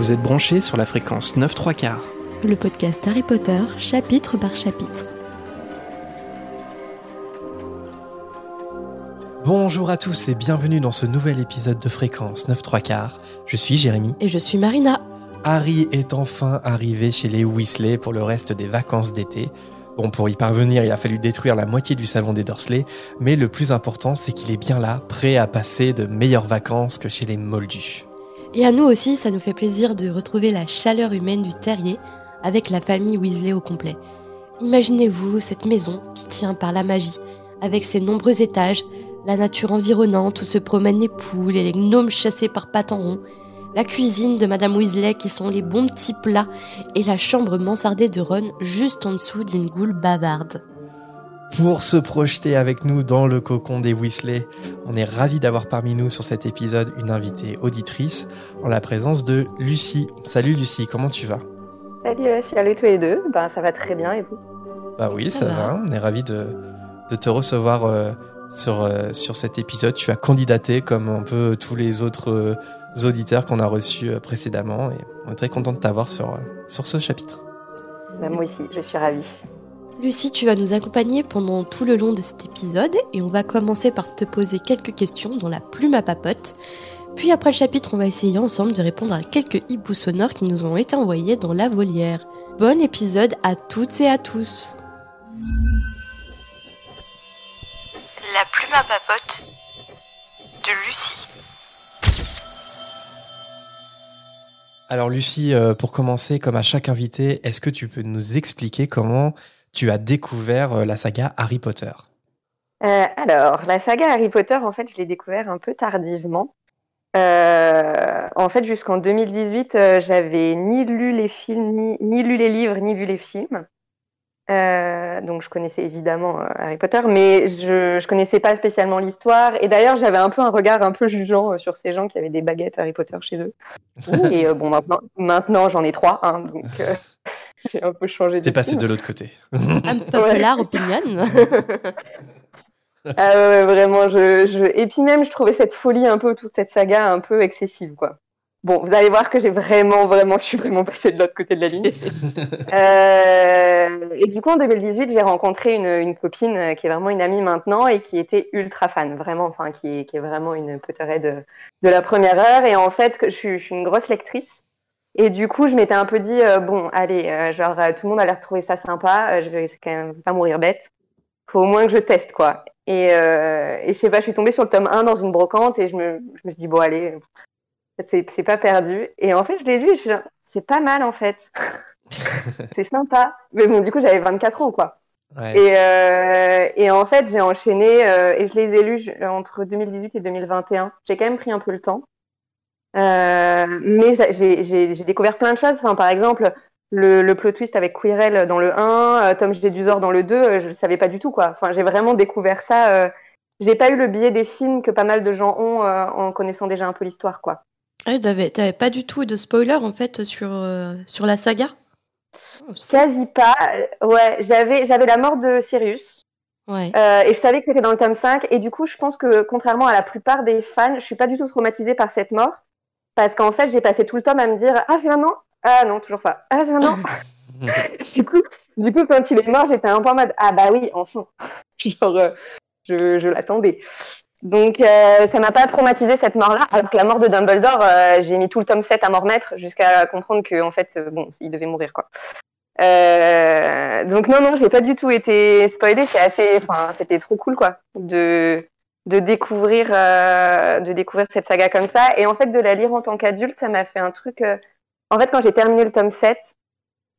Vous êtes branchés sur la fréquence 9 3 quarts. Le podcast Harry Potter, chapitre par chapitre. Bonjour à tous et bienvenue dans ce nouvel épisode de fréquence 9 3 quarts. Je suis Jérémy. Et je suis Marina. Harry est enfin arrivé chez les Weasley pour le reste des vacances d'été. Bon, pour y parvenir, il a fallu détruire la moitié du salon des Dursley, mais le plus important, c'est qu'il est bien là, prêt à passer de meilleures vacances que chez les Moldus. Et à nous aussi, ça nous fait plaisir de retrouver la chaleur humaine du terrier avec la famille Weasley au complet. Imaginez-vous cette maison qui tient par la magie, avec ses nombreux étages, la nature environnante où se promènent les poules et les gnomes chassés par pattes en rond, la cuisine de Madame Weasley qui sont les bons petits plats et la chambre mansardée de Ron juste en dessous d'une goule bavarde. Pour se projeter avec nous dans le cocon des Weasley, on est ravi d'avoir parmi nous sur cet épisode une invitée auditrice en la présence de Lucie. Salut Lucie, comment tu vas? Salut, euh, salut tous les deux. Ben, ça va très bien et vous? Bah oui, ça, Ça va. va. On est ravi de, de te recevoir euh, sur, euh, sur cet épisode. Tu as candidaté comme un peu tous les autres euh, auditeurs qu'on a reçus euh, précédemment et on est très content de t'avoir sur, euh, sur ce chapitre. Ben, Moi aussi, je suis ravie. Lucie, tu vas nous accompagner pendant tout le long de cet épisode et on va commencer par te poser quelques questions dans la plume à papote. Puis après le chapitre, on va essayer ensemble de répondre à quelques hiboux sonores qui nous ont été envoyés dans la volière. Bon épisode à toutes et à tous. La plume à papote de Lucie. Alors Lucie, euh, pour commencer, comme à chaque invité, est-ce que tu peux nous expliquer comment tu as découvert euh, la saga Harry Potter Euh, alors, la saga Harry Potter, en fait, je l'ai découvert un peu tardivement. Euh, en fait, jusqu'en 2018, euh, j'avais ni lu les films, ni, ni lu les livres, ni vu les films. Euh, donc, je connaissais évidemment Harry Potter, mais je je connaissais pas spécialement l'histoire. Et d'ailleurs, j'avais un peu un regard un peu jugeant sur ces gens qui avaient des baguettes Harry Potter chez eux. Et bon, maintenant, maintenant j'en ai trois, hein, donc j'ai un peu changé. T'es de passé de l'autre côté. Unpopular opinion. Ah ouais, ouais, vraiment, je, je... Et puis même, je trouvais cette folie un peu, toute cette saga un peu excessive, quoi. Bon, vous allez voir que j'ai vraiment, vraiment, je suis vraiment passée de l'autre côté de la ligne. Euh, Et du coup, en 2018, j'ai rencontré une, une copine euh, qui est vraiment une amie maintenant et qui était ultra fan, vraiment, enfin, qui est, qui est vraiment une Potterhead de, de la première heure. Et en fait, je suis une grosse lectrice. Et du coup, je m'étais un peu dit, euh, bon, allez, euh, genre, euh, tout le monde a l'air trouver ça sympa, je vais quand même pas mourir bête. Faut au moins que je teste, quoi. Et, et je sais pas, je suis tombée sur le tome 1 dans une brocante et je me, je me suis dit, bon, allez, c'est pas perdu. Et en fait, je l'ai lu et je suis genre, c'est pas mal, en fait. c'est sympa. Mais bon, du coup, j'avais 24 ans, quoi. Ouais. Et, et en fait, j'ai enchaîné et je les ai lus entre 2018 et 2021. J'ai quand même pris un peu le temps. Euh, mais j'a- j'ai découvert plein de choses. Enfin, par exemple, le, le plot twist avec Quirrell dans le 1, euh, Tom Jedusor dans le 2, euh, je ne savais pas du tout. quoi. Enfin, j'ai vraiment découvert ça. J'ai pas eu le biais des films que pas mal de gens ont en connaissant déjà un peu l'histoire. quoi. Ah, t'avais, pas du tout de spoiler en fait sur, euh, sur la saga? Quasi pas. Ouais, j'avais j'avais la mort de Sirius. Ouais. Euh, et je savais que c'était dans le tome 5. Et du coup, je pense que contrairement à la plupart des fans, je suis pas du tout traumatisée par cette mort. Parce qu'en fait, j'ai passé tout le tome à me dire Ah, c'est maintenant Ah non, toujours pas. Ah, c'est maintenant du, coup, du coup, quand il est mort, j'étais un peu en mode Ah, bah oui, enfin. Genre, euh, je, je l'attendais. Donc, euh, ça m'a pas traumatisé cette mort-là. Alors que la mort de Dumbledore, euh, j'ai mis tout le tome 7 à m'en remettre jusqu'à comprendre que, en fait, bon, il devait mourir, quoi. Euh, donc non non j'ai pas du tout été spoilée c'est assez enfin c'était trop cool quoi de de découvrir euh, de découvrir cette saga comme ça. Et en fait de la lire en tant qu'adulte ça m'a fait un truc euh, en fait quand j'ai terminé le tome 7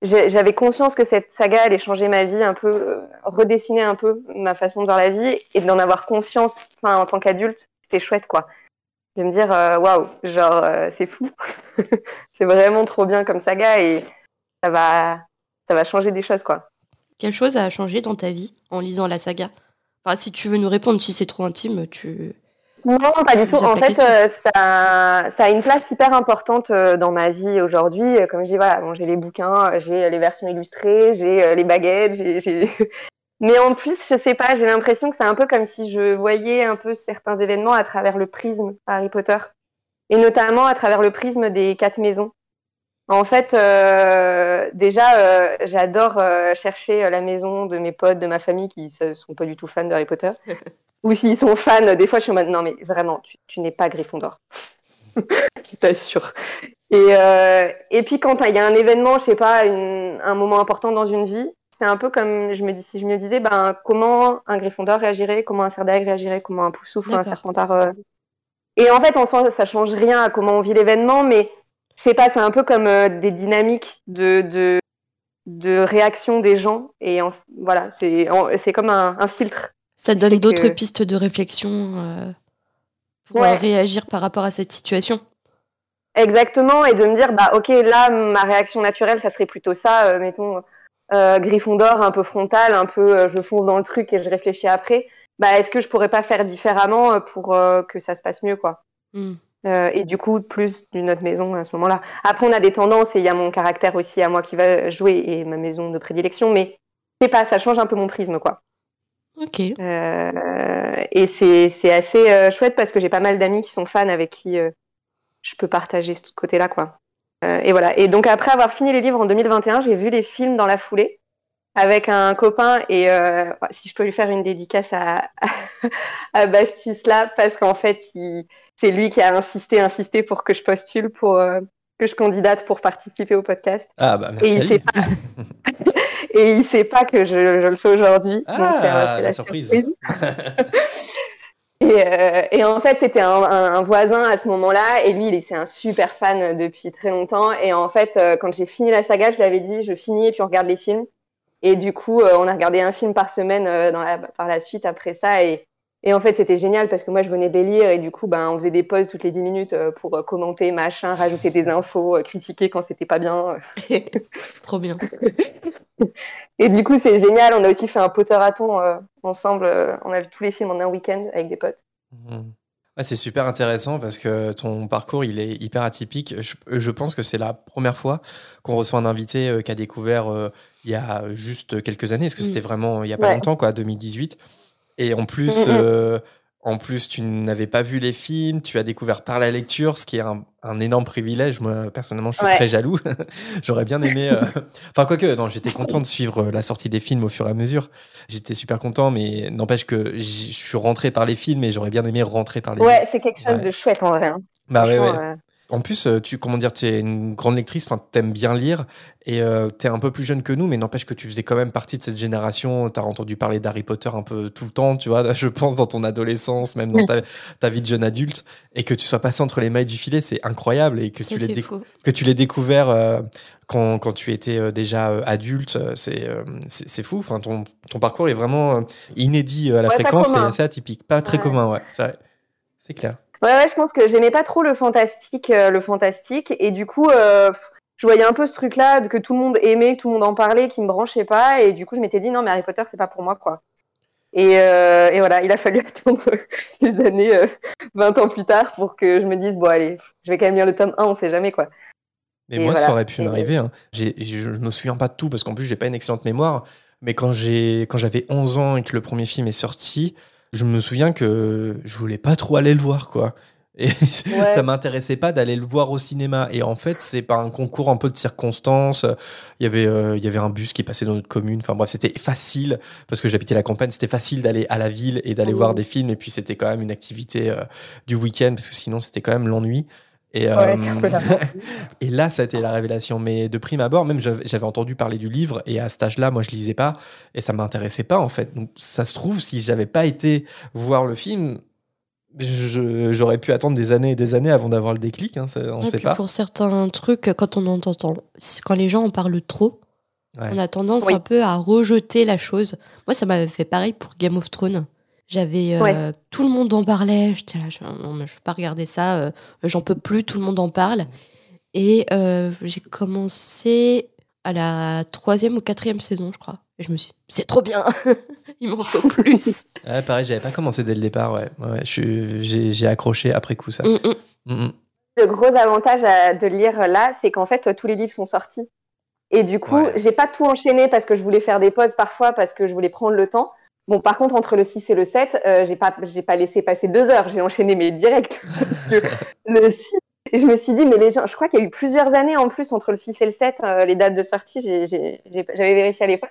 j'ai- j'avais conscience que cette saga allait changer ma vie un peu euh, redessiner un peu ma façon de voir la vie et d'en avoir conscience enfin en tant qu'adulte c'était chouette quoi. De me dire waouh genre euh, c'est fou. C'est vraiment trop bien comme saga et ça va ça va changer des choses, quoi. Quelle chose a changé dans ta vie en lisant la saga? Enfin, si tu veux nous répondre, si c'est trop intime, tu. Non, pas du tout. En fait, euh, ça, ça a une place hyper importante euh, dans ma vie aujourd'hui. Euh, Comme je dis, voilà, bon, j'ai les bouquins, j'ai les versions illustrées, j'ai euh, les baguettes, j'ai- Mais en plus, je sais pas, j'ai l'impression que c'est un peu comme si je voyais un peu certains événements à travers le prisme Harry Potter. Et notamment à travers le prisme des quatre maisons. En fait, euh, déjà, euh, j'adore euh, chercher la maison de mes potes, de ma famille qui ne sont pas du tout fans de Harry Potter. Ou s'ils sont fans, des fois, je suis en mode non, mais vraiment, tu, n'es pas Gryffondor. je t'assure. Et, et puis, quand il y a un événement, je sais pas, un moment important dans une vie, c'est un peu comme je me dis, si je me disais, ben, comment un Gryffondor réagirait, comment un Serdag réagirait, comment un Poussouf ou un Serpentard. Et en fait, en soi, ça change rien à comment on vit l'événement, mais je sais pas, c'est un peu comme euh, des dynamiques de, de, de, réaction des gens. Et voilà, c'est comme un, filtre. Ça donne d'autres pistes de réflexion euh, pour réagir par rapport à cette situation. Exactement, et de me dire, bah ok, là, ma réaction naturelle, ça serait plutôt ça, euh, mettons, euh, Gryffondor un peu frontal, un peu euh, je fonce dans le truc et je réfléchis après, bah, est-ce que je pourrais pas faire différemment euh, pour que ça se passe mieux quoi? Hmm. Et du coup, plus d'une autre maison à ce moment-là. Après, on a des tendances et il y a mon caractère aussi à moi qui va jouer et ma maison de prédilection, mais c'est pas, ça change un peu mon prisme quoi. Ok. et c'est assez chouette parce que j'ai pas mal d'amis qui sont fans avec qui je peux partager ce côté-là quoi. Euh, et voilà. Et donc après avoir fini les livres en 2021, j'ai vu les films dans la foulée avec un copain et euh, si je peux lui faire une dédicace à, à Bastus là parce qu'en fait c'est lui qui a insisté insisté pour que je postule pour euh, que je candidate pour participer au podcast ah bah merci et il sait pas et il sait pas que je, le fais aujourd'hui ah, la, surprise. Euh, et, en fait, c'était un, voisin à ce moment-là, et lui, il est un super fan depuis très longtemps. Et en fait, euh, quand j'ai fini la saga, je lui avais dit, je finis et puis on regarde les films. Et du coup, euh, on a regardé un film par semaine par la suite après ça. Et, en fait, c'était génial parce que moi, je venais des lire et du coup, ben, on faisait des pauses toutes les 10 minutes pour commenter, machin, rajouter des infos, critiquer quand c'était pas bien. Trop bien. Et du coup, c'est génial. On a aussi fait un Potterathon euh, ensemble. Euh, on a vu tous les films en un week-end avec des potes. Mhm. c'est super intéressant parce que ton parcours, il est hyper atypique. Je, pense que c'est la première fois qu'on reçoit un invité euh, qui a découvert il y a juste quelques années. Est-ce que c'était mm. vraiment il n'y a pas longtemps, quoi, 2018 Et en plus, mm, mm, en plus, tu n'avais pas vu les films, tu as découvert par la lecture, ce qui est un, énorme privilège. Moi, personnellement, je suis très jaloux. J'aurais bien aimé. Euh, enfin, quoique, non, j'étais content de suivre euh, la sortie des films au fur et à mesure. J'étais super content, mais n'empêche que je suis rentré par les films et j'aurais bien aimé rentrer par les. Ouais, c'est quelque chose de chouette en vrai. Hein. Bah ouais, ouais. En plus, euh, tu comment dire, tu es une grande lectrice, enfin, t'aimes bien lire et euh, tu es un peu plus jeune que nous, mais n'empêche que tu faisais quand même partie de cette génération. Tu as entendu parler d'Harry Potter un peu tout le temps, tu vois, je pense dans ton adolescence, même dans ta, vie de jeune adulte, et que tu sois passé entre les mailles du filet, c'est incroyable et que, tu l'aies que tu l'aies découvert euh, quand, quand, tu étais déjà adulte, c'est c'est fou. Enfin, ton, ton, parcours est vraiment inédit à la fréquence, c'est assez atypique, pas très commun, ouais, c'est clair. Ouais, je pense que j'aimais pas trop le fantastique, euh, le fantastique, et du coup, euh, je voyais un peu ce truc-là que tout le monde aimait, que tout le monde en parlait, qui me branchait pas, et du coup, je m'étais dit non, mais Harry Potter, c'est pas pour moi, quoi. Et, euh, et, voilà, il a fallu attendre des années, 20 ans plus tard, pour que je me dise bon, allez, je vais quand même lire le tome 1, on sait jamais, quoi. Mais moi, ça aurait pu m'arriver. Hein. Je me souviens pas de tout parce qu'en plus, j'ai pas une excellente mémoire. Mais quand j'avais 11 ans et que le premier film est sorti, je me souviens que je voulais pas trop aller le voir, quoi. Et ça m'intéressait pas d'aller le voir au cinéma. Et en fait, c'est par un concours un peu de circonstances. Il y avait, euh, il y avait un bus qui passait dans notre commune. Enfin bref, c'était facile parce que j'habitais la campagne. C'était facile d'aller à la ville et d'aller voir mmh. des films. Et puis c'était quand même une activité euh, du week-end parce que sinon c'était quand même l'ennui. Et, euh, et là, ça a été la révélation. Mais de prime abord, même j'avais entendu parler du livre et à cet âge-là, moi, je lisais pas et ça m'intéressait pas en fait. Donc, ça se trouve, si j'avais pas été voir le film, j'aurais pu attendre des années et des années avant d'avoir le déclic. Hein, on sait pas. Pour certains trucs, quand on entend, quand les gens en parlent trop, on a tendance un peu à rejeter la chose. Moi, ça m'avait fait pareil pour Game of Thrones. J'avais euh, tout le monde en parlait. J'étais là, je, non, je vais pas regarder ça. Euh, j'en peux plus. Tout le monde en parle. Et euh, j'ai commencé à la troisième ou quatrième saison, je crois. Et je me suis, c'est trop bien. Il m'en faut plus. ouais, pareil, j'avais pas commencé dès le départ. Ouais, ouais j'ai accroché après coup ça. Mm, mm. Mm, le gros avantage de lire là, c'est qu'en fait, tous les livres sont sortis. Et du coup, j'ai pas tout enchaîné parce que je voulais faire des pauses parfois parce que je voulais prendre le temps. Bon, par contre, entre le 6 et le 7, euh, j'ai pas, j'ai pas laissé passer deux heures. J'ai enchaîné mes directs. le 6 Et je me suis dit, mais les gens, je crois qu'il y a eu plusieurs années en plus entre le 6 et le 7, euh, les dates de sortie, j'ai- j'ai- j'ai- j'avais vérifié à l'époque.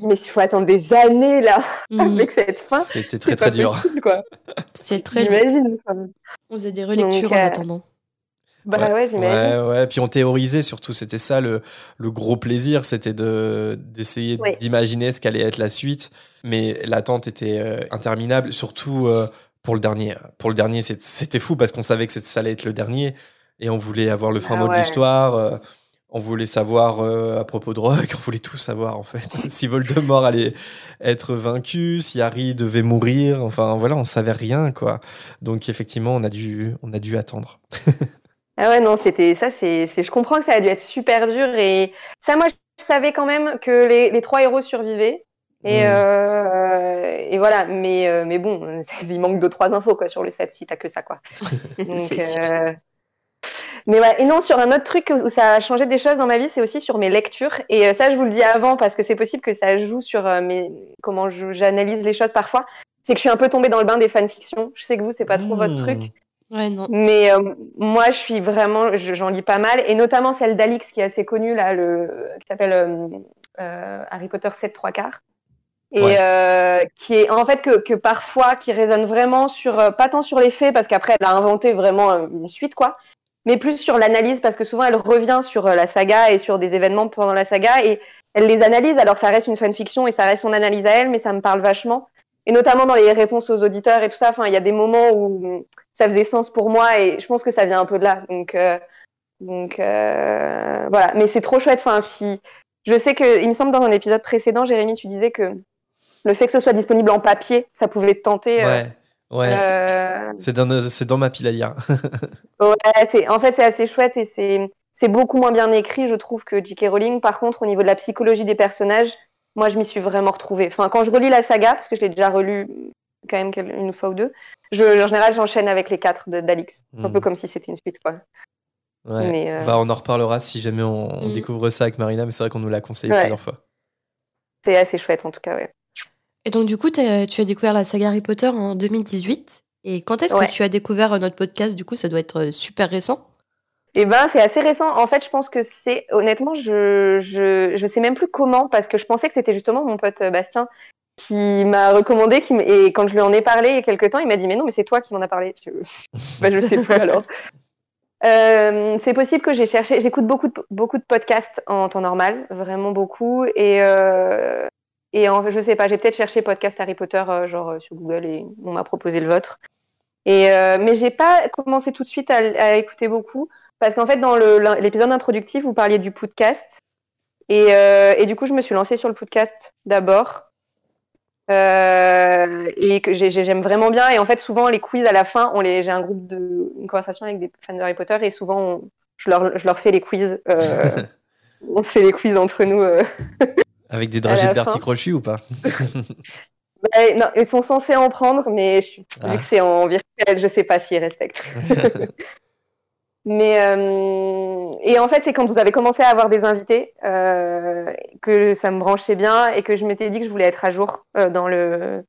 Je me suis dit, il faut attendre des années là, Mhm. avec cette fin. C'était très très dur. possible, quoi. C'est très. J'imagine. On faisait des relectures Donc, en euh, attendant. Bah ouais, j'imagine. Ouais, ouais. Puis on théorisait surtout. C'était ça le, le gros plaisir, c'était de d'essayer d'imaginer ce qu'allait être la suite. Mais l'attente était euh, interminable, surtout euh, pour le dernier. Pour le dernier, c'était fou parce qu'on savait que ça allait être le dernier et on voulait avoir le fin Ah mot de ouais. l'histoire. euh, on voulait savoir euh, à propos de Rock, on voulait tout savoir en fait. si Voldemort allait être vaincu, si Harry devait mourir, enfin voilà, on savait rien quoi. Donc effectivement, on a dû, on a dû attendre. Ah ouais, non, c'était ça, c'est, c'est- je comprends que ça a dû être super dur et ça, moi, je savais quand même que les, les trois héros survivaient. Et, Mm. euh, et voilà, mais, euh, mais bon, il manque deux, trois infos quoi, sur le set si t'as que ça. Quoi. Donc, euh, Mais ouais, et non, sur un autre truc où ça a changé des choses dans ma vie, c'est aussi sur mes lectures. Et ça, je vous le dis avant parce que c'est possible que ça joue sur mes... comment j'analyse les choses parfois. C'est que je suis un peu tombée dans le bain des fanfictions. Je sais que vous, c'est pas trop votre Mmh. truc. Ouais, non. Mais euh, moi, je suis vraiment, je- j'en lis pas mal, et notamment celle d'Alix qui est assez connue là, le qui s'appelle euh, euh, Harry Potter 7 3 quarts, et Ouais. euh, qui est en fait que, que parfois qui résonne vraiment sur euh, pas tant sur les faits parce qu'après elle a inventé vraiment euh, une suite quoi, mais plus sur l'analyse parce que souvent elle revient sur euh, la saga et sur des événements pendant la saga et elle les analyse. Alors ça reste une fanfiction et ça reste son analyse à elle, mais ça me parle vachement. Et notamment dans les réponses aux auditeurs et tout ça. Enfin, il y a des moments où ça faisait sens pour moi et je pense que ça vient un peu de là. Donc, euh, donc euh, voilà. Mais c'est trop chouette. Enfin, si je sais que, il me semble dans un épisode précédent, Jérémy, tu disais que le fait que ce soit disponible en papier, ça pouvait te tenter. euh, Ouais, ouais. euh, C'est dans, ma pile à lire. Ouais, c'est, en fait, c'est assez chouette et c'est, beaucoup moins bien écrit, je trouve, que J.K. Rowling. Par contre, au niveau de la psychologie des personnages, moi, je m'y suis vraiment retrouvée. Enfin, quand je relis la saga, parce que je l'ai déjà relu quand même une fois ou deux, je, en général, j'enchaîne avec les quatre d'Alix. Un Hmm. peu comme si c'était une suite, quoi. Ouais. Mais, euh, Bah, on en reparlera si jamais on, on Mm. découvre ça avec Marina, mais c'est vrai qu'on nous l'a conseillé Ouais. plusieurs fois. C'est assez chouette, en tout cas, ouais. Et donc, du coup, tu as découvert la saga Harry Potter en 2018. Et quand est-ce Ouais. que tu as découvert euh, notre podcast? Du coup, ça doit être euh, super récent. Eh ben, c'est assez récent. En fait, je pense que c'est, honnêtement, je, je, je sais même plus comment, parce que je pensais que c'était justement mon pote euh, Bastien qui m'a recommandé, qui et quand je lui en ai parlé il y a quelques temps, il m'a dit, mais non, mais c'est toi qui m'en as parlé. Je, je sais plus alors. Euh, c'est possible que j'ai cherché, j'écoute beaucoup de, beaucoup de podcasts en temps normal, vraiment beaucoup, et, euh, et en, je sais pas, j'ai peut-être cherché podcast Harry Potter, euh, genre euh, sur Google, et on m'a proposé le vôtre. Et, euh, mais j'ai pas commencé tout de suite à, à écouter beaucoup. Parce qu'en fait, dans l'épisode introductif, vous parliez du podcast. Et, et du coup, je me suis lancée sur le podcast d'abord. Euh, et que j'ai- j'ai- j'aime vraiment bien. Et en fait, souvent, les quiz à la fin, on les, j'ai un groupe de une conversation avec des fans de Harry Potter et souvent, on- je, leur, je leur fais les quiz. euh, on fait les quiz entre nous. euh. Avec des dragées de Bertie. Crochu ou pas Ouais, non, ils sont censés en prendre, mais je, Ah. vu que c'est en virtuel, je sais pas s'ils respectent. Mais euh, et en fait, c'est quand vous avez commencé à avoir des invités euh, que ça me branchait bien et que je m'étais dit que je voulais être à jour euh, dans le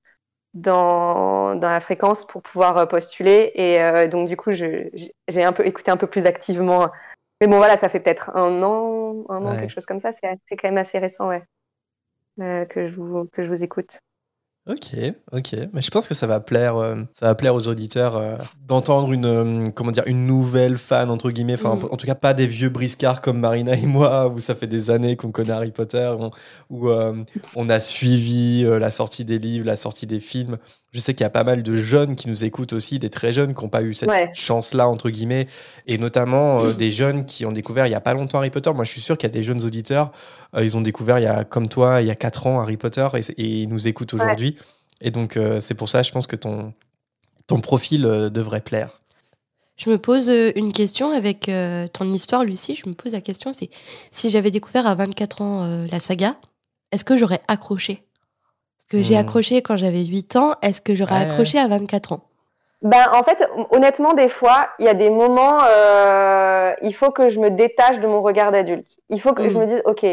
dans, dans la fréquence pour pouvoir postuler. Et donc du coup, j'ai un peu écouté un peu plus activement. Mais bon, voilà, ça fait peut-être un an, un an, Ouais. quelque chose comme ça. C'est quand même assez récent, ouais, euh, que je vous que je vous écoute. Ok, ok. Mais je pense que ça va plaire, euh, ça va plaire aux auditeurs euh, d'entendre une, euh, comment dire, une nouvelle fan entre guillemets. Enfin, Mm. en tout cas, pas des vieux briscards comme Marina et moi, où ça fait des années qu'on connaît Harry Potter, on- où on a suivi la sortie des livres, la sortie des films. Je sais qu'il y a pas mal de jeunes qui nous écoutent aussi, des très jeunes qui n'ont pas eu cette Ouais. chance-là entre guillemets, et notamment euh, des jeunes qui ont découvert il y a pas longtemps Harry Potter. Moi, je suis sûr qu'il y a des jeunes auditeurs, euh, ils ont découvert il y a comme toi il y a 4 ans Harry Potter et, ils nous écoutent Ouais. aujourd'hui. Et donc, euh, c'est pour ça, je pense que ton, ton profil euh, devrait plaire. Je me pose une question avec euh, ton histoire, Lucie. Je me pose la question, c'est si j'avais découvert à 24 ans euh, la saga, est-ce que j'aurais accroché? Que j'ai Hmm. accroché quand j'avais 8 ans, est-ce que j'aurais Ouais. accroché à 24 ans? Ben, en fait, honnêtement, des fois, il y a des moments, euh, il faut que je me détache de mon regard d'adulte. Il faut que je me dise, ok,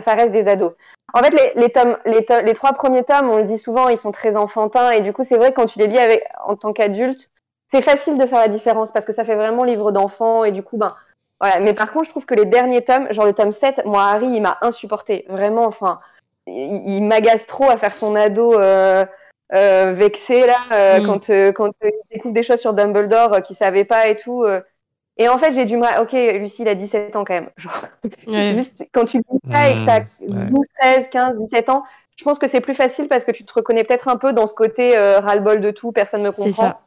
ça reste des ados. En fait, les, les, tomes, les, to- les trois premiers tomes, on le dit souvent, ils sont très enfantins. Et du coup, c'est vrai que quand tu les lis avec, en tant qu'adulte, c'est facile de faire la différence parce que ça fait vraiment livre d'enfant et du coup, ben, voilà. Mais par contre, je trouve que les derniers tomes, genre le tome 7, moi, Harry, il m'a insupporté. Vraiment, enfin, il, m'agace trop à faire son ado euh, euh, vexé, là, euh, mm. quand, quand il découvre des choses sur Dumbledore qu'il savait pas et tout. Et en fait, j'ai du mal. Ok, Lucie, il a 17 ans quand même. Genre, juste, quand tu dis ça et que t'as 12, 13, 15, 17 ans, je pense que c'est plus facile parce que tu te reconnais peut-être un peu dans ce côté ras-le-bol de tout, personne ne comprend. C'est ça.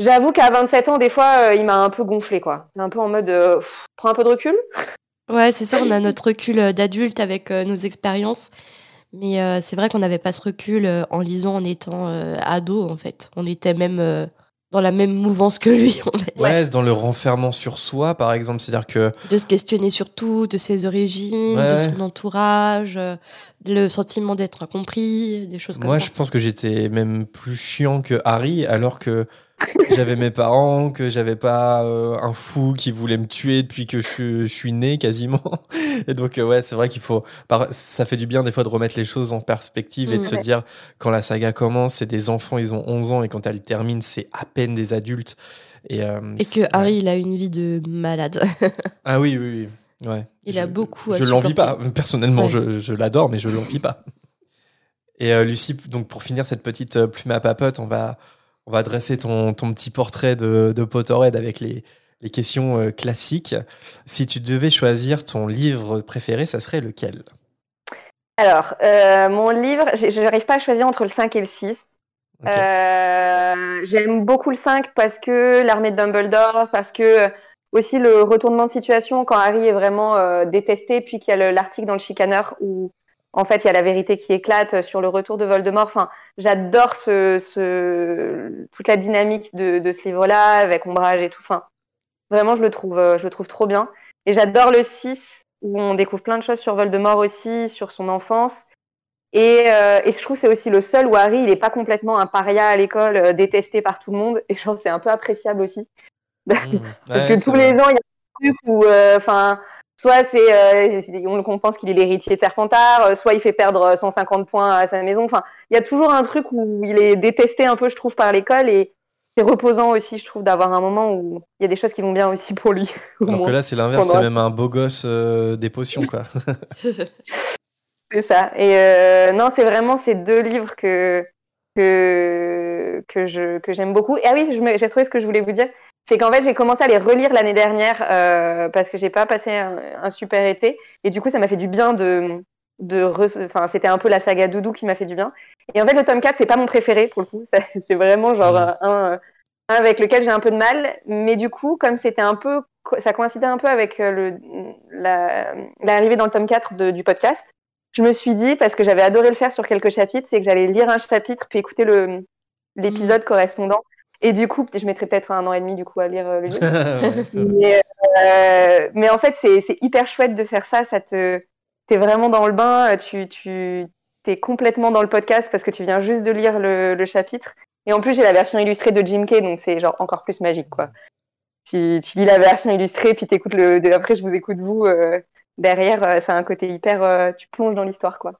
J'avoue qu'à 27 ans, des fois, euh, il m'a un peu gonflé, quoi. Un peu en mode, euh, prends un peu de recul. Ouais, c'est ça, on a notre recul euh, d'adulte avec nos expériences. Mais c'est vrai qu'on n'avait pas ce recul en lisant en étant ado, en fait. On était même dans la même mouvance que lui, en fait. Ouais, dans le renfermement sur soi, par exemple. C'est-à-dire que. De se questionner sur tout, de ses origines, de son entourage, le sentiment d'être incompris, des choses comme ça. Moi, je pense que j'étais même plus chiant que Harry, alors que j'avais mes parents, que j'avais pas euh, un fou qui voulait me tuer depuis que je, suis né quasiment. Et donc euh, ouais, c'est vrai qu'il faut ça fait du bien des fois de remettre les choses en perspective et de se mm. dire quand la saga commence, c'est des enfants, ils ont 11 ans et quand elle termine, c'est à peine des adultes. Et, euh, et que Harry, il a une vie de malade. ah oui, oui, oui. Ouais. Il a beaucoup à Je l'envie pas. Personnellement, je, je l'adore, mais je l'envie pas. Et Lucie, donc pour finir cette petite plume à papote, on va on va dresser ton, petit portrait de, de Potterhead avec les, questions euh, classiques. Si tu devais choisir ton livre préféré, ça serait lequel? Alors, euh, mon livre, je n'arrive pas à choisir entre le 5 et le 6. Euh, j'aime beaucoup le 5 parce que l'armée de Dumbledore, parce que aussi le retournement de situation quand Harry est vraiment détesté, puis qu'il y a l'article dans le chicaneur où en fait, il y a la vérité qui éclate sur le retour de Voldemort. Enfin, j'adore ce, ce, toute la dynamique de, de ce livre-là, avec Ombrage et tout. Enfin, vraiment, je le trouve, euh, je le trouve trop bien. Et j'adore le 6, où on découvre plein de choses sur Voldemort aussi, sur son enfance. Et, euh, et je trouve que c'est aussi le seul où Harry, il n'est pas complètement un paria à l'école, euh, détesté par tout le monde. Et que c'est un peu appréciable aussi. Mmh. Parce que tous les ans, il y a un truc où, enfin, soit c'est euh, on, pense qu'il est l'héritier de Serpentard, euh, soit il fait perdre 150 points à sa maison. Enfin, il y a toujours un truc où il est détesté un peu, je trouve, par l'école et c'est reposant aussi, je trouve, d'avoir un moment où il y a des choses qui vont bien aussi pour lui. Alors que là, c'est l'inverse, c'est même un beau gosse euh, des potions, quoi. c'est ça. Et non, c'est vraiment ces deux livres que que que je que j'aime beaucoup. Et ah oui, j'ai trouvé ce que je voulais vous dire c'est qu'en fait j'ai commencé à les relire l'année dernière euh, parce que j'ai pas passé un, super été. Et du coup ça m'a fait du bien de de enfin c'était un peu la saga Doudou qui m'a fait du bien. Et en fait le tome 4 c'est pas mon préféré pour le coup. C'est vraiment genre mmh. un, un, avec lequel j'ai un peu de mal. Mais du coup comme c'était un peu ça coïncidait un peu avec euh, le l'arrivée dans le tome 4 du podcast je me suis dit parce que j'avais adoré le faire sur quelques chapitres c'est que j'allais lire un chapitre puis écouter le l'épisode mmh. correspondant et du coup, je mettrais peut-être un an et demi du coup à lire euh, le livre. Euh, mais, en fait, c'est hyper chouette de faire ça. Ça te, t'es vraiment dans le bain. Tu, tu, t'es complètement dans le podcast parce que tu viens juste de lire le, chapitre. Et en plus, j'ai la version illustrée de Jim Kay, donc c'est genre encore plus magique, quoi. Tu, tu lis la version illustrée, puis t'écoutes le. Après, je vous écoute vous euh, derrière. ça a un côté hyper. tu plonges dans l'histoire, quoi.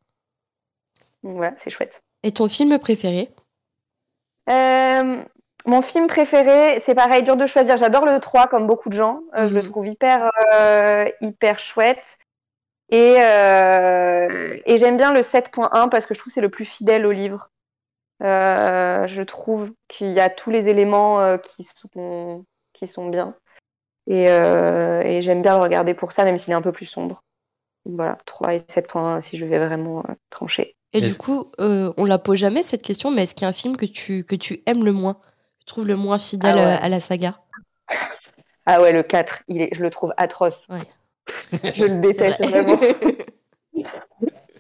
Donc, voilà, c'est chouette. Et ton film préféré? Mon film préféré, c'est pareil, dur de choisir. J'adore le 3 comme beaucoup de gens. Euh, je le mhm. trouve hyper, euh, hyper chouette. Et, euh, et j'aime bien le 7.1 parce que je trouve que c'est le plus fidèle au livre. je trouve qu'il y a tous les éléments qui, sont, qui sont bien. Et, et j'aime bien le regarder pour ça, même s'il est un peu plus sombre. Voilà, 3 et 7.1 si je vais vraiment trancher. Et du coup, on la pose jamais cette question, mais est-ce qu'il y a un film que tu, que tu aimes le moins? Trouve le moins fidèle ah euh, à la saga Ah ouais, le 4, il est, je le trouve atroce. je le déteste vraiment.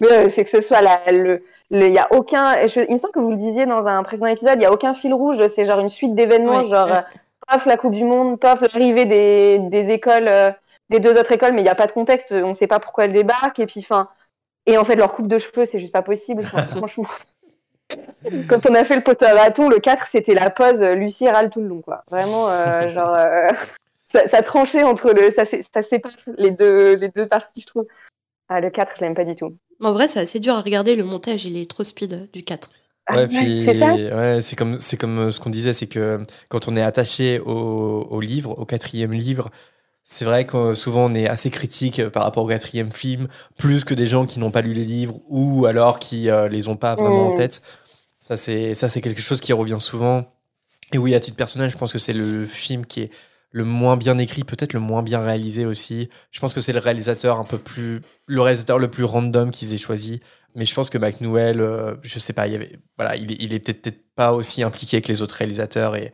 Mais euh, c'est que ce soit la, le, il y a aucun. il me semble que vous le disiez dans un précédent épisode, il y a aucun fil rouge. C'est genre une suite d'événements, genre euh, paf la Coupe du Monde, paf l'arrivée des, des écoles, des deux autres écoles, mais il n'y a pas de contexte. On ne sait pas pourquoi elles débarquent. Et puis, enfin, et en fait leur coupe de cheveux, c'est juste pas possible. franchement, quand on a fait le potaraton, le 4, c'était la pause euh, Lucie râle tout le long, quoi. Vraiment, euh, genre, euh, ça, tranchait entre le. Ça, ça sépare les deux, les deux parties, je trouve. Ah, le 4, je l'aime pas du tout. En vrai, c'est assez dur à regarder. Le montage, il est trop speed du 4. Ah Ouais, puis ouais, c'est comme c'est comme ce qu'on disait, c'est que quand on est attaché au, au livre, au quatrième livre, c'est vrai que euh, souvent on est assez critique euh, par rapport au quatrième film, plus que des gens qui n'ont pas lu les livres ou alors qui euh, les ont pas vraiment en Mm. tête. Ça c'est ça c'est quelque chose qui revient souvent. Et oui, à titre personnel, je pense que c'est le film qui est le moins bien écrit, peut-être le moins bien réalisé aussi. Je pense que c'est le réalisateur un peu plus, le réalisateur le plus random qu'ils aient choisi. Mais je pense que McNewell, euh, je sais pas, il y avait, voilà, il, est- il est peut-être pas aussi impliqué que les autres réalisateurs. Et,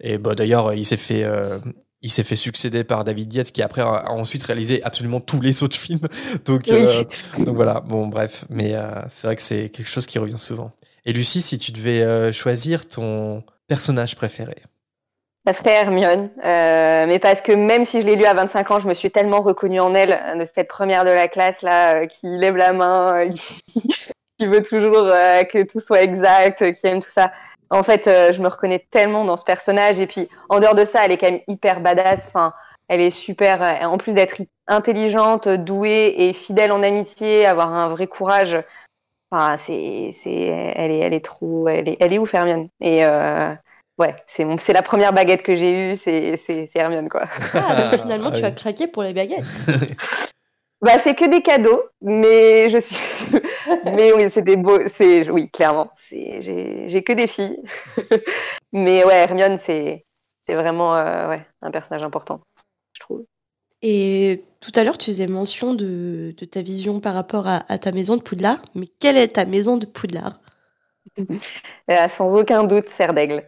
et bon, d'ailleurs, il s'est fait, euh, il s'est fait succéder par David Yates, qui après a, ensuite réalisé absolument tous les autres films. Donc, euh, donc voilà, bon, bref. Mais euh, c'est vrai que c'est quelque chose qui revient souvent. Et Lucie, si tu devais euh, choisir ton personnage préféré. Ça serait Hermione, mais parce que même si je l'ai lu à 25 ans, je me suis tellement reconnue en elle, de cette première de la classe là, qui lève la main, qui, veut toujours que tout soit exact, qui aime tout ça. En fait, euh, je me reconnais tellement dans ce personnage, et puis en dehors de ça, elle est quand même hyper badass. Enfin, elle est super. euh, en plus d'être intelligente, douée et fidèle en amitié, avoir un vrai courage. Enfin, c'est, c'est, elle est, elle est trop, elle est, elle est ouf Hermione. Et euh, ouais, c'est mon, c'est la première baguette que j'ai eue, c'est, c'est, c'est Hermione quoi. Ah, donc finalement, Ah tu oui. as craqué pour les baguettes. Bah, c'est que des cadeaux, mais je suis, mais oui, c'est des beaux, c'est, oui, clairement, c'est, j'ai, j'ai que des filles, mais ouais, Hermione, c'est, c'est vraiment, euh, ouais, un personnage important, je trouve. Et tout à l'heure, tu faisais mention de, de ta vision par rapport à, à ta maison de Poudlard. Mais quelle est ta maison de Poudlard? Euh, sans aucun doute, Serre d'Aigle.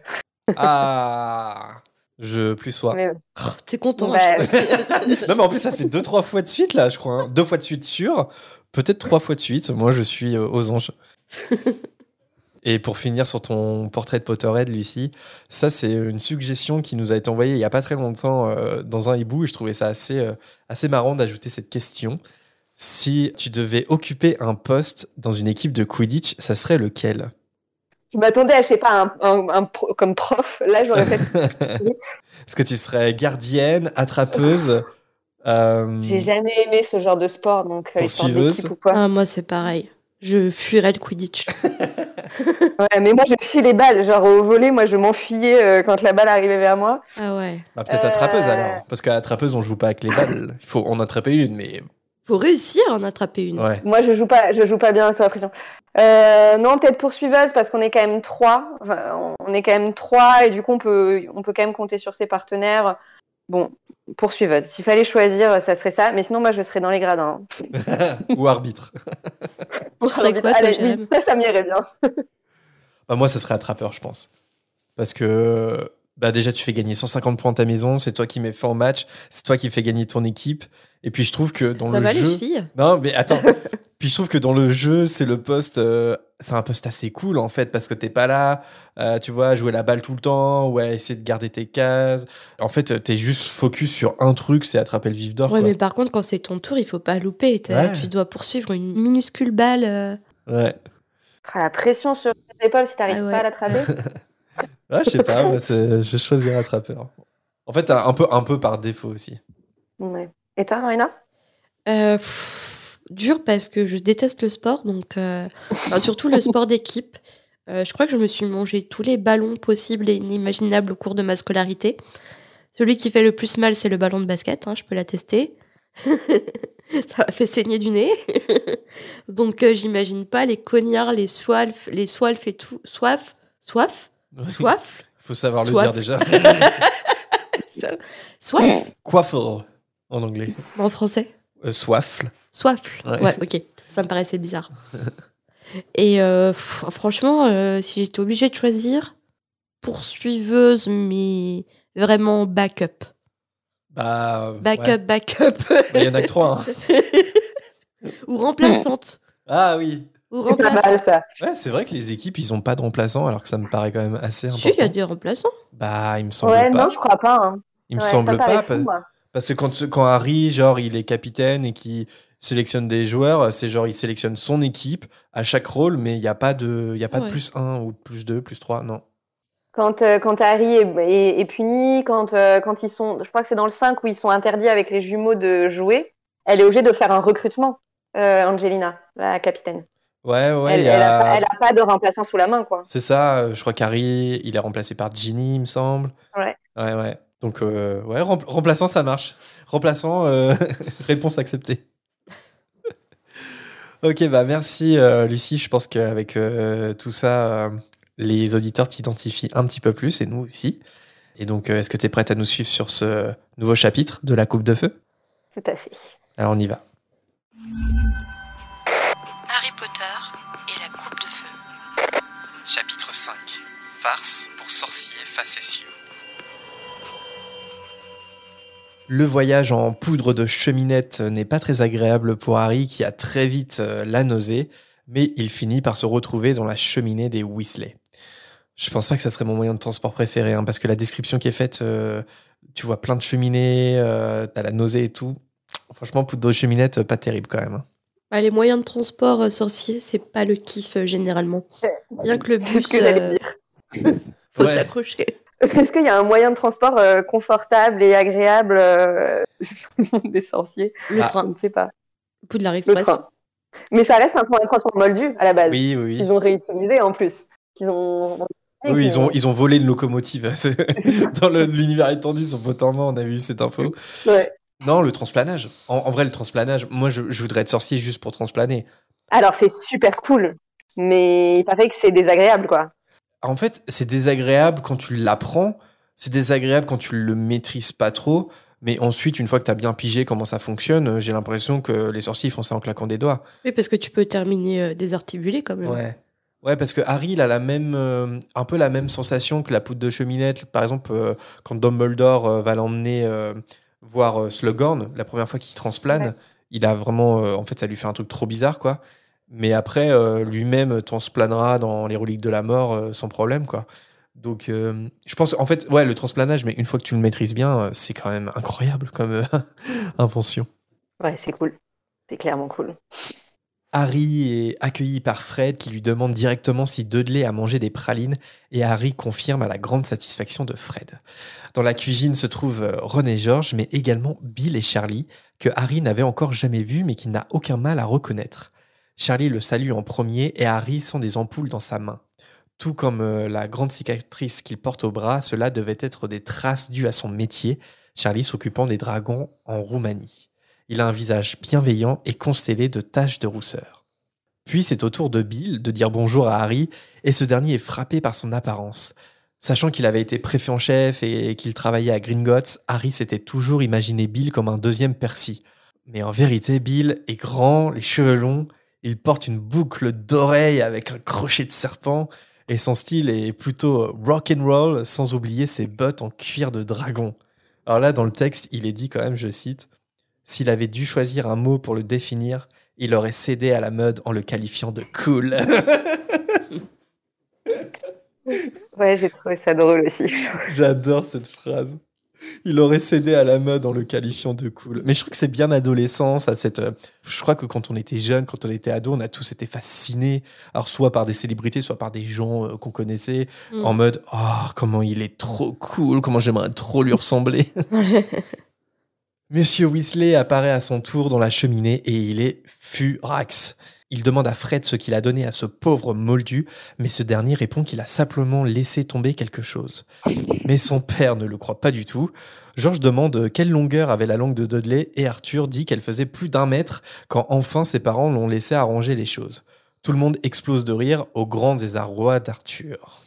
Ah, je plus sois. Mais- Oh, T'es content. Bah, non, mais en plus, ça fait deux, trois fois de suite, là, je crois. hein. Deux fois de suite sûr. Peut-être trois fois de suite. Moi, je suis euh, aux anges. Et pour finir sur ton portrait de Potterhead, Lucie, ça, c'est une suggestion qui nous a été envoyée il n'y a pas très longtemps euh, dans un hibou. Et je trouvais ça assez, euh, assez marrant d'ajouter cette question. Si tu devais occuper un poste dans une équipe de Quidditch, ça serait lequel? Je m'attendais à, je sais pas, un, un- un pro- comme prof, là, j'aurais fait, Est-ce que tu serais gardienne, attrapeuse euh, j'ai jamais aimé ce genre de sport, donc, euh, ou quoi. Ah, moi, c'est pareil. Je fuirais le Quidditch. Ouais, mais moi, je fuis les balles, genre au volet, moi, je m'enfuyais euh, quand la balle arrivait vers moi. Ah ouais. Bah, peut-être Euh, attrapeuse alors. Parce qu'à attrapeuse, on joue pas avec les balles. Il faut en attraper une, mais Faut réussir à en attraper une. ouais. Moi, je joue pas, je joue pas bien sous la pression. Euh, non, peut-être poursuiveuse parce qu'on est quand même trois. Enfin, on est quand même trois et du coup, on peut, on peut quand même compter sur ses partenaires. Bon, poursuiveuse. S'il fallait choisir, ça serait ça. Mais sinon, moi, je serais dans les gradins. Ou arbitre. Quoi, toi, Allez, Ça, ça m'irait bien. Bah, moi, ça serait attrapeur, je pense. Parce que bah, déjà, tu fais gagner 150 points à ta maison, c'est toi qui mets fin au match, c'est toi qui fais gagner ton équipe. Et puis, je trouve que dans Ça le va, jeu. les filles? Non, mais attends. Puis je trouve que dans le jeu, c'est le poste, euh, c'est un poste assez cool en fait, parce que t'es pas là, euh, tu vois, à jouer la balle tout le temps, ou à essayer de garder tes cases. En fait, t'es juste focus sur un truc, c'est attraper le vif d'or. Ouais, quoi. mais par contre, quand c'est ton tour, il faut pas louper. Ouais. Tu dois poursuivre une minuscule balle. euh. Ouais. Ah, La pression sur les épaules si t'arrives Ah ouais. pas à l'attraper. Ouais, je sais pas, moi, je choisirais attrapeur. En fait, un peu, un peu par défaut aussi. Ouais. Et toi, Marina? Euh, pff, dur parce que je déteste le sport, donc euh, enfin, surtout le sport d'équipe. Euh, je crois que je me suis mangé tous les ballons possibles et inimaginables au cours de ma scolarité. Celui qui fait le plus mal, c'est le ballon de basket, hein, je peux l'attester. Ça m'a fait saigner du nez. donc euh, j'imagine pas les cognards, les soifs, les soifs et tout. Soif Soif Soif Faut savoir le dire déjà. Soif Quaffle en anglais. En français Euh, soifle. Soif. Ouais. Ouais. ok. Ça me paraissait bizarre. Et euh, pff, franchement, euh, si j'étais obligée de choisir, poursuiveuse, mais vraiment backup. Bah. Backup, ouais. backup. Il y en a que trois. hein. Ou remplaçante. Ah oui. Ou C'est pas mal remplaçante. ça. Ouais, c'est vrai que les équipes, ils ont pas de remplaçants, alors que ça me paraît quand même assez important. Si, il y a des remplaçants. Bah, il me semble Ouais, pas. non, je crois pas. hein. Il me Ouais, semble pas. fou, moi. Parce que quand, quand Harry, genre, il est capitaine et qui sélectionne des joueurs, c'est genre, il sélectionne son équipe à chaque rôle, mais il n'y a pas de, il y a pas de plus 1 ou de plus 2, plus 3, non. Quand, euh, quand Harry est, est- est puni, quand, euh, quand ils sont, je crois que c'est dans le 5 où ils sont interdits avec les jumeaux de jouer, elle est obligée de faire un recrutement, euh, Angelina, la capitaine. Ouais, ouais. elle, elle a, pas- de remplaçant sous la main, quoi. C'est ça, je crois qu'Harry, il est remplacé par Ginny, il me semble. Ouais. Ouais, ouais. Donc, euh, ouais, rem- remplaçant, ça marche. Remplaçant, euh, réponse acceptée. ok, bah merci euh, Lucie. Je pense qu'avec euh, tout ça, euh, les auditeurs t'identifient un petit peu plus et nous aussi. Et donc, euh, est-ce que tu es prête à nous suivre sur ce nouveau chapitre de la Coupe de Feu? Tout à fait. Alors, on y va. Harry Potter et la coupe de feu. Chapitre 5 Farce pour sorciers facétieux. Le voyage en poudre de cheminette n'est pas très agréable pour Harry qui a très vite euh, la nausée, mais il finit par se retrouver dans la cheminée des Weasley. Je pense pas que ça serait mon moyen de transport préféré, hein, parce que la description qui est faite, euh, tu vois plein de cheminées, euh, t'as la nausée et tout. Franchement, poudre de cheminette, pas terrible quand même. hein. Bah, les moyens de transport euh, sorciers, c'est pas le kiff euh, généralement. Rien que le bus, euh, faut Ouais. s'accrocher. Est-ce qu'il y a un moyen de transport euh, confortable et agréable euh, des sorciers Le Ah. Je train, ne sais pas. Poudlard Express. Mais ça reste un moyen de transport moldu à la base. Oui, oui, oui. Ils ont réutilisé en plus. Ils ont. Oui, ils ont, ils ont volé une locomotive. C'est- Dans l'univers étendu sur Pottermore, on a vu cette info. Ouais. Non, le transplanage. En, en vrai, le transplanage, moi, je, je voudrais être sorcier juste pour transplaner. Alors c'est super cool, mais il paraît que c'est désagréable quoi. En fait, c'est désagréable quand tu l'apprends, c'est désagréable quand tu le maîtrises pas trop, mais ensuite, une fois que tu as bien pigé comment ça fonctionne, euh, j'ai l'impression que les sorciers font ça en claquant des doigts. Oui, parce que tu peux terminer euh, désarticulé quand même. Ouais. Ouais, parce que Harry, il a la même, euh, un peu la même sensation que la poudre de cheminette. Par exemple, euh, quand Dumbledore euh, va l'emmener voir Slughorn, la première fois qu'il transplane, Ouais. il a vraiment, en fait, ça lui fait un truc trop bizarre, quoi. Mais après, euh, lui-même transplanera dans les reliques de la mort euh, sans problème, quoi. Donc, euh, je pense, en fait, ouais, le transplanage, mais une fois que tu le maîtrises bien, euh, c'est quand même incroyable comme euh, invention. Ouais, c'est cool. C'est clairement cool. Harry est accueilli par Fred qui lui demande directement si Dudley a mangé des pralines et Harry confirme à la grande satisfaction de Fred. Dans la cuisine se trouvent euh, Ron et George, mais également Bill et Charlie, que Harry n'avait encore jamais vus mais qu'il n'a aucun mal à reconnaître. Charlie le salue en premier et Harry sent des ampoules dans sa main. Tout comme euh, la grande cicatrice qu'il porte au bras, cela devait être des traces dues à son métier, Charlie s'occupant des dragons en Roumanie. Il a un visage bienveillant et constellé de taches de rousseur. Puis c'est au tour de Bill de dire bonjour à Harry, et ce dernier est frappé par son apparence. Sachant qu'il avait été préfet en chef et qu'il travaillait à Gringotts, Harry s'était toujours imaginé Bill comme un deuxième Percy. Mais en vérité, Bill est grand, les cheveux longs, il porte une boucle d'oreille avec un crochet de serpent, et son style est plutôt rock and roll, sans oublier ses bottes en cuir de dragon. Alors là, dans le texte, il est dit quand même, je cite, S'il avait dû choisir un mot pour le définir, il aurait cédé à la mode en le qualifiant de cool. Ouais, j'ai trouvé ça drôle aussi. J'adore cette phrase. Il aurait cédé à la mode en le qualifiant de cool. Mais je trouve que c'est bien adolescent, ça, cette. euh, Je crois que quand on était jeune, quand on était ado, on a tous été fascinés, alors soit par des célébrités, soit par des gens euh, qu'on connaissait, Mm. en mode oh comment il est trop cool, comment j'aimerais trop lui ressembler. Monsieur Weasley apparaît à son tour dans la cheminée et il est furax. Il demande à Fred ce qu'il a donné à ce pauvre moldu, mais ce dernier répond qu'il a simplement laissé tomber quelque chose. Mais son père ne le croit pas du tout. George demande quelle longueur avait la langue de Dudley et Arthur dit qu'elle faisait plus d'un mètre quand enfin ses parents l'ont laissé arranger les choses. Tout le monde explose de rire au grand désarroi d'Arthur.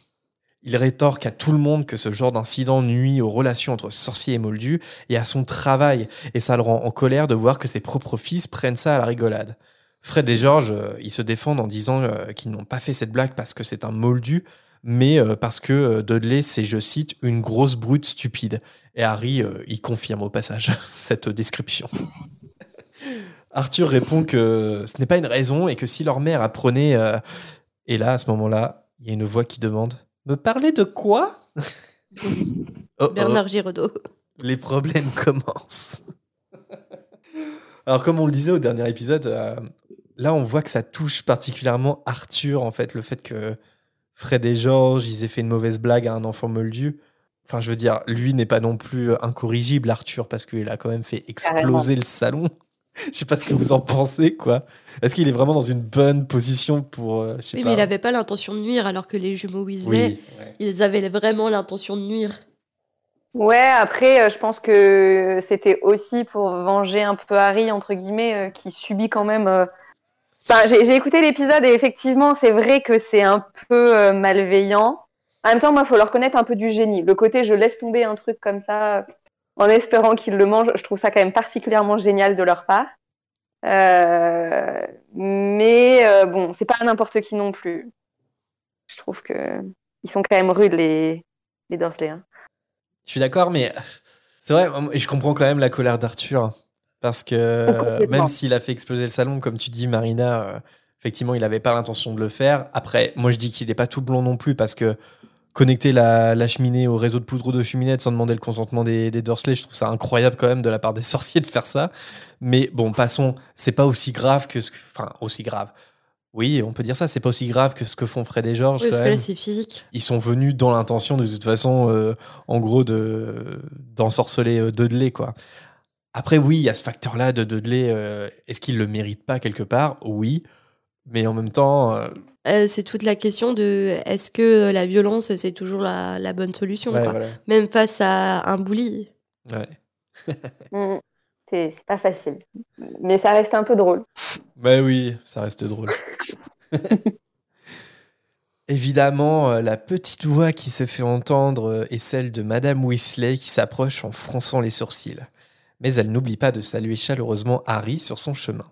Il rétorque à tout le monde que ce genre d'incident nuit aux relations entre sorcier et moldu et à son travail, et ça le rend en colère de voir que ses propres fils prennent ça à la rigolade. Fred et George, euh, ils se défendent en disant euh, qu'ils n'ont pas fait cette blague parce que c'est un moldu, mais euh, parce que Dudley, c'est, je cite, une grosse brute stupide. Et Harry, il confirme au passage cette description. Arthur répond que ce n'est pas une raison et que si leur mère apprenait... Et là, à ce moment-là, il y a une voix qui demande Me parler de quoi? Oh, oh, Bernard Giraudot. les problèmes commencent. Alors, comme on le disait au dernier épisode, euh, là, on voit que ça touche particulièrement Arthur, en fait, le fait que Fred et George, ils aient fait une mauvaise blague à un enfant moldu. Enfin, je veux dire, lui n'est pas non plus incorrigible, Arthur, parce qu'il a quand même fait exploser le salon. Je sais pas ce que vous en pensez, quoi. Est-ce qu'il est vraiment dans une bonne position pour. euh, je sais Oui, pas. mais il avait pas l'intention de nuire, alors que les jumeaux Weasley, Oui, ouais. ils avaient vraiment l'intention de nuire. Ouais, après, euh, je pense que c'était aussi pour venger un peu Harry, entre guillemets, euh, qui subit quand même. J'ai écouté l'épisode et effectivement, c'est vrai que c'est un peu euh, malveillant. En même temps, moi, il faut leur reconnaître un peu du génie. Le côté je laisse tomber un truc comme ça en espérant qu'ils le mangent, je trouve ça quand même particulièrement génial de leur part. Euh, mais euh, bon, c'est pas n'importe qui non plus. Je trouve que ils sont quand même rudes, les, les Dursley. hein. Je suis d'accord, mais c'est vrai, et je comprends quand même la colère d'Arthur. Parce que même s'il a fait exploser le salon, comme tu dis, Marina, euh, effectivement, il n'avait pas l'intention de le faire. Après, moi, je dis qu'il n'est pas tout blond non plus, parce que connecter la, la cheminée au réseau de poudre ou de cheminette sans demander le consentement des, des Dursley, je trouve ça incroyable quand même de la part des sorciers de faire ça. Mais bon, passons, c'est pas aussi grave que ce que. Enfin, aussi grave. Oui, on peut dire ça, c'est pas aussi grave que ce que font Fred et George. Oui, quand parce que là, c'est physique. ils sont venus dans l'intention de toute façon, euh, en gros, de d'ensorceler euh, Dudley, quoi. Après, oui, il y a ce facteur-là de Dudley. euh, Est-ce qu'il le mérite pas quelque part? Oui, mais en même temps, euh, Euh, c'est toute la question de est-ce que la violence, c'est toujours la, la bonne solution ouais, quoi? voilà. Même face à un bully. Ouais. Mm. C'est pas facile. Mais ça reste un peu drôle. Bah oui, ça reste drôle. Évidemment, la petite voix qui se fait entendre est celle de Madame Weasley qui s'approche en fronçant les sourcils. Mais elle n'oublie pas de saluer chaleureusement Harry sur son chemin.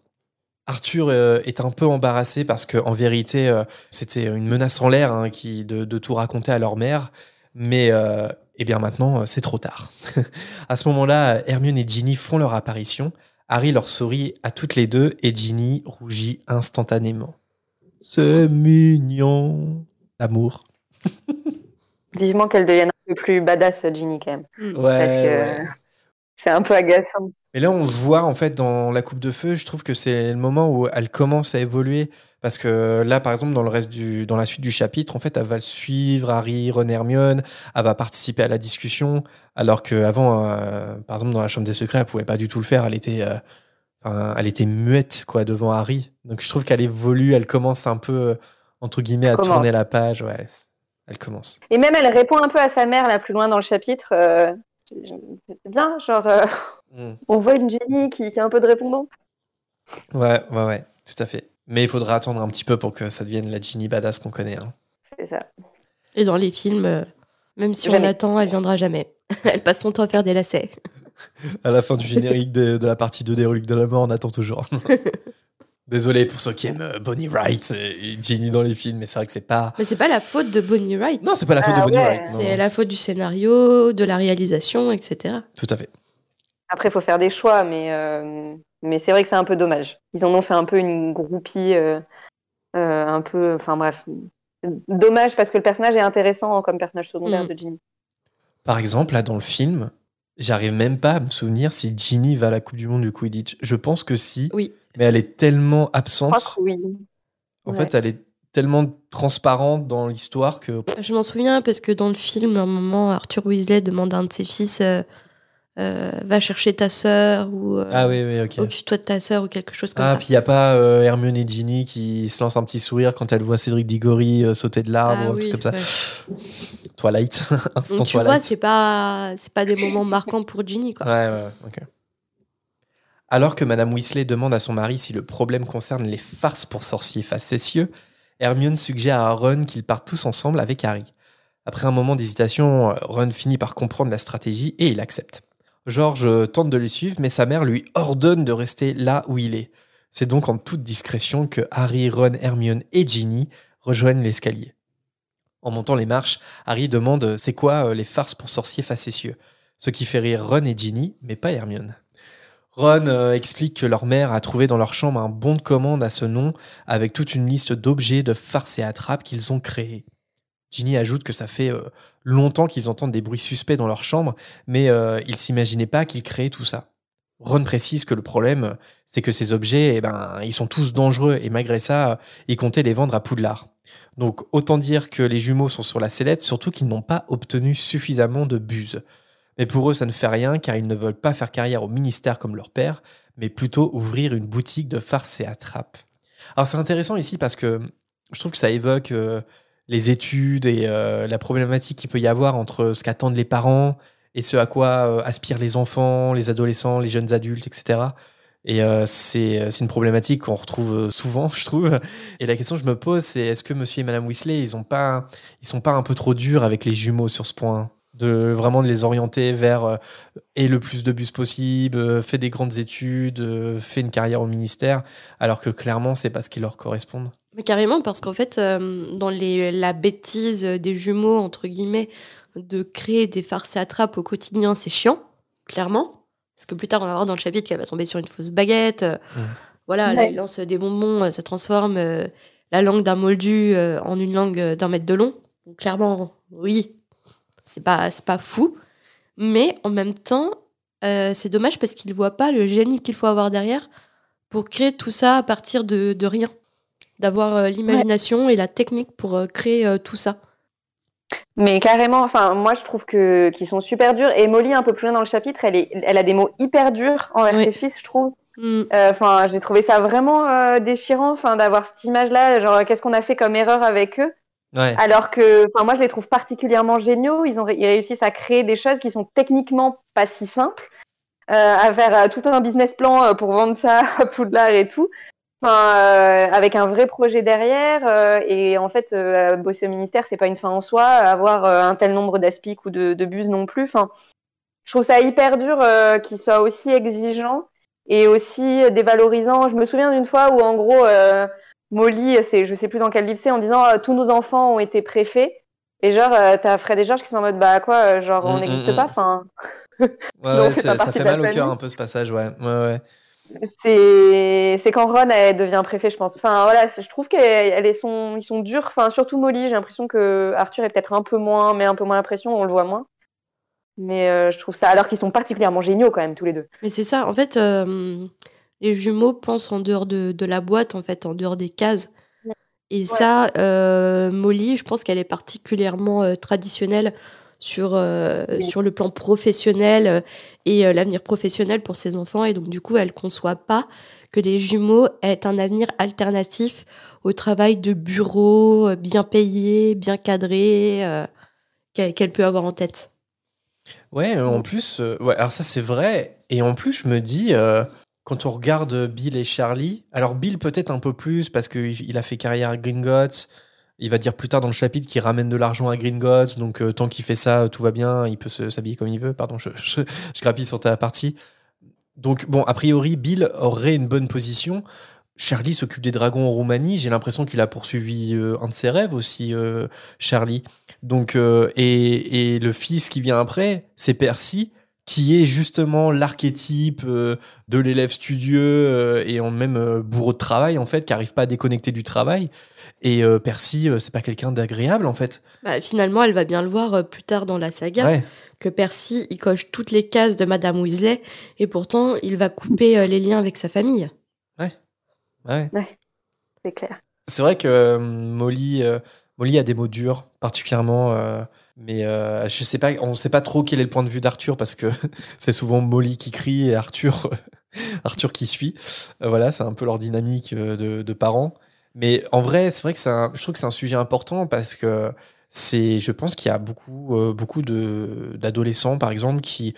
Arthur euh, est un peu embarrassé parce que en vérité, euh, c'était une menace en l'air hein, qui de, de tout raconter à leur mère. Mais euh, eh bien maintenant, c'est trop tard. à ce moment-là, Hermione et Ginny font leur apparition. Harry leur sourit à toutes les deux et Ginny rougit instantanément. C'est mignon. L'amour. Vivement qu'elle devienne un peu plus badass, Ginny, quand même. Ouais, Parce que ouais. C'est un peu agaçant. Et là, on le voit en fait dans la coupe de feu. Je trouve que c'est le moment où elle commence à évoluer. Parce que là, par exemple, dans le reste du, dans la suite du chapitre, en fait, elle va le suivre, Harry, Ron, Hermione. Elle va participer à la discussion. Alors qu'avant, euh, par exemple, dans la chambre des secrets, elle pouvait pas du tout le faire. Elle était, euh, enfin, elle était muette, quoi, devant Harry. Donc, je trouve qu'elle évolue. Elle commence un peu, euh, entre guillemets, à tourner la page. Ouais, elle commence. Et même, elle répond un peu à sa mère, là, plus loin dans le chapitre. euh, c'est bien, genre, euh, Mm. on voit une Ginny qui, qui a un peu de répondant. Ouais, ouais, ouais, tout à fait. Mais il faudra attendre un petit peu pour que ça devienne la Ginny badass qu'on connaît. hein. C'est ça. Et dans les films, euh, même si on attend, elle viendra jamais. elle passe son temps à faire des lacets. À la fin du générique de, de la partie 2 des Reliques de la Mort, on attend toujours. Désolé pour ceux qui aiment euh, Bonnie Wright et Ginny dans les films, mais c'est vrai que c'est pas. Mais c'est pas la faute de Bonnie Wright. Non, c'est pas la faute Ah de Bonnie ouais. Wright. c'est la faute du scénario, de la réalisation, etc. Tout à fait. Après, il faut faire des choix, mais, euh, mais c'est vrai que c'est un peu dommage. Ils en ont fait un peu une groupie, euh, euh, un peu. Enfin, bref. Dommage parce que le personnage est intéressant comme personnage secondaire Mm. de Ginny. Par exemple, là, dans le film, j'arrive même pas à me souvenir si Ginny va à la Coupe du Monde du Quidditch. Je pense que si, Oui. mais elle est tellement Je absente. crois que oui. En Ouais. fait, elle est tellement transparente dans l'histoire que. Je m'en souviens parce que dans le film, à un moment, Arthur Weasley demande à un de ses fils euh, euh, va chercher ta sœur ou euh, Ah oui, oui, ok. occupe-toi de ta sœur ou quelque chose comme Ah, ça. puis il n'y a pas euh, Hermione et Ginny qui se lancent un petit sourire quand elles voient Cédric Diggory euh, sauter de l'arbre Ah ou un truc oui, comme ça. ouais. Twilight. Instant Donc tu vois, c'est pas c'est pas des moments marquants pour Ginny quoi. Ouais, ouais, ok. Alors que Madame Weasley demande à son mari si le problème concerne les farces pour sorciers facétieux, Hermione suggère à Ron qu'ils partent tous ensemble avec Harry. Après un moment d'hésitation, Ron finit par comprendre la stratégie et il accepte. George tente de les suivre, mais sa mère lui ordonne de rester là où il est. C'est donc en toute discrétion que Harry, Ron, Hermione et Ginny rejoignent l'escalier. En montant les marches, Harry demande euh, c'est quoi euh, les farces pour sorciers facétieux? Ce qui fait rire Ron et Ginny, mais pas Hermione. Ron euh, explique que leur mère a trouvé dans leur chambre un bon de commande à ce nom, avec toute une liste d'objets, de farces et attrapes qu'ils ont créés. Ginny ajoute que ça fait longtemps qu'ils entendent des bruits suspects dans leur chambre, mais ils s'imaginaient pas qu'ils créaient tout ça. Ron précise que le problème, c'est que ces objets, eh ben, ils sont tous dangereux, et malgré ça, ils comptaient les vendre à Poudlard. Donc autant dire que les jumeaux sont sur la sellette, surtout qu'ils n'ont pas obtenu suffisamment de buse. Mais pour eux, ça ne fait rien car ils ne veulent pas faire carrière au ministère comme leur père, mais plutôt ouvrir une boutique de farce et attrape. Alors c'est intéressant ici parce que je trouve que ça évoque euh, les études et euh, la problématique qu'il peut y avoir entre ce qu'attendent les parents et ce à quoi euh, aspirent les enfants, les adolescents, les jeunes adultes, etc. Et c'est une problématique qu'on retrouve souvent, je trouve. Et la question que je me pose, c'est est-ce que Monsieur et Madame Weasley, ils ont pas, ils sont pas un peu trop durs avec les jumeaux sur ce point? De vraiment de les orienter vers et le plus de bus possible, fait des grandes études, fait une carrière au ministère, alors que clairement c'est pas ce qui leur correspond. Carrément, parce qu'en fait, euh, dans les, la bêtise des jumeaux, entre guillemets, de créer des farces et attrapes au quotidien, c'est chiant, clairement. Parce que plus tard, on va voir dans le chapitre qu'elle va tomber sur une fausse baguette. Euh, voilà, là, il lance des bonbons, euh, ça transforme la langue d'un moldu en une langue d'un mètre de long. Donc, clairement, oui, c'est pas, pas fou. Mais en même temps, c'est dommage parce qu'il ne voit pas le génie qu'il faut avoir derrière pour créer tout ça à partir de, de rien d'avoir euh, l'imagination et la technique pour euh, créer euh, tout ça. Mais carrément, enfin, moi je trouve que qu'ils sont super durs. Et Molly, un peu plus loin dans le chapitre, elle, est, elle a des mots hyper durs envers ses fils, je trouve. Mm. Enfin, j'ai trouvé ça vraiment déchirant, enfin, d'avoir cette image-là, genre qu'est-ce qu'on a fait comme erreur avec eux? Alors que, enfin, moi je les trouve particulièrement géniaux. Ils ont, ils réussissent à créer des choses qui sont techniquement pas si simples, à faire tout un business plan pour vendre ça à Poudlard et tout. Enfin, euh, avec un vrai projet derrière. Euh, et en fait, euh, bosser au ministère, c'est pas une fin en soi. Avoir un tel nombre d'aspics ou de, de bus non plus. Enfin, je trouve ça hyper dur qu'il soit aussi exigeant et aussi dévalorisant. Je me souviens d'une fois où, en gros, Molly, c'est, je sais plus dans quel livre c'est, en disant tous nos enfants ont été préfets. Et genre, t'as Fred et Georges qui sont en mode bah quoi, genre on mm, mm, n'existe pas. Mm. Enfin. ouais, ça fait mal au cœur un peu ce passage, ouais. ouais, ouais c'est quand Ron elle devient préfet, je pense. Enfin voilà, je trouve qu'elles sont ils sont durs. Enfin surtout Molly, j'ai l'impression que Arthur est peut-être un peu moins, mais un peu moins l'impression, on le voit moins. Mais euh, je trouve ça, alors qu'ils sont particulièrement géniaux quand même tous les deux. Mais c'est ça, en fait, euh, les jumeaux pensent en dehors de, de, la boîte, en fait, en dehors des cases. Et ça, euh, Molly, je pense qu'elle est particulièrement traditionnelle sur, euh, sur le plan professionnel euh, et euh, l'avenir professionnel pour ses enfants. Et donc, du coup, elle conçoit pas que les jumeaux aient un avenir alternatif au travail de bureau bien payé, bien cadré, qu'elle peut avoir en tête. Ouais, en plus, ouais, alors ça c'est vrai. Et en plus, je me dis, quand on regarde Bill et Charlie, alors Bill peut-être un peu plus parce qu'il a fait carrière à Gringotts, il va dire plus tard dans le chapitre qu'il ramène de l'argent à Gringotts, donc euh, tant qu'il fait ça, tout va bien, il peut s'habiller comme il veut. Pardon, je, grappille sur ta partie. Donc, bon, a priori, Bill aurait une bonne position. Charlie s'occupe des dragons en Roumanie. J'ai l'impression qu'il a poursuivi euh, un de ses rêves aussi, euh, Charlie. Donc, et, et, le fils qui vient après, c'est Percy, qui est justement l'archétype de l'élève studieux et en même bourreau de travail, en fait, qui n'arrive pas à déconnecter du travail. Et euh, Percy, euh, c'est pas quelqu'un d'agréable en fait. Bah, finalement, elle va bien le voir euh, plus tard dans la saga. Que Percy, il coche toutes les cases de Madame Weasley et pourtant, il va couper les liens avec sa famille. Ouais. Ouais. c'est clair. C'est vrai que Molly, Molly a des mots durs, particulièrement. mais je sais pas, on sait pas trop quel est le point de vue d'Arthur parce que c'est souvent Molly qui crie et Arthur, Arthur qui suit. voilà, c'est un peu leur dynamique de, de parents. Mais en vrai, c'est vrai que c'est je trouve que c'est un sujet important parce que c'est, je pense qu'il y a beaucoup, euh, beaucoup d'adolescents, par exemple, qui,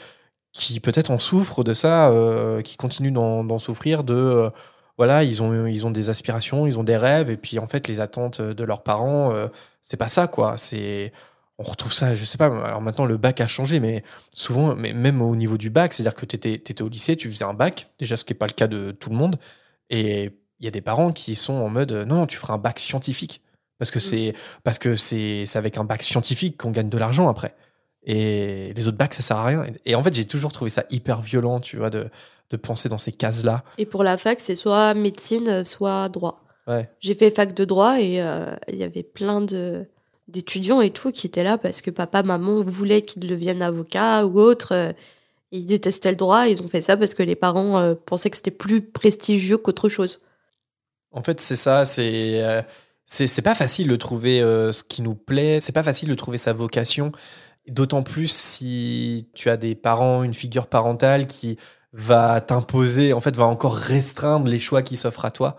qui peut-être en souffrent de ça, euh, qui continuent d'en, souffrir, de, euh, voilà, ils ont, ils ont des aspirations, ils ont des rêves, et puis en fait, les attentes de leurs parents, c'est pas ça, quoi. C'est, on retrouve ça, je sais pas, alors maintenant le bac a changé, mais souvent, mais même au niveau du bac, c'est-à-dire que tu étais, étais, au lycée, tu faisais un bac, déjà ce qui n'est pas le cas de tout le monde, et il y a des parents qui sont en mode non, tu feras un bac scientifique parce que mm. c'est parce que c'est avec un bac scientifique qu'on gagne de l'argent après. Et les autres bacs, ça sert à rien. Et en fait, j'ai toujours trouvé ça hyper violent, tu vois, de, de penser dans ces cases-là. Et pour la fac, c'est soit médecine, soit droit. Ouais. J'ai fait fac de droit et euh, il y avait plein de d'étudiants et tout qui étaient là parce que papa, maman voulaient qu'ils deviennent avocats ou autres. Euh, ils détestaient le droit, ils ont fait ça parce que les parents euh, pensaient que c'était plus prestigieux qu'autre chose. En fait, c'est ça, c'est euh, c'est pas facile de trouver euh, ce qui nous plaît, c'est pas facile de trouver sa vocation, d'autant plus si tu as des parents, une figure parentale qui va t'imposer, en fait, va encore restreindre les choix qui s'offrent à toi.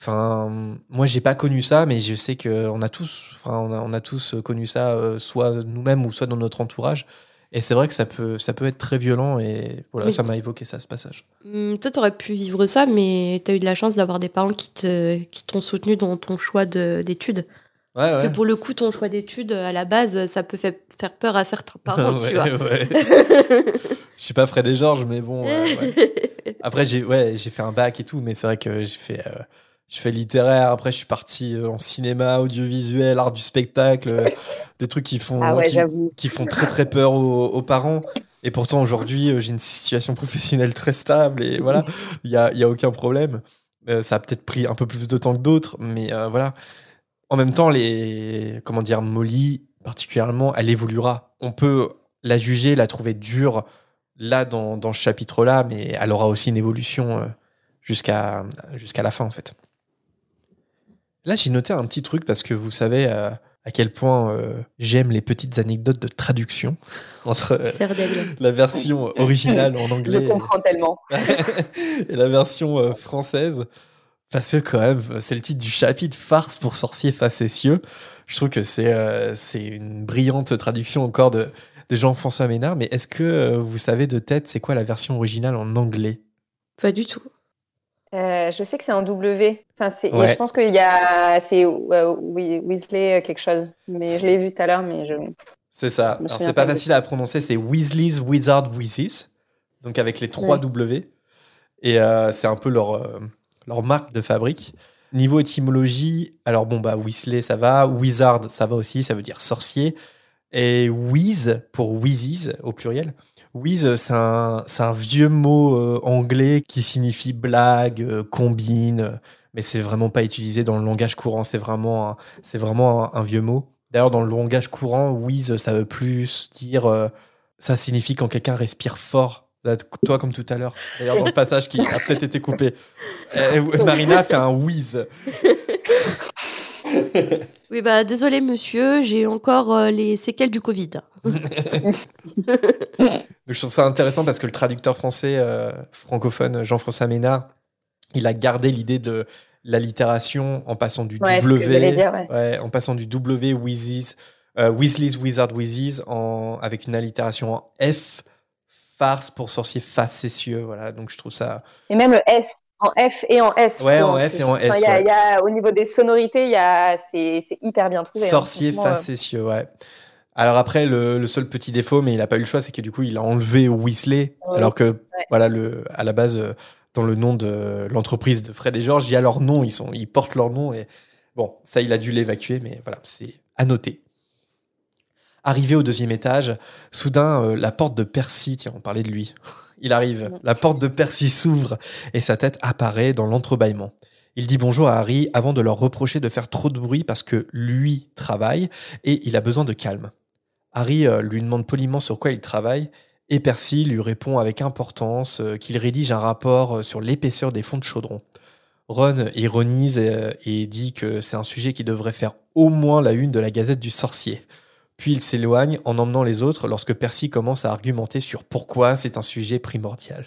Enfin, moi, j'ai pas connu ça, mais je sais qu'on a tous, enfin, on a, tous connu ça, euh, soit nous-mêmes ou soit dans notre entourage. Et c'est vrai que ça peut, ça peut être très violent. Et voilà, ça m'a évoqué ça, ce passage. Hum, toi, t'aurais pu vivre ça, mais t'as eu de la chance d'avoir des parents qui te, qui t'ont soutenu dans ton choix de- d'études. Ouais, Parce ouais. que pour le coup, ton choix d'études, à la base, ça peut fait- faire peur à certains parents, tu vois. Ouais, ouais. Je suis pas Fred et Georges, mais bon. euh, ouais. Après, j'ai ouais, j'ai fait un bac et tout, mais c'est vrai que j'ai fait, euh, je fais littéraire. Après, je suis parti euh, en cinéma, audiovisuel, art du spectacle, euh, des trucs qui font, Ah ouais, qui, font très très peur aux, aux parents. Et pourtant, aujourd'hui, euh, j'ai une situation professionnelle très stable et voilà, il y a, y a aucun problème. Euh, ça a peut-être pris un peu plus de temps que d'autres, mais euh, voilà. En même temps, les, comment dire, Molly, particulièrement, elle évoluera. On peut la juger, la trouver dure là dans, dans ce chapitre-là, mais elle aura aussi une évolution jusqu'à jusqu'à la fin, en fait. Là, j'ai noté un petit truc parce que vous savez euh, à quel point euh, j'aime les petites anecdotes de traduction entre euh, la version originale en Je anglais comprends tellement. et la version euh, française. Parce que quand même, c'est le titre du chapitre Farce pour sorciers facétieux. Je trouve que c'est euh, c'est une brillante traduction encore de, de Jean-François Ménard. Mais est-ce que euh, vous savez de tête c'est quoi la version originale en anglais? Pas du tout. Euh, je sais que c'est en W. Enfin, c'est, Ouais. Je pense qu'il y a. C'est euh, Weasley euh, quelque chose. Mais je l'ai vu tout à l'heure, mais je. C'est ça. Je Alors c'est pas facile à prononcer, c'est Weasley's Wizard Wizards. Donc avec les trois. W. Et euh, c'est un peu leur, leur marque de fabrique. Niveau étymologie, alors bon, bah Weasley ça va, Wizard ça va aussi, ça veut dire sorcier. Et Wiz pour Wheezes au pluriel. Wiz, c'est un, un vieux mot euh, anglais qui signifie blague, euh, combine, mais c'est vraiment pas utilisé dans le langage courant. C'est vraiment, c'est vraiment un, vieux mot. D'ailleurs, dans le langage courant, Wheeze, ça veut plus dire. euh, ça signifie quand quelqu'un respire fort. Toi, comme tout à l'heure. D'ailleurs, dans le passage qui a peut-être été coupé. Euh, Marina fait un wheeze. Oui, bah désolé monsieur, j'ai encore euh, les séquelles du Covid. Je trouve ça intéressant parce que le traducteur français euh, francophone Jean-François Ménard, il a gardé l'idée de l'allitération en passant du Ouais, W, j'allais dire, ouais. ouais, en passant du W Weezys, euh, Weasley's Wizard Weezys en avec une allitération en F, farce pour sorcier facétieux. Voilà, donc je trouve ça. Et même le S. En F et en S. Ouais, en plus. F et en Enfin, S, il y a- ouais. il y a- au niveau des sonorités, y a, c'est, c'est hyper bien trouvé. hein, Sorcier euh. facétieux, ouais. Alors après, le, le seul petit défaut, mais il n'a pas eu le choix, c'est que du coup, il a enlevé Weasley, Ouais. alors que, voilà, le, à la base, euh, dans le nom de l'entreprise de Fred et George, il y a leur nom, ils, sont, ils portent leur nom, et bon, ça, il a dû l'évacuer, mais voilà, c'est à noter. Arrivé au deuxième étage, soudain, euh, la porte de Percy, tiens, on parlait de lui, il arrive, la porte de Percy s'ouvre, et sa tête apparaît dans l'entrebâillement. Il dit bonjour à Harry avant de leur reprocher de faire trop de bruit parce que lui travaille et il a besoin de calme. Harry euh, lui demande poliment sur quoi il travaille et Percy lui répond avec importance euh, qu'il rédige un rapport euh, sur l'épaisseur des fonds de chaudron. Ron ironise et dit que c'est un sujet qui devrait faire au moins la une de la Gazette du Sorcier. Puis il s'éloigne en emmenant les autres lorsque Percy commence à argumenter sur pourquoi c'est un sujet primordial.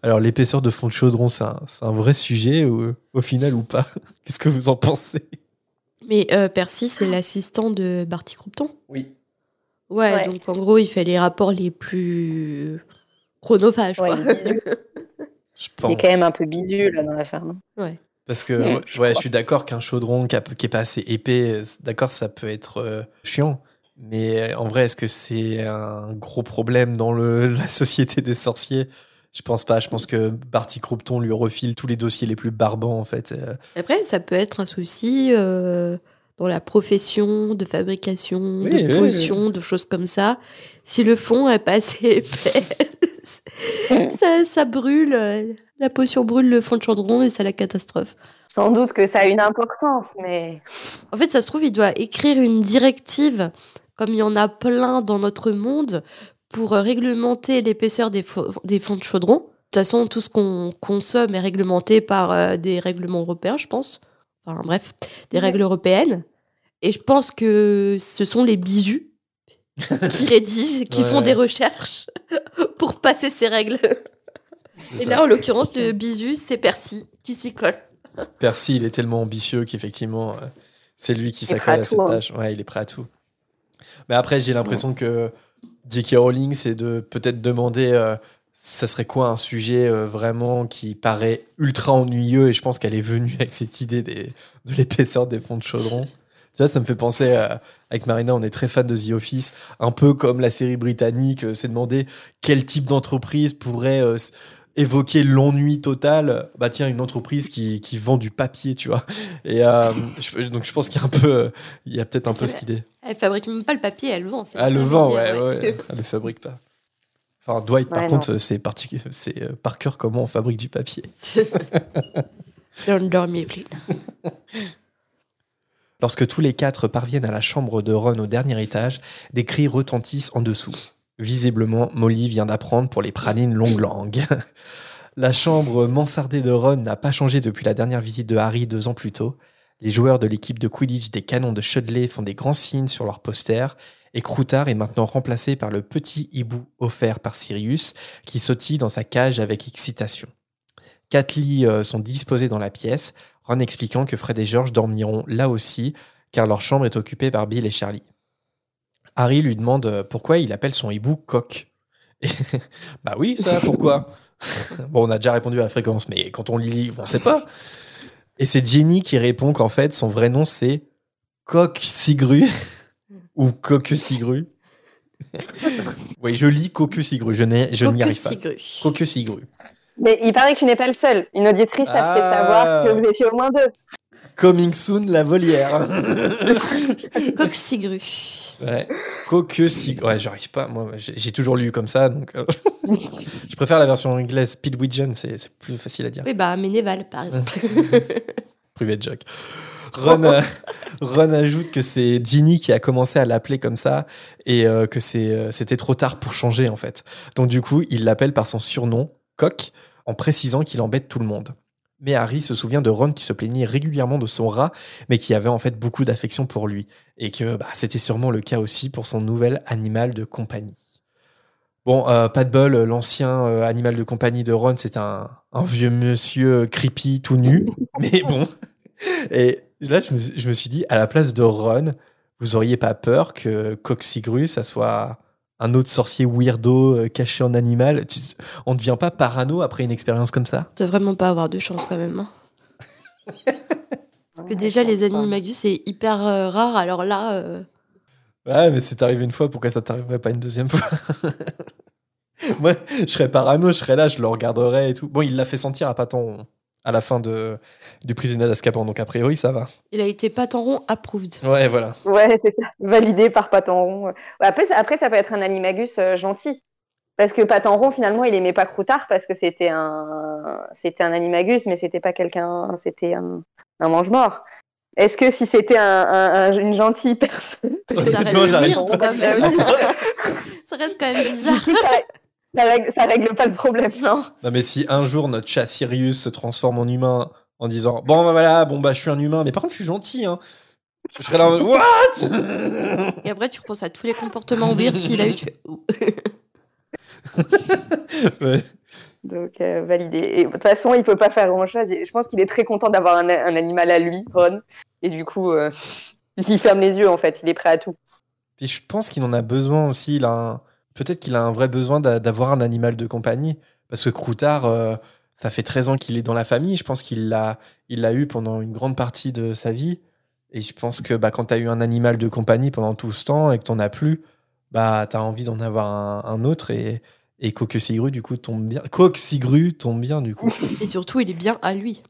Alors l'épaisseur de fond de chaudron, c'est un, c'est un vrai sujet ou- au final ou pas? Qu'est-ce que vous en pensez? Mais euh, Percy, c'est l'assistant de Barty Croupton. Oui. Ouais, Ouais. donc en gros, il fait les rapports les plus chronophages. Ouais, quoi. il est bisu. Je Il pense. est quand même un peu bisu là dans l'affaire. non? Parce que Ouais, ouais, je ouais, je suis d'accord qu'un chaudron qui, a- qui est pas assez épais, d'accord, ça peut être euh, chiant. Mais euh, en vrai, est-ce que c'est un gros problème dans le, la société des sorciers? Je pense pas. Je pense que Barty Croupton lui refile tous les dossiers les plus barbants, en fait. Euh, Après, ça peut être un souci euh, dans la profession de fabrication, Oui, de oui, potions, de choses comme ça. Si le fond est pas assez épais, ça, ça brûle. La potion brûle le fond de chaudron et c'est la catastrophe. Sans doute que ça a une importance, mais En fait, ça se trouve, il doit écrire une directive, comme il y en a plein dans notre monde, pour euh, réglementer l'épaisseur des, fo- des fonds de chaudron. De toute façon, tout ce qu'on consomme est réglementé par euh, des règlements européens, je pense. Enfin, bref, des Ouais. règles européennes. Et je pense que ce sont les bisus qui rédigent, qui Ouais. font des recherches pour passer ces règles. Et là, en l'occurrence, le bisu, c'est Percy qui s'y colle. Percy, il est tellement ambitieux qu'effectivement, euh, c'est lui qui s'accole à à cette tout, hein. tâche. Ouais, il est prêt à tout. Mais après, j'ai l'impression que J.K. Rowling, c'est de peut-être demander euh, ça serait quoi un sujet euh, vraiment qui paraît ultra ennuyeux et je pense qu'elle est venue avec cette idée des, de l'épaisseur des fonds de chaudron. Tu vois, ça me fait penser à, avec Marina, on est très fan de The Office, un peu comme la série britannique, euh, c'est demander quel type d'entreprise pourrait euh, évoquer l'ennui total. Bah tiens, une entreprise qui, qui vend du papier, tu vois. Et euh, je- donc je pense qu'il y a un peu, il y a peut-être un peu cette idée. Elle fabrique même pas le papier, elle le vend. Ah, le vent, dire, ouais, ouais. Elle le fabrique pas. Enfin, Dwight, par Ouais, contre, c'est particulier. C'est euh, par cœur comment on fabrique du papier. Lorsque tous les quatre parviennent à la chambre de Ron au dernier étage, des cris retentissent en dessous. Visiblement, Molly vient d'apprendre pour les pralines longue langue. la chambre mansardée de Ron n'a pas changé depuis la dernière visite de Harry deux ans plus tôt. Les joueurs de l'équipe de Quidditch des canons de Chudley font des grands signes sur leurs posters, et Croutard est maintenant remplacé par le petit hibou offert par Sirius, qui sautille dans sa cage avec excitation. Quatre lits euh, sont disposés dans la pièce, Ron expliquant que Fred et George dormiront là aussi, car leur chambre est occupée par Bill et Charlie. Harry lui demande euh, pourquoi il appelle son hibou Coq? Et- bah oui, ça, pourquoi? Bon, on a déjà répondu à la fréquence, mais quand on lit, on sait pas. Et c'est Jenny qui répond qu'en fait, son vrai nom, c'est Coq Sigru ou Coque Sigru. oui, je lis Coque Sigru, je, n'ai- je n'y arrive pas. Coque Sigru. Mais il paraît que tu n'es pas le seul. Une auditrice a fait Ah. savoir que vous étiez au moins deux. Coming soon, la volière. Coq Sigru. Ouais. Quoique si. Ouais, j'arrive pas. Moi, j'ai toujours lu comme ça, donc. euh, je préfère la version anglaise. Pidwidgeon, c'est plus facile à dire. Oui, bah, Ménéval, par exemple. Private joke. Ron, euh, Ron ajoute que c'est Ginny qui a commencé à l'appeler comme ça et euh, que c'était trop tard pour changer en fait. Donc du coup, il l'appelle par son surnom, Coq, en précisant qu'il embête tout le monde. Mais Harry se souvient de Ron qui se plaignait régulièrement de son rat, mais qui avait en fait beaucoup d'affection pour lui. Et que bah, c'était sûrement le cas aussi pour son nouvel animal de compagnie. Bon, euh, pas de bol, l'ancien euh, animal de compagnie de Ron, c'est un, un vieux monsieur creepy tout nu. mais bon. Et là, je me, je me suis dit, à la place de Ron, vous auriez pas peur que Coxigru, ça soit un autre sorcier weirdo euh, caché en animal Tu- On ne devient pas parano après une expérience comme ça? Tu vraiment pas avoir de chance quand même. hein. Parce que déjà, les animagus, c'est hyper euh, rare. Alors là, euh, Ouais, mais c'est arrivé une fois, pourquoi ça t'arriverait pas une deuxième fois? Moi, je serais parano, je serais là, je le regarderais et tout. Bon, il l'a fait sentir à Paton à la fin de, du prisonnier d'Azkaban, donc a priori, ça va. il a été patent rond approved. Ouais, voilà. Ouais, c'est ça. Validé par Patenron. Ouais, Après, ça- après, ça peut être un animagus euh, gentil. Parce que Patenron, finalement, il aimait pas Croutard parce que c'était un, c'était un animagus, mais c'était pas quelqu'un, c'était un, un mange-mort. Est-ce que si c'était un, un- un- une gentille personne, reste ça reste quand même bizarre. Ça, règle, ça règle pas le problème. Non. Non, mais si un jour notre chat Sirius se transforme en humain en disant Bon, bah voilà, bon, bah je suis un humain, mais par contre, je suis gentil, hein. Je serais là en mode What? Et après, tu repenses à tous les comportements weird qu'il a eu. Tu fais, ouh. Ouais. Donc, euh, validé. Et de toute façon, il peut pas faire grand-chose. Je pense qu'il est très content d'avoir un, un animal à lui, Ron. Et du coup, euh, il ferme les yeux, en fait. Il est prêt à tout. Puis je pense qu'il en a besoin aussi. Il a un- Peut-être qu'il a un vrai besoin d'a- d'avoir un animal de compagnie. Parce que Croutard, euh, ça fait 13 ans qu'il est dans la famille. Je pense qu'il l'a il l'a eu pendant une grande partie de sa vie. Et je pense que bah, quand tu as eu un animal de compagnie pendant tout ce temps et que tu as plus, bah, tu as envie d'en avoir un, un autre. Et, et Coque Sigru, du coup, tombe bien. Coque Sigru tombe bien, du coup. Et surtout, il est bien à lui.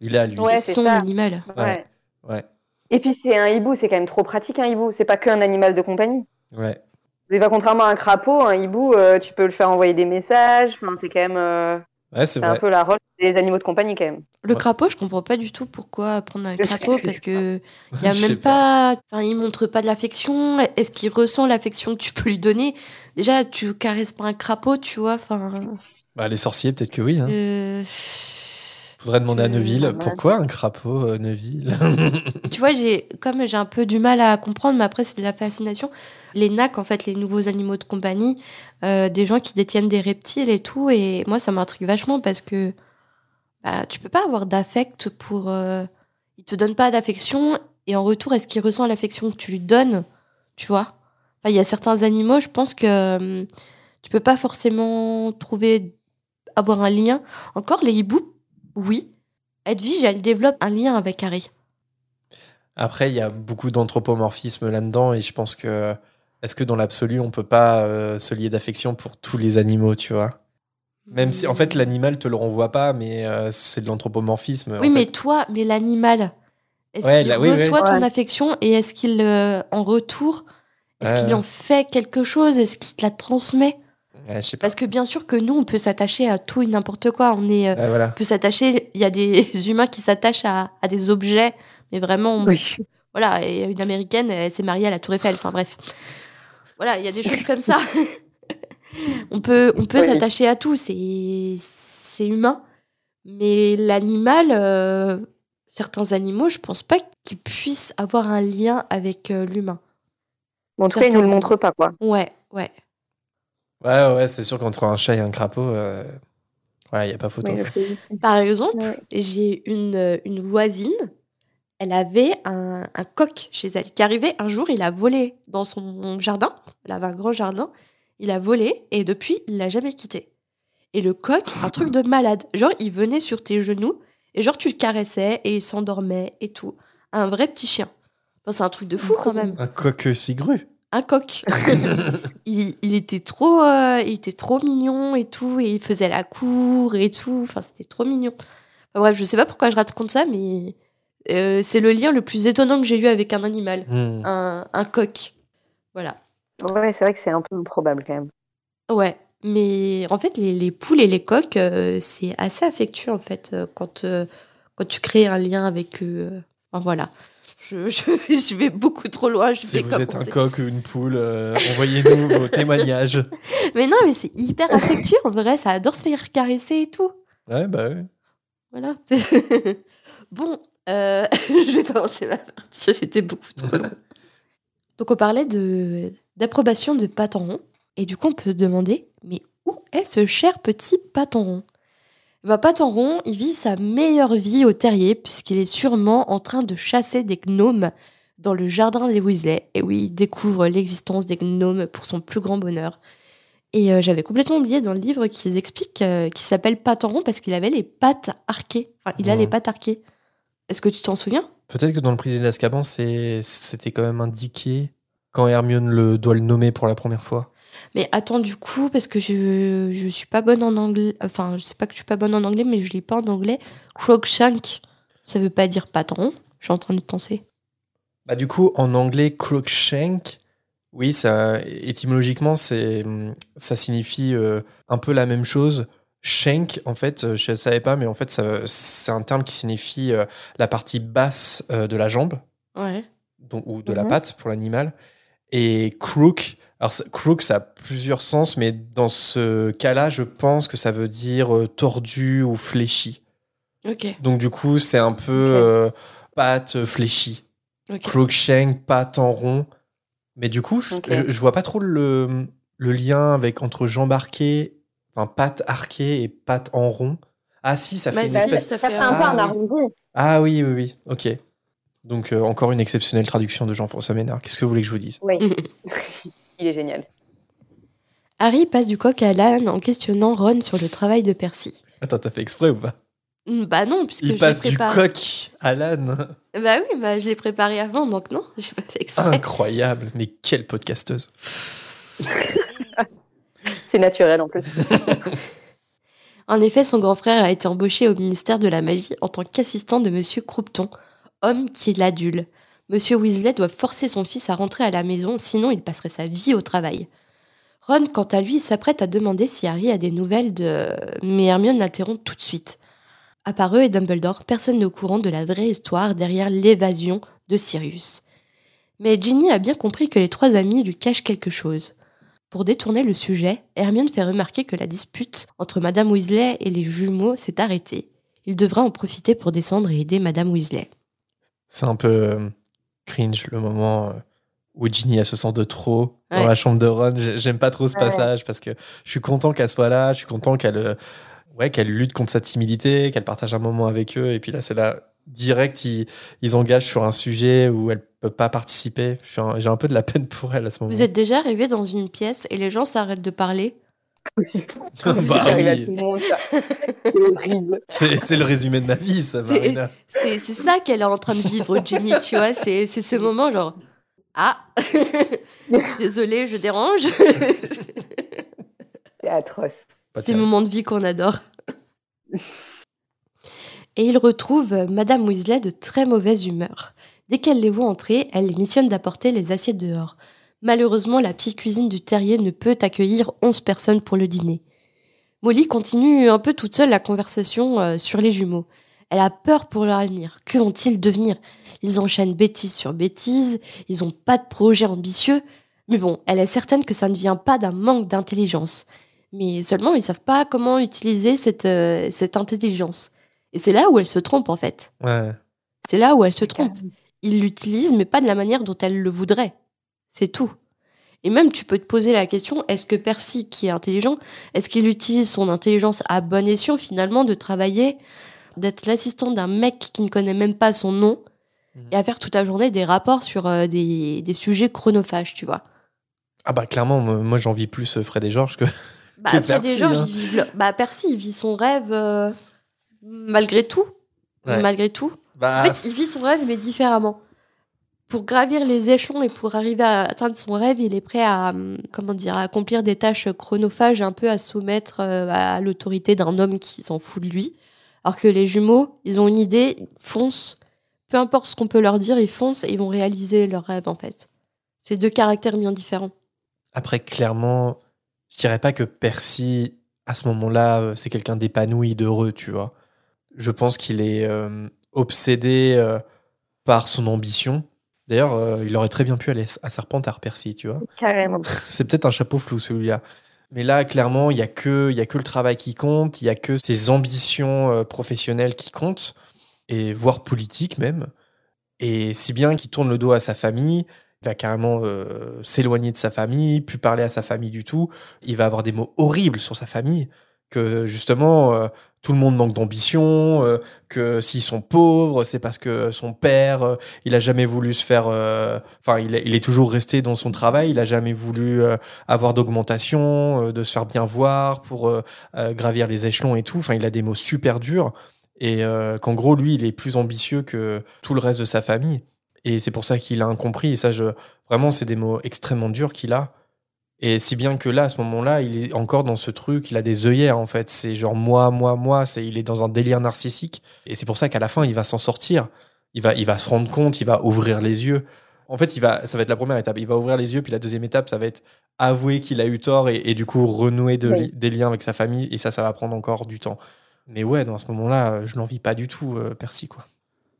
Il est à lui. Ouais, c'est c'est son ça. animal. Ouais. Ouais. Et puis, c'est un hibou. C'est quand même trop pratique, un hibou. C'est pas qu'un animal de compagnie. Ouais. C'est pas contrairement à un crapaud, un hibou, euh, tu peux le faire envoyer des messages. Enfin, c'est quand même. euh, Ouais, c'est un peu la rôle des animaux de compagnie, quand même. Le Ouais. crapaud, je comprends pas du tout pourquoi prendre un crapaud parce que il y a même pas, enfin, il montre pas de l'affection. Est-ce qu'il ressent l'affection que tu peux lui donner? Déjà, tu caresses pas un crapaud, tu vois. Enfin, Bah, les sorciers, peut-être que oui. Hein. euh, Faudrait demander à Neuville pourquoi un crapaud, euh, Neuville? Tu vois, j'ai comme j'ai un peu du mal à comprendre, mais après c'est de la fascination. Les NAC, en fait, les nouveaux animaux de compagnie, euh, des gens qui détiennent des reptiles et tout, et moi ça m'intrigue vachement parce que bah, tu peux pas avoir d'affect pour. Euh, il te donne pas d'affection et en retour, est-ce qu'il ressent l'affection que tu lui donnes Tu vois? Enfin, il y a certains animaux, je pense que hum, tu peux pas forcément trouver avoir un lien. Encore les hiboux, oui. Edwige, elle développe un lien avec Harry. Après, il y a beaucoup d'anthropomorphisme là-dedans et je pense que est-ce que dans l'absolu, on peut pas euh, se lier d'affection pour tous les animaux, tu vois? Même si en fait l'animal te le renvoie pas, mais euh, c'est de l'anthropomorphisme. Oui, en mais fait. toi, mais l'animal, est-ce Ouais, qu'il là, oui, oui. reçoit ton Ouais. affection et est-ce qu'il, euh, en retour, est-ce qu'il en fait quelque chose? Est-ce qu'il te la transmet? Ouais, pas. Parce que bien sûr que nous, on peut s'attacher à tout et n'importe quoi. On est, euh, Ouais, voilà. on peut s'attacher. Il y a des humains qui s'attachent à, à des objets, mais vraiment, Oui. voilà. Et une américaine, elle s'est mariée à la Tour Eiffel. Enfin bref, voilà, il y a des choses comme ça. on peut, on peut Oui. s'attacher à tout. C'est, c'est humain. Mais l'animal, euh, certains animaux, je pense pas qu'ils puissent avoir un lien avec euh, l'humain. Bon, en tout cas, ils nous le montrent pas, quoi. Ouais, ouais. Ouais, ouais, c'est sûr qu'entre un chat et un crapaud, euh, ouais, il y a pas photo. Par exemple, Ouais. j'ai une, euh, une voisine, elle avait un, un coq chez elle qui arrivait un jour, il a volé dans son jardin, elle avait un grand jardin, il a volé et depuis, il l'a jamais quitté. Et le coq, un truc de malade, genre il venait sur tes genoux et genre tu le caressais et il s'endormait et tout. Un vrai petit chien. Enfin, c'est un truc de fou quand même. Un coq cigru. Un coq. il, il était trop, euh, il était trop mignon et tout, et il faisait la cour et tout. Enfin, c'était trop mignon. Enfin, bref, je sais pas pourquoi je raconte ça, mais euh, c'est le lien le plus étonnant que j'ai eu avec un animal, Hmm. un, un coq. Voilà. Ouais, c'est vrai que c'est un peu improbable quand même. Ouais. Mais en fait, les, les poules et les coqs, euh, c'est assez affectueux en fait euh, quand, euh, quand tu crées un lien avec eux. euh. Enfin, voilà. Je, je, je vais beaucoup trop loin. Je Si sais vous êtes un coq ou une poule, euh, envoyez-nous vos témoignages. Mais non, mais c'est hyper affectueux en vrai. Ça adore se faire caresser et tout. Ouais, bah ouais. Voilà. bon, euh, je vais commencer ma partie. J'étais beaucoup trop long. Donc, on parlait de d'approbation de Patenron. Et du coup, on peut se demander, mais où est ce cher petit Patenron bah, Patenron, il vit sa meilleure vie au terrier, puisqu'il est sûrement en train de chasser des gnomes dans le jardin des Weasley. Et oui, il découvre l'existence des gnomes pour son plus grand bonheur. Et euh, j'avais complètement oublié dans le livre qu'ils expliquent euh, qu'il s'appelle Patenron parce qu'il avait les pattes arquées. Enfin, il a Ouais. les pattes arquées. Est-ce que tu t'en souviens? Peut-être que dans le prisonnier d'Azkaban, c'était quand même indiqué quand Hermione le, doit le nommer pour la première fois. Mais attends, du coup, parce que je, je suis pas bonne en anglais. Enfin, je sais pas que je suis pas bonne en anglais, mais je lis pas en anglais. Crookshank, ça veut pas dire patron. Je suis en train de penser. Bah, du coup, en anglais, Crookshank, oui, ça, étymologiquement, c'est, ça signifie euh, un peu la même chose. Shank, en fait, euh, je ne savais pas, mais en fait, ça- c'est un terme qui signifie euh, la partie basse euh, de la jambe, Ouais. donc, ou de la Mhm. patte pour l'animal. Et crook, alors ça- crook, ça a plusieurs sens, mais dans ce cas-là, je pense que ça veut dire euh, tordu ou fléchi. Ok. Donc, du coup, c'est un peu euh, patte euh, fléchie. Ok. Crookshank, patte en rond. Mais du coup, je, Ok. je, je vois pas trop le, le lien avec entre jambe arquée, enfin patte arquée et patte en rond. Ah si, ça Bah, fait une si, espèce. ça fait un peu Ah, un oui. arrondi. Ah oui, oui, oui. Ok. Donc euh, encore une exceptionnelle traduction de Jean-François Ménard. Qu'est-ce que vous voulez que je vous dise? Oui. Il est génial. Harry passe du coq à l'âne en questionnant Ron sur le travail de Percy. Attends, t'as fait exprès ou pas Hmm, Bah non, puisque Il passe du coq à l'âne. Bah oui, bah je l'ai préparé avant, donc non, j'ai pas fait exprès. Incroyable. Mais quelle podcasteuse. C'est naturel en plus. En effet, son grand frère a été embauché au ministère de la magie en tant qu'assistant de Monsieur Croupton, homme qui l'adule. Monsieur Weasley doit forcer son fils à rentrer à la maison, sinon il passerait sa vie au travail. Ron, quant à lui, s'apprête à demander si Harry a des nouvelles de... Mais Hermione l'interrompt tout de suite. À part eux et Dumbledore, personne n'est au courant de la vraie histoire derrière l'évasion de Sirius. Mais Ginny a bien compris que les trois amis lui cachent quelque chose. Pour détourner le sujet, Hermione fait remarquer que la dispute entre Madame Weasley et les jumeaux s'est arrêtée. Il devra en profiter pour descendre et aider Madame Weasley. C'est un peu euh, cringe le moment euh, où Ginny elle se sent de trop dans la chambre de Ron. J'ai- J'aime pas trop ce Ouais. passage parce que je suis content qu'elle soit là, je suis content qu'elle euh, ouais, qu'elle lutte contre sa timidité, qu'elle partage un moment avec eux. Et puis là, c'est là direct, ils, ils engagent sur un sujet où elle peut pas participer. Suis un- J'ai un peu de la peine pour elle à ce moment. Vous êtes déjà arrivé dans une pièce et les gens s'arrêtent de parler bah oui. C'est horrible. c'est c'est le résumé de ma vie, ça, C'est- Marina. C'est c'est ça qu'elle est en train de vivre, Ginny, tu vois. C'est c'est ce moment genre Ah Désolée, je dérange. C'est atroce. Pas Ces moments de vie qu'on adore. Et il retrouve Madame Weasley de très mauvaise humeur. Dès qu'elle les voit entrer, elle les missionne d'apporter les assiettes dehors. Malheureusement, la petite cuisine du terrier ne peut accueillir 11 personnes pour le dîner. Molly continue un peu toute seule la conversation euh, sur les jumeaux. Elle a peur pour leur avenir. Que vont-ils devenir? Ils enchaînent bêtise sur bêtise, ils n'ont pas de projet ambitieux. Mais bon, elle est certaine que ça ne vient pas d'un manque d'intelligence mais seulement ils savent pas comment utiliser cette, euh, cette intelligence. Et c'est là où elle se trompe en fait. Ouais. C'est là où elle se trompe. Ils l'utilisent, mais pas de la manière dont elle le voudrait. C'est tout. Et même tu peux te poser la question, est-ce que Percy, qui est intelligent, est-ce qu'il utilise son intelligence à bon escient finalement de travailler, d'être l'assistant d'un mec qui ne connaît même pas son nom, Mhm. et à faire toute la journée des rapports sur euh, des, des sujets chronophages, tu vois? Ah bah clairement, moi moi, j'envie plus euh, Fred et Georges que. Bah, Que Fred et Percy, Georges, hein. bah, Percy, il vit son rêve euh, malgré tout. Ouais. Malgré tout. Bah, En fait, il vit son rêve, mais différemment. Pour gravir les échelons et pour arriver à atteindre son rêve, il est prêt à, hum, comment dire, accomplir des tâches chronophages, un peu à soumettre euh, à l'autorité d'un homme qui s'en fout de lui. Alors que les jumeaux, ils ont une idée, ils foncent. Peu importe ce qu'on peut leur dire, ils foncent et ils vont réaliser leur rêve, en fait. C'est deux caractères bien différents. Après, clairement, je dirais pas que Percy, à ce moment-là, euh, c'est quelqu'un d'épanoui, d'heureux, tu vois. Je pense qu'il est euh, obsédé par son ambition. D'ailleurs, euh, il aurait très bien pu aller à Serpentard, Percy, tu vois. Carrément. C'est peut-être un chapeau flou, celui-là. Mais là, clairement, il y a que, il y a que le travail qui compte, il y a que ses ambitions euh, professionnelles qui comptent, et voire politiques même. Et si bien qu'il tourne le dos à sa famille, il va carrément euh, s'éloigner de sa famille, plus parler à sa famille du tout. Il va avoir des mots horribles sur sa famille, que justement, tout le monde manque d'ambition, euh, que s'ils sont pauvres, c'est parce que son père, euh, il a jamais voulu se faire... euh, Enfin, il, est- il est toujours resté dans son travail, il a jamais voulu avoir d'augmentation, de se faire bien voir pour gravir les échelons et tout. Enfin, il a des mots super durs. Et qu'en gros, lui, il est plus ambitieux que tout le reste de sa famille. Et c'est pour ça qu'il a incompris. Et ça, je... vraiment, c'est des mots extrêmement durs qu'il a. Et si bien que là, à ce moment-là, il est encore dans ce truc, il a des œillères, en fait. C'est genre moi, moi, moi. C'est, il est dans un délire narcissique. Et c'est pour ça qu'à la fin, il va s'en sortir. Il va, il va se rendre compte, il va ouvrir les yeux. En fait, il va, ça va être la première étape. Il va ouvrir les yeux, puis la deuxième étape, ça va être avouer qu'il a eu tort et, et du coup renouer de Oui. li- des liens avec sa famille. Et ça, ça va prendre encore du temps. Mais ouais, dans ce moment-là, je l'envie pas du tout, euh, Percy, quoi.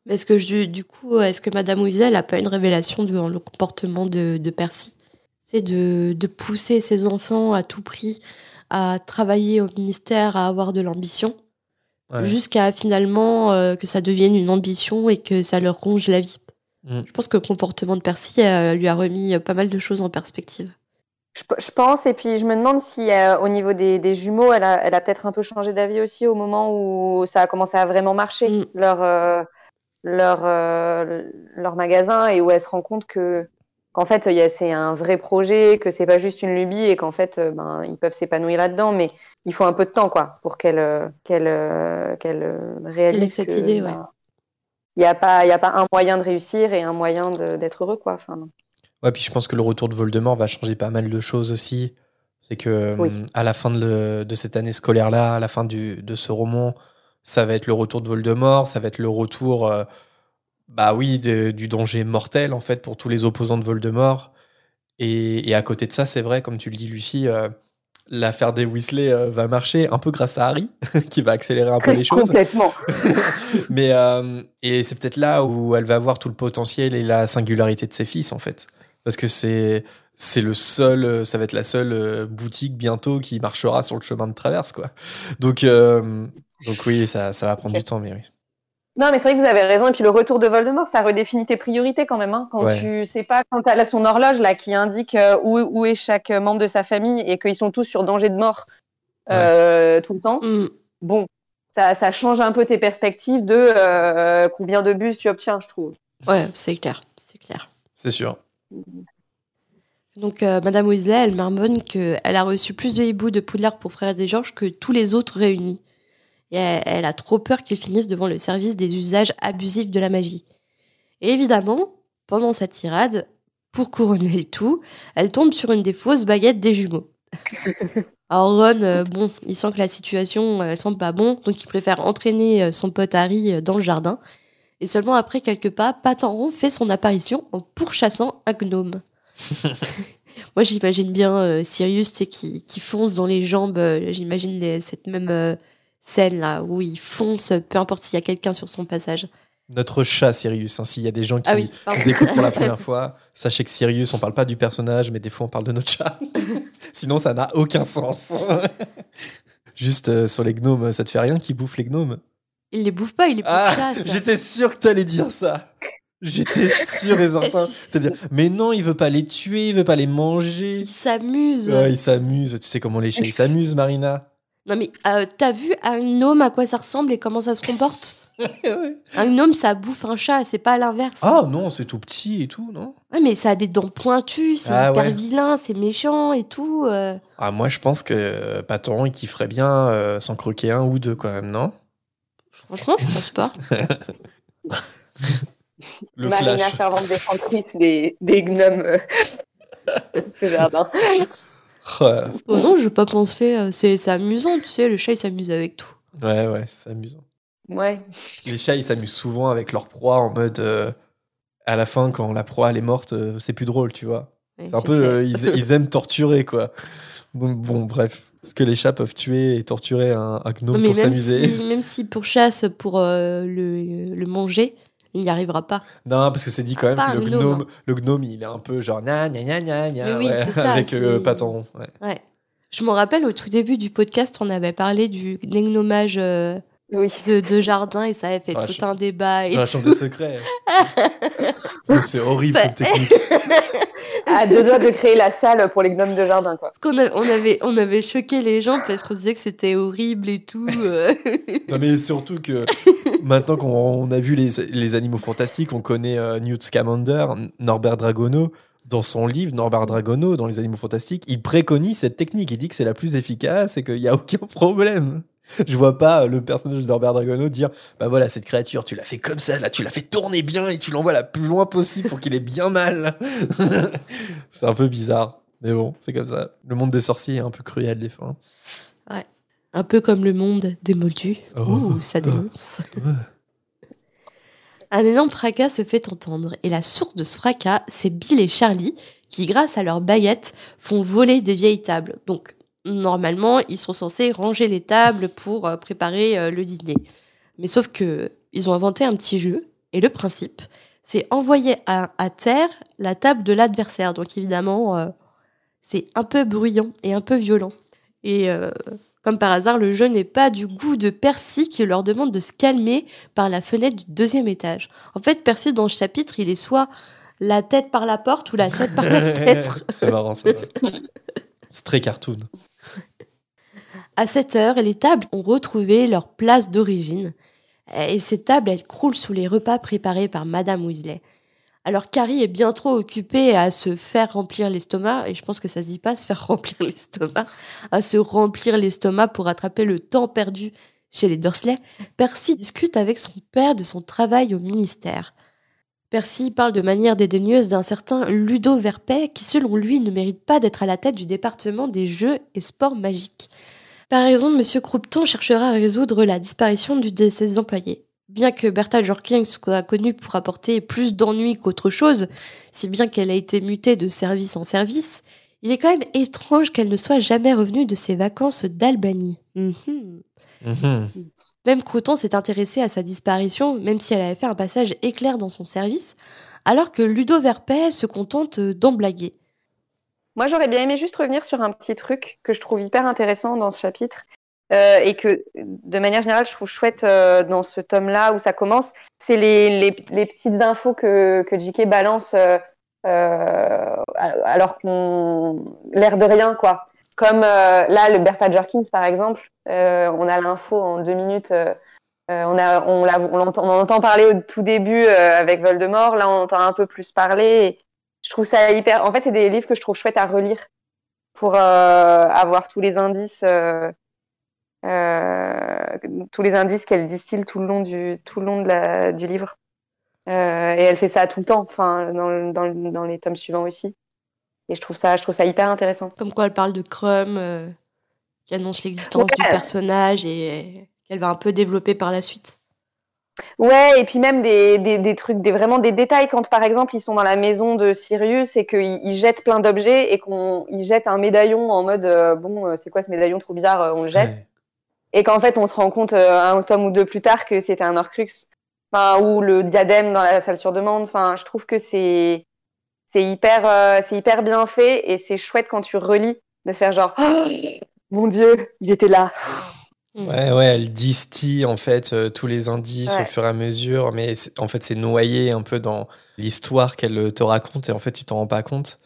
Est-ce que du, du coup, est-ce que Madame Weasley n'a pas une révélation devant le comportement de, de Percy? C'est de, de pousser ses enfants à tout prix à travailler au ministère, à avoir de l'ambition, Ouais. jusqu'à finalement euh, que ça devienne une ambition et que ça leur ronge la vie. Mm. Je pense que le comportement de Percy euh, lui a remis euh, pas mal de choses en perspective. Je, je pense, et puis je me demande si euh, au niveau des, des jumeaux, elle a, elle a peut-être un peu changé d'avis aussi au moment où ça a commencé à vraiment marcher, Mm. leur, euh, leur, euh, leur magasin, et où elle se rend compte que qu'en fait, il y a- c'est un vrai projet, que c'est pas juste une lubie, et qu'en fait, euh, ben, ils peuvent s'épanouir là-dedans, mais il faut un peu de temps, quoi, pour qu'elle euh, qu'elle euh, qu'elle réalise Qu'elle accepte que, l'idée, ouais. ben, il n'y a, pas- il y a pas un moyen de réussir et un moyen de- d'être heureux, quoi. Enfin, non. Ouais, puis je pense que le retour de Voldemort va changer pas mal de choses aussi. C'est que Oui. à la fin de, le- de cette année scolaire-là, à la fin du, de ce roman, ça va être le retour de Voldemort, ça va être le retour, euh, bah oui, de- du danger mortel en fait pour tous les opposants de Voldemort. Et, et à côté de ça, c'est vrai, comme tu le dis, Lucie, euh, l'affaire des Weasley euh, va marcher un peu grâce à Harry, qui va accélérer un peu les choses. Complètement. Mais euh, et c'est peut-être là où elle va voir tout le potentiel et la singularité de ses fils en fait, parce que c'est c'est le seul, ça va être la seule boutique bientôt qui marchera sur le chemin de traverse quoi. Donc Donc oui, ça, ça va prendre du temps, mais oui. Non, mais c'est vrai que vous avez raison. Et puis le retour de Voldemort, ça redéfinit tes priorités quand même. Hein. Quand Ouais. tu sais pas, quand tu as son horloge là qui indique euh, où, où est chaque membre de sa famille et qu'ils sont tous sur danger de mort euh, tout le temps, Hmm. bon, ça, ça change un peu tes perspectives de euh, combien de bus tu obtiens, je trouve. Ouais, c'est clair, c'est clair. C'est sûr. Donc, euh, Madame Weasley, elle marmonne qu'elle a reçu plus de hiboux de Poudlard pour Frère des Georges que tous les autres réunis. Et elle, elle a trop peur qu'ils finissent devant le service des usages abusifs de la magie. Et évidemment, pendant sa tirade, pour couronner le tout, elle tombe sur une des fausses baguettes des jumeaux. Alors Ron, euh, bon, il sent que la situation, euh, elle semble pas bon, donc il préfère entraîner euh, son pote Harry euh, dans le jardin. Et seulement après quelques pas, Patenron fait son apparition en pourchassant un gnome. Moi, j'imagine bien euh, Sirius qui, qui fonce dans les jambes. euh, j'imagine cette même euh, scène là où il fonce, peu importe s'il y a quelqu'un sur son passage. Notre chat, Sirius. hein, S'il y a des gens qui Ah oui, nous écoutent pour la première fois, sachez que Sirius, on parle pas du personnage, mais des fois on parle de notre chat. Sinon, ça n'a aucun sens. Juste euh, sur les gnomes, ça te fait rien qui bouffe les gnomes? Il les bouffe pas, il les Ah, pourchasse. j'étais sûr que t'allais dire ça. J'étais sûr et certain. Dire, mais non, il veut pas les tuer, il veut pas les manger. Il s'amuse. Ouais, il s'amuse. Tu sais comment les chats ils s'amusent, Marina Non mais euh, t'as vu un gnome à quoi ça ressemble et comment ça se comporte Un gnome ça bouffe un chat, c'est pas l'inverse. Ah non, c'est tout petit et tout, non? Ouais, mais ça a des dents pointues, c'est Ah hyper ouais. vilain, c'est méchant et tout. euh. Ah, moi, je pense que euh, Patron, il kifferait bien euh, s'en croquer un ou deux quand même, non? Franchement, je pense pas. Le Marina, clash. servante défentrice des, des gnomes euh, du jardin. Ouais, Oh non, je vais pas penser. euh, c'est c'est amusant, tu sais, le chat il s'amuse avec tout. ouais, ouais, c'est amusant. Ouais. Les chats, ils s'amusent souvent avec leur proie en mode. euh, à la fin, quand la proie elle est morte, euh, c'est plus drôle, tu vois. Ouais, C'est un peu. euh, ils, ils aiment torturer, quoi. Bon, bon, bref. Est-ce que les chats peuvent tuer et torturer un, un gnome Non, mais pour même s'amuser si, même si pour chasse, pour euh, le, le manger, il n'y arrivera pas. Non, parce que c'est dit quand même que le gnome, gnome, le gnome, il est un peu genre Mais oui, ouais, c'est ça, avec euh, Patron. Ouais. Ouais. Je me rappelle au tout début du podcast, on avait parlé du négnomage euh, Oui. de, de jardin et ça avait fait tout chambre- un débat. Et Dans la chambre des secrets. C'est horrible comme technique. À deux doigts de créer la salle pour les gnomes de jardin, quoi. Parce qu'on a- on avait, on avait choqué les gens parce qu'on disait que c'était horrible et tout. euh. Non, mais surtout que maintenant qu'on on a vu les, les animaux fantastiques, on connaît euh, Newt Scamander, Norbert Dragono. Dans son livre, Norbert Dragono, dans les animaux fantastiques, il préconise cette technique. Il dit que c'est la plus efficace et qu'il n'y a aucun problème. Je vois pas le personnage de Norbert Dragono dire Bah voilà, cette créature, tu l'as fait comme ça, là, tu l'as fait tourner bien et tu l'envoies la plus loin possible pour qu'il ait bien mal. c'est un peu bizarre. Mais bon, c'est comme ça. Le monde des sorciers est un peu cruel des fois. Un peu comme le monde des moldus. Oh. Ouh, ça dénonce. Un énorme fracas se fait entendre, et la source de ce fracas, c'est Bill et Charlie, qui, grâce à leurs baguettes, font voler des vieilles tables. Donc, normalement, ils sont censés ranger les tables pour euh, préparer euh, le dîner. Mais sauf que ils ont inventé un petit jeu, et le principe, c'est envoyer à, à terre la table de l'adversaire. Donc, évidemment, euh, c'est un peu bruyant et un peu violent. Et euh, comme par hasard, le jeu n'est pas du goût de Percy qui leur demande de se calmer par la fenêtre du deuxième étage. En fait, Percy, dans le chapitre, il est soit la tête par la porte ou la tête par la fenêtre. c'est marrant, ça. C'est très cartoon. À cette heure, les tables ont retrouvé leur place d'origine. Et ces tables, elles croulent sous les repas préparés par Madame Weasley. Alors Carrie est bien trop occupée à se faire remplir l'estomac, et je pense que ça se dit pas se faire remplir l'estomac, à se remplir l'estomac pour rattraper le temps perdu chez les Dursley. Percy discute avec son père de son travail au ministère. Percy parle de manière dédaigneuse d'un certain Ludo Verpet qui, selon lui, ne mérite pas d'être à la tête du département des jeux et sports magiques. Par exemple, M. Croupton cherchera à résoudre la disparition de ses employés. Bien que Bertha Jorkins soit connue pour apporter plus d'ennuis qu'autre chose, si bien qu'elle a été mutée de service en service, il est quand même étrange qu'elle ne soit jamais revenue de ses vacances d'Albanie. Mhm. Mhm. Même Croton s'est intéressé à sa disparition, même si elle avait fait un passage éclair dans son service, alors que Ludo Verpet se contente d'en blaguer. Moi, j'aurais bien aimé juste revenir sur un petit truc que je trouve hyper intéressant dans ce chapitre. euh, et que de manière générale, je trouve chouette euh, dans ce tome-là où ça commence, c'est les, petites infos que, que JK balance euh, euh, alors qu'on l'air de rien, quoi. Comme là, le Bertha Jerkins, par exemple, on a l'info en deux minutes. on, a, on, on, entend, parler au tout début avec Voldemort. Là, on entend un peu plus parler. je trouve ça hyper. En fait, c'est des livres que je trouve chouette à relire pour avoir tous les indices. Euh, tous les indices qu'elle distille tout le long du, tout le long de la, du livre. Euh, et elle fait ça tout le temps, enfin, dans, dans, les tomes suivants aussi. Et je trouve ça, je trouve ça hyper intéressant. Comme quoi, elle parle de Crum, euh, qui annonce l'existence ouais. du personnage et qu'elle va un peu développer par la suite. Ouais, et puis même des, des, des, trucs, des, vraiment des détails. Quand par exemple ils sont dans la maison de Sirius et qu'ils jettent plein d'objets et qu'on jettent un médaillon en mode euh, bon, c'est quoi ce médaillon trop bizarre, on le jette. Ouais et qu'en fait on se rend compte euh, un tome ou deux plus tard que c'était un Horcrux, enfin ou le diadème dans la salle sur demande. Enfin, je trouve que c'est c'est hyper euh, c'est hyper bien fait et c'est chouette quand tu relis de faire genre oh, mon dieu, il était là. Ouais, ouais, elle distille en fait euh, tous les indices ouais. au fur et à mesure, mais en fait c'est noyé un peu dans l'histoire qu'elle te raconte et en fait tu t'en rends pas compte.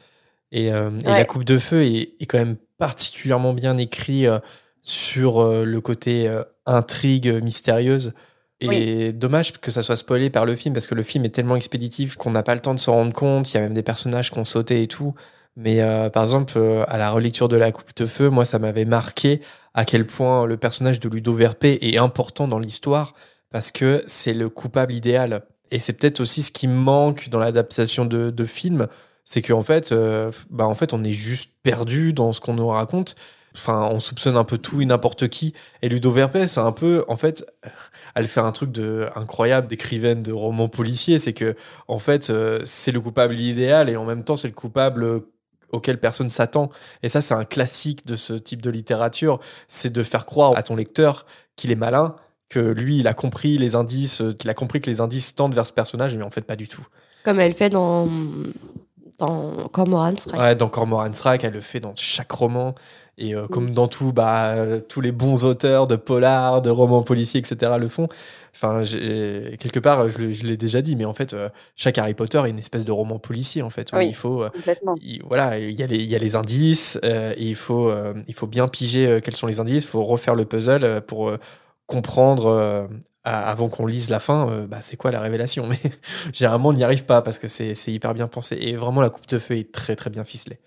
Et, euh, et la coupe de feu est, est, quand même particulièrement bien écrit euh, sur euh, le côté euh, intrigue mystérieuse. Et oui. dommage que ça soit spoilé par le film, parce que le film est tellement expéditif qu'on n'a pas le temps de s'en rendre compte. Il y a même des personnages qui ont sauté et tout. Mais euh, par exemple, euh, à la relecture de La Coupe de Feu, moi, ça m'avait marqué à quel point le personnage de Ludo Verpé est important dans l'histoire, parce que c'est le coupable idéal. Et c'est peut-être aussi ce qui manque dans l'adaptation de, de film, c'est qu'en fait, euh, bah, en fait, on est juste perdu dans ce qu'on nous raconte enfin, on soupçonne un peu tout et n'importe qui. Et Ludo Verpès, c'est un peu, en fait, elle fait un truc de incroyable d'écrivaine de romans policiers, c'est que, en fait, euh, c'est le coupable idéal et en même temps, c'est le coupable auquel personne s'attend. Et ça, c'est un classique de ce type de littérature, c'est de faire croire à ton lecteur qu'il est malin, que lui, il a compris les indices, qu'il a compris que les indices tendent vers ce personnage, mais en fait, pas du tout. Comme elle fait dans dans Cormoran Strike. Ouais, dans Cormoran Strike, elle le fait dans chaque roman. Et euh, comme dans tout, bah, euh, tous les bons auteurs de polars, de romans policiers, etc. le font. Enfin, quelque part, je, je l'ai déjà dit, mais en fait, euh, chaque Harry Potter est une espèce de roman policier, en fait. Oui, il faut, complètement. Il, voilà, il y, a les, il y a les indices, et il faut, il faut bien piger quels sont les indices, il faut refaire le puzzle pour comprendre avant qu'on lise la fin, euh, bah, c'est quoi la révélation? Mais généralement, on n'y arrive pas parce que c'est hyper bien pensé. Et vraiment, la coupe de feu est très très bien ficelée.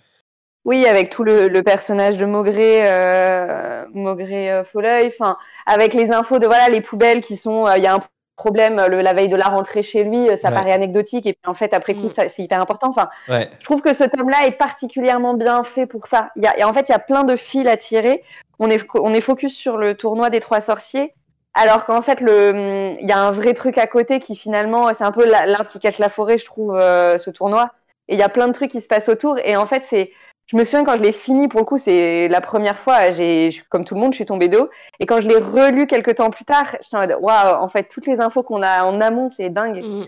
Oui, avec tout le, le personnage de Maugré, euh, Maugré euh, Folleuil, enfin, avec les infos de voilà les poubelles qui sont, il y a un problème le, la veille de la rentrée chez lui, ça ouais. paraît anecdotique et puis en fait après coup mm. c'est hyper important. Enfin, ouais. je trouve que ce tome-là est particulièrement bien fait pour ça. Il y a, et en fait il y a plein de fils à tirer. On est on est focus sur le tournoi des trois sorciers alors qu'en fait, le, il y a un vrai truc à côté qui finalement, c'est un peu l'arbre qui cache la forêt, je trouve, euh, ce tournoi. Et il y a plein de trucs qui se passent autour. Et en fait, c'est, je me souviens quand je l'ai fini, pour le coup, c'est la première fois, j'ai, comme tout le monde, je suis tombée d'eau. Et quand je l'ai relu quelques temps plus tard, j'étais en mode, waouh, en fait, toutes les infos qu'on a en amont, c'est dingue. Mmh.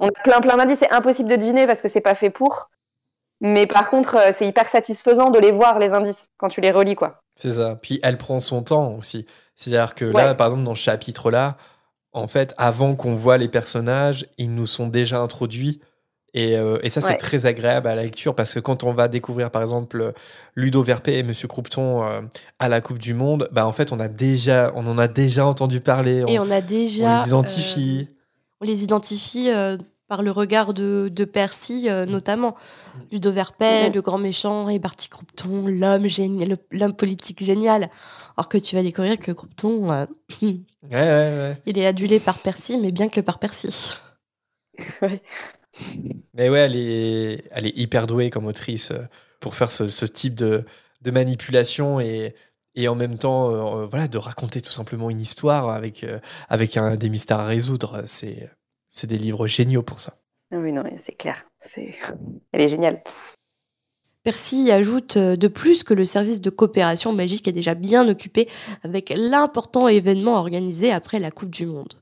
On a plein, plein d'indices, c'est impossible de deviner parce que c'est pas fait pour. Mais par contre, euh, c'est hyper satisfaisant de les voir, les indices, quand tu les relis, quoi. C'est ça. Puis elle prend son temps aussi. C'est-à-dire que là, par exemple, dans ce chapitre-là, en fait, avant qu'on voit les personnages, ils nous sont déjà introduits. Et, euh, et ça, c'est très agréable à la lecture parce que quand on va découvrir, par exemple, Ludo Verpé et Monsieur Croupton euh, à la Coupe du Monde, bah, en fait, on, a déjà, on en a déjà entendu parler. Et on, on a déjà. On les identifie. Euh, on les identifie par le regard de, de Percy, euh, notamment. Ludo Verpet, mmh. le grand méchant, et Barty Croupton, l'homme génial, l'homme politique génial. Alors que tu vas découvrir que Croupton, euh, ouais, ouais, ouais. il est adulé par Percy, mais bien que par Percy. mais ouais, elle est, elle est hyper douée comme autrice euh, pour faire ce, ce type de, de manipulation et, et en même temps, euh, voilà, de raconter tout simplement une histoire avec, euh, avec un, des mystères à résoudre. C'est c'est des livres géniaux pour ça. Ah oui, non, c'est clair. C'est... Elle est géniale. Percy ajoute euh, de plus que le service de coopération magique est déjà bien occupé avec l'important événement organisé après la Coupe du Monde.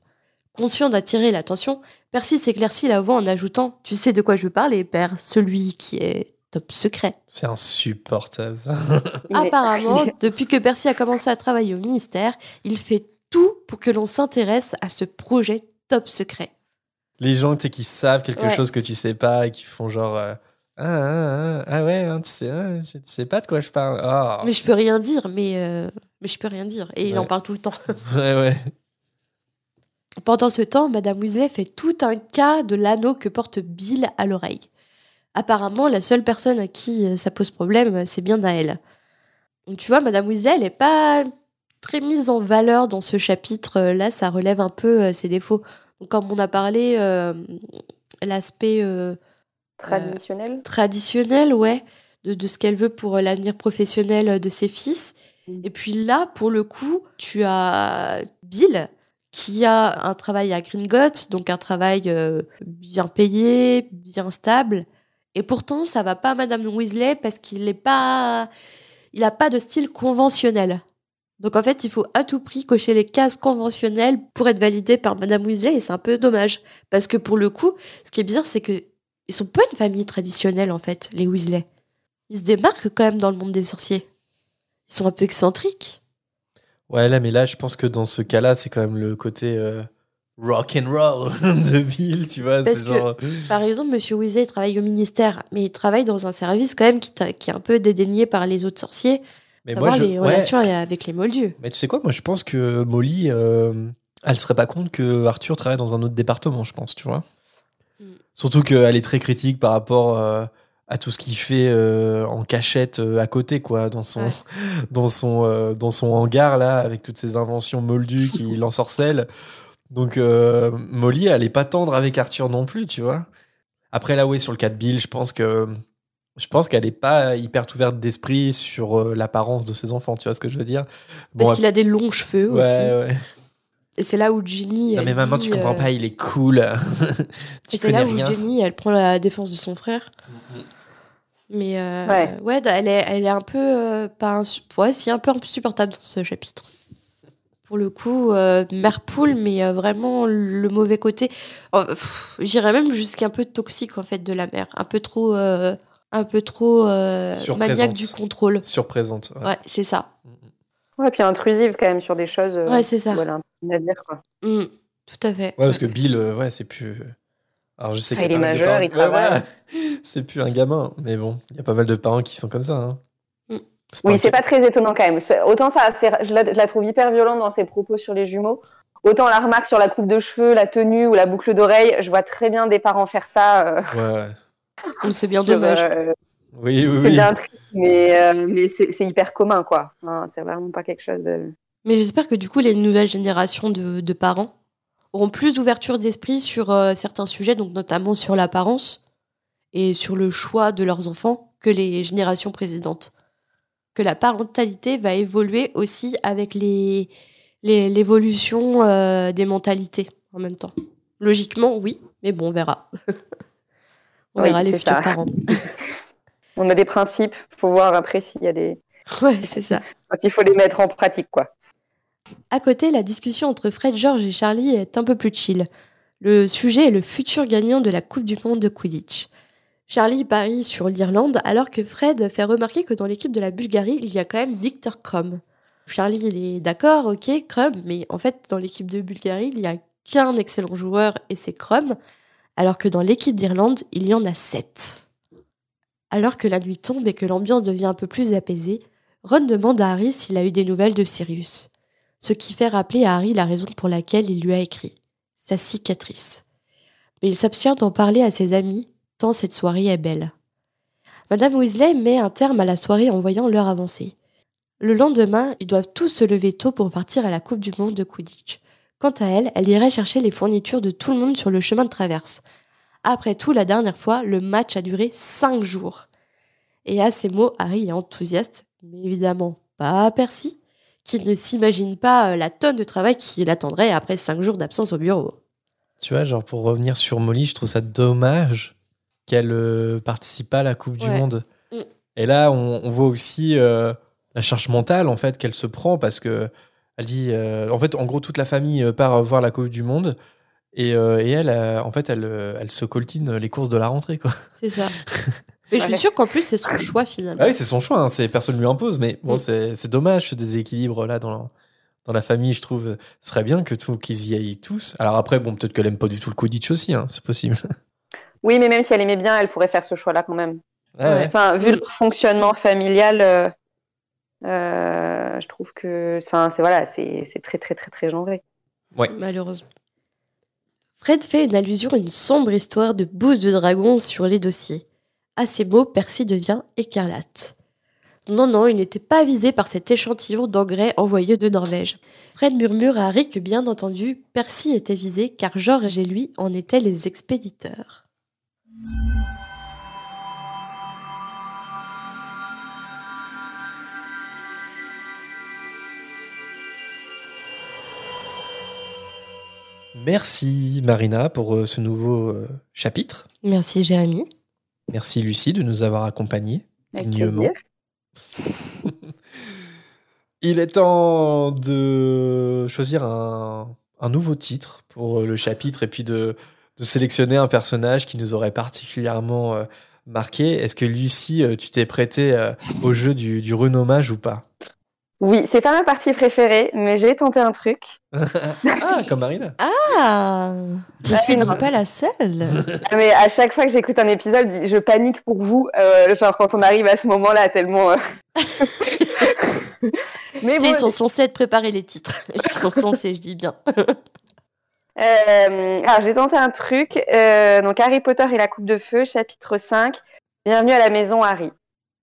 Conscient d'attirer l'attention, Percy s'éclaircit la voix en ajoutant Tu sais de quoi je veux parler, père, celui qui est top secret. C'est insupportable. Apparemment, depuis que Percy a commencé à travailler au ministère, il fait tout pour que l'on s'intéresse à ce projet top secret. Les gens qui savent quelque Ouais. chose que tu sais pas et qui font genre euh, ah, ah, ah, ah ouais, hein, tu, sais, ah, tu sais pas de quoi je parle. Ah. Mais je peux rien dire, mais, euh, mais je peux rien dire. Et il en parle tout le temps. Ouais, ouais. Pendant ce temps, Madame Weasley fait tout un cas de l'anneau que porte Bill à l'oreille. Apparemment, la seule personne à qui euh, ça pose problème, c'est bien Naël. Donc tu vois, Madame Weasley, elle n'est pas très mise en valeur dans ce chapitre. Euh, Là, ça relève un peu ses défauts. Comme on a parlé, euh, l'aspect euh, Traditionnel. traditionnel, ouais, de, de ce qu'elle veut pour euh, l'avenir professionnel euh, de ses fils. Mm. Et puis là, pour le coup, tu as Bill qui a un travail à Gringotts, donc un travail euh, bien payé, bien stable. Et pourtant, ça va pas à Madame Weasley parce qu'il n'est pas, il a pas de style conventionnel. Donc en fait, il faut à tout prix cocher les cases conventionnelles pour être validé par Madame Weasley et c'est un peu dommage parce que pour le coup, ce qui est bizarre, c'est que ils sont pas une famille traditionnelle en fait, les Weasley. Ils se démarquent quand même dans le monde des sorciers. Ils sont un peu excentriques. Ouais, là, mais là, je pense que dans ce cas-là, c'est quand même le côté euh, rock and roll de Bill, tu vois. Parce C'est que- genre. Par exemple, Monsieur Weasley il travaille au ministère, mais il travaille dans un service quand même qui est un peu dédaigné par les autres sorciers, Mais savoir je- les ouais. avec les Moldus. Mais tu sais quoi, moi, je pense que Molly, euh, elle se serait pas compte que Arthur travaille dans un autre département, je pense, tu vois. Mm. Surtout qu'elle est très critique par rapport euh, à tout ce qu'il fait euh, en cachette euh, à côté, quoi, dans son, Ouais. dans son, euh, dans son hangar, là, avec toutes ces inventions moldues qui l'ensorcellent. Donc, euh, Molly, elle est pas tendre avec Arthur non plus, tu vois. Après, là, oui, sur le cas de Bill, je pense que. Je pense qu'elle est pas hyper ouverte d'esprit sur euh, l'apparence de ses enfants, tu vois ce que je veux dire? Parce qu'il a des longs cheveux Ouais, aussi. ouais. Et c'est là où Ginny. Non, elle mais maman, dit, tu comprends euh, pas, il est cool. tu Et c'est là où rien. Jenny, elle prend la défense de son frère. Mais euh, Ouais. ouais, elle est, elle est un peu euh, pas insu- ouais, c'est un peu insupportable dans ce chapitre. Pour le coup, euh, mère poule, mais euh, vraiment le mauvais côté. Oh, pff, J'irais même jusqu'à un peu toxique en fait de la mère, un peu trop, euh, un peu trop euh, maniaque du contrôle. Surprésente. ouais. Ouais, c'est ça. Ouais, puis intrusive quand même sur des choses. euh, Ouais, c'est ça. peu à dire, quoi. Mm, tout à fait. Ouais, parce que Bill, euh, ouais, c'est plus. Alors, je sais Ah, il est majeur, parents- il travaille. voilà. C'est plus un gamin, mais bon, il y a pas mal de parents qui sont comme ça. Hein. Mm. Oui, c'est pas très étonnant quand même. Autant ça, c'est- je la, je la trouve hyper violente dans ses propos sur les jumeaux. Autant la remarque sur la coupe de cheveux, la tenue ou la boucle d'oreille, je vois très bien des parents faire ça. euh, Ouais, ouais. C'est bien dommage. euh, Oui, oui, c'est oui. bien triste, mais, euh, mais c'est c'est hyper commun, quoi. Hein, c'est vraiment pas quelque chose de. Mais j'espère que du coup, les nouvelles générations de, de parents auront plus d'ouverture d'esprit sur euh, certains sujets, donc notamment sur l'apparence et sur le choix de leurs enfants que les générations précédentes. Que la parentalité va évoluer aussi avec les les- l'évolution euh, des mentalités en même temps. Logiquement, oui, mais bon, on verra. on Oui, verra les futurs ça. parents. On a des principes, faut voir après s'il y a des. Ouais, c'est ça. Quand il faut les mettre en pratique, quoi. À côté, la discussion entre Fred, George et Charlie est un peu plus chill. Le sujet est le futur gagnant de la Coupe du Monde de Quidditch. Charlie parie sur l'Irlande alors que Fred fait remarquer que dans l'équipe de la Bulgarie, il y a quand même Victor Krum. Charlie, il est d'accord, ok, Krum, mais en fait, dans l'équipe de Bulgarie, il n'y a qu'un excellent joueur et c'est Krum, alors que dans l'équipe d'Irlande, il y en a sept. Alors que la nuit tombe et que l'ambiance devient un peu plus apaisée, Ron demande à Harry s'il a eu des nouvelles de Sirius ce qui fait rappeler à Harry la raison pour laquelle il lui a écrit, sa cicatrice. Mais il s'abstient d'en parler à ses amis, tant cette soirée est belle. Madame Weasley met un terme à la soirée en voyant l'heure avancer. Le lendemain, ils doivent tous se lever tôt pour partir à la Coupe du Monde de Quidditch. Quant à elle, elle irait chercher les fournitures de tout le monde sur le chemin de traverse. Après tout, la dernière fois, le match a duré cinq jours. Et à ces mots, Harry est enthousiaste, mais évidemment pas Percy, qui ne s'imagine pas euh, la tonne de travail qui l'attendrait après cinq jours d'absence au bureau. Tu vois, genre pour revenir sur Molly, je trouve ça dommage qu'elle euh, participe pas à la Coupe du. Monde. Mm. Et là, on, on voit aussi euh, la charge mentale en fait qu'elle se prend parce que elle dit, euh, en fait, en gros, toute la famille euh, part voir la Coupe du Monde et, euh, et elle, euh, en fait, elle, euh, elle se coltine les courses de la rentrée quoi. C'est ça. Mais je suis sûre qu'en plus, c'est son choix finalement. Ah oui, c'est son choix, hein, c'est personne lui impose, mais bon, Mm. c'est c'est dommage ce déséquilibre là dans la, dans la famille, je trouve. Ce serait bien que tout qu'ils y aillent tous. Alors après, bon, peut-être qu'elle aime pas du tout le Quidditch aussi, hein, c'est possible. Oui, mais même si elle aimait bien, elle pourrait faire ce choix-là quand même. Ouais, ouais. Enfin, vu Mm. le fonctionnement familial, euh, euh, je trouve que, enfin, c'est voilà, c'est c'est très très très très genré. Malheureusement. Fred fait une allusion à une sombre histoire de bouse de dragon sur les dossiers. À ces mots, Percy devient écarlate. Non, non, il n'était pas visé par cet échantillon d'engrais envoyé de Norvège. Fred murmure à Harry que bien entendu, Percy était visé car George et lui en étaient les expéditeurs. Merci Marina pour euh, ce nouveau euh, chapitre. Merci Jérémy. Merci Lucie de nous avoir accompagnés. Dignement. Il est temps de choisir un, un nouveau titre pour euh, le chapitre et puis de, de sélectionner un personnage qui nous aurait particulièrement marqué. Est-ce que Lucie, tu t'es prêtée au jeu du, du renommage ou pas? Oui, c'est pas ma partie préférée, mais j'ai tenté un truc. Ah, comme Marina. Ah Je suis non. donc pas la seule. Ah, Mais à chaque fois que j'écoute un épisode, je panique pour vous, euh, genre quand on arrive à ce moment-là, tellement. euh. mais Tu sais, bon, ils sont censés être préparés les titres. Ils sont censés, je dis bien. Euh, alors j'ai tenté un truc. euh, donc Harry Potter et la Coupe de Feu, chapitre 5. Bienvenue à la maison Harry.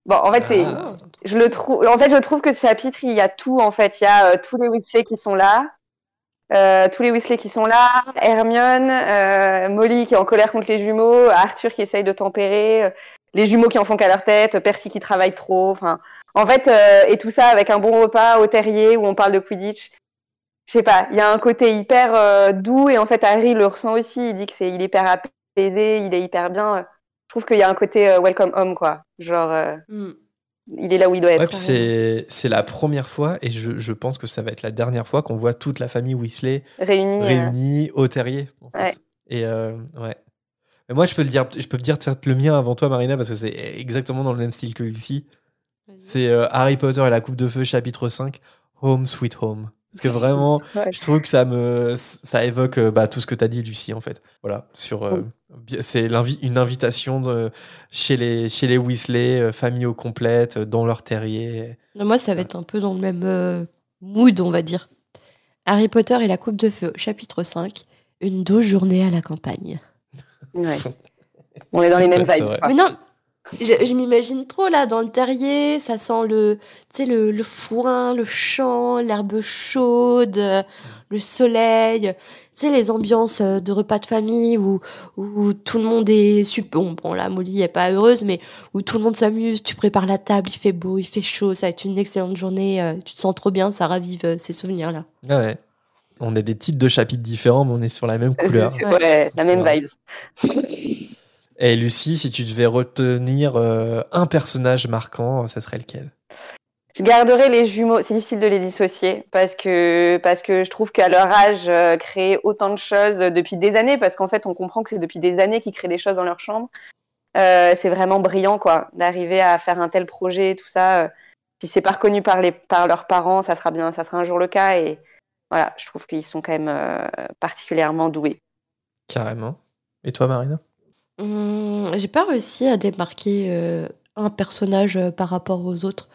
Bon, en fait, c'est, Ah. je le trouve. En fait, je trouve que ce chapitre, il y a tout. En fait, il y a euh, tous les Weasley qui sont là, euh, tous les Weasley qui sont là, Hermione, euh, Molly qui est en colère contre les jumeaux, Arthur qui essaye de tempérer, les jumeaux qui en font qu'à leur tête, Percy qui travaille trop. Enfin, en fait, et tout ça avec un bon repas au terrier où on parle de Quidditch. Je sais pas, il y a un côté hyper doux et en fait Harry le ressent aussi. Il dit que c'est, il est hyper apaisé, il est hyper bien. Je trouve qu'il y a un côté euh, welcome home quoi. Genre, euh, Hmm. il est là où il doit être. Ouais, c'est c'est la première fois, et je, je pense que ça va être la dernière fois qu'on voit toute la famille Weasley réunis. euh, au terrier. en fait. Ouais. Et euh, ouais. Mais moi, je peux le dire, je peux te dire le mien avant toi, Marina, parce que c'est exactement dans le même style que Lucie. C'est euh, Harry Potter et la Coupe de Feu, chapitre 5, Home Sweet Home. Parce que vraiment, Ouais. je trouve que ça me, ça évoque euh, bah, tout ce que tu as dit, Lucie, en fait. Voilà, sur, euh, bi- c'est une invitation de, chez les, chez les Weasley, euh, famille au complète, dans leur terrier. Non, Moi, ça va être un peu dans le même euh, mood, on va dire. Harry Potter et la Coupe de Feu, chapitre 5. Une douce journée à la campagne. Ouais. On est dans les mêmes vibes. Mais non, je, je m'imagine trop là dans le terrier, ça sent le, tu sais, le, le foin, le champ, l'herbe chaude, le soleil, tu sais, les ambiances euh, de repas de famille où, où tout le monde est super. Bon, bon, là, Molly est pas heureuse, mais où tout le monde s'amuse, tu prépares la table, il fait beau, il fait chaud, ça va être une excellente journée, euh, tu te sens trop bien, ça ravive euh, ces souvenirs-là. Ah ouais. On a des titres de chapitres différents, mais on est sur la même couleur. Ouais, la même Ouais. Et Lucie, si tu devais retenir euh, un personnage marquant, ça serait lequel? Je garderai les jumeaux. C'est difficile de les dissocier parce que parce que je trouve qu'à leur âge, euh, créer autant de choses depuis des années, parce qu'en fait, on comprend que c'est depuis des années qu'ils créent des choses dans leur chambre. Euh, c'est vraiment brillant, quoi, d'arriver à faire un tel projet, tout ça. euh, si c'est pas reconnu par les par leurs parents, ça sera bien, ça sera un jour le cas. Et voilà, je trouve qu'ils sont quand même euh, particulièrement doués. Carrément. Et toi, Marina? Hum, J'ai pas réussi à démarquer euh, un personnage euh, par rapport aux autres.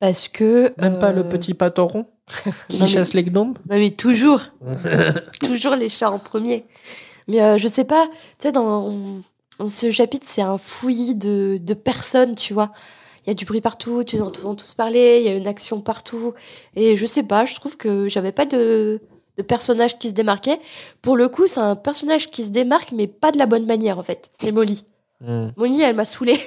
Parce que. Même pas euh, le petit patoron qui non, mais- chasse les gnomes? Non, mais toujours Toujours les chats en premier. Mais euh, je sais pas, tu sais, dans, dans ce chapitre, c'est un fouillis de, de personnes, tu vois. Il y a du bruit partout, tu entends tous parler, il y a une action partout. Et je sais pas, je trouve que j'avais pas de, de personnage qui se démarquait. Pour le coup, c'est un personnage qui se démarque, mais pas de la bonne manière, en fait. C'est Molly. Hmm. Molly, elle m'a saoulée.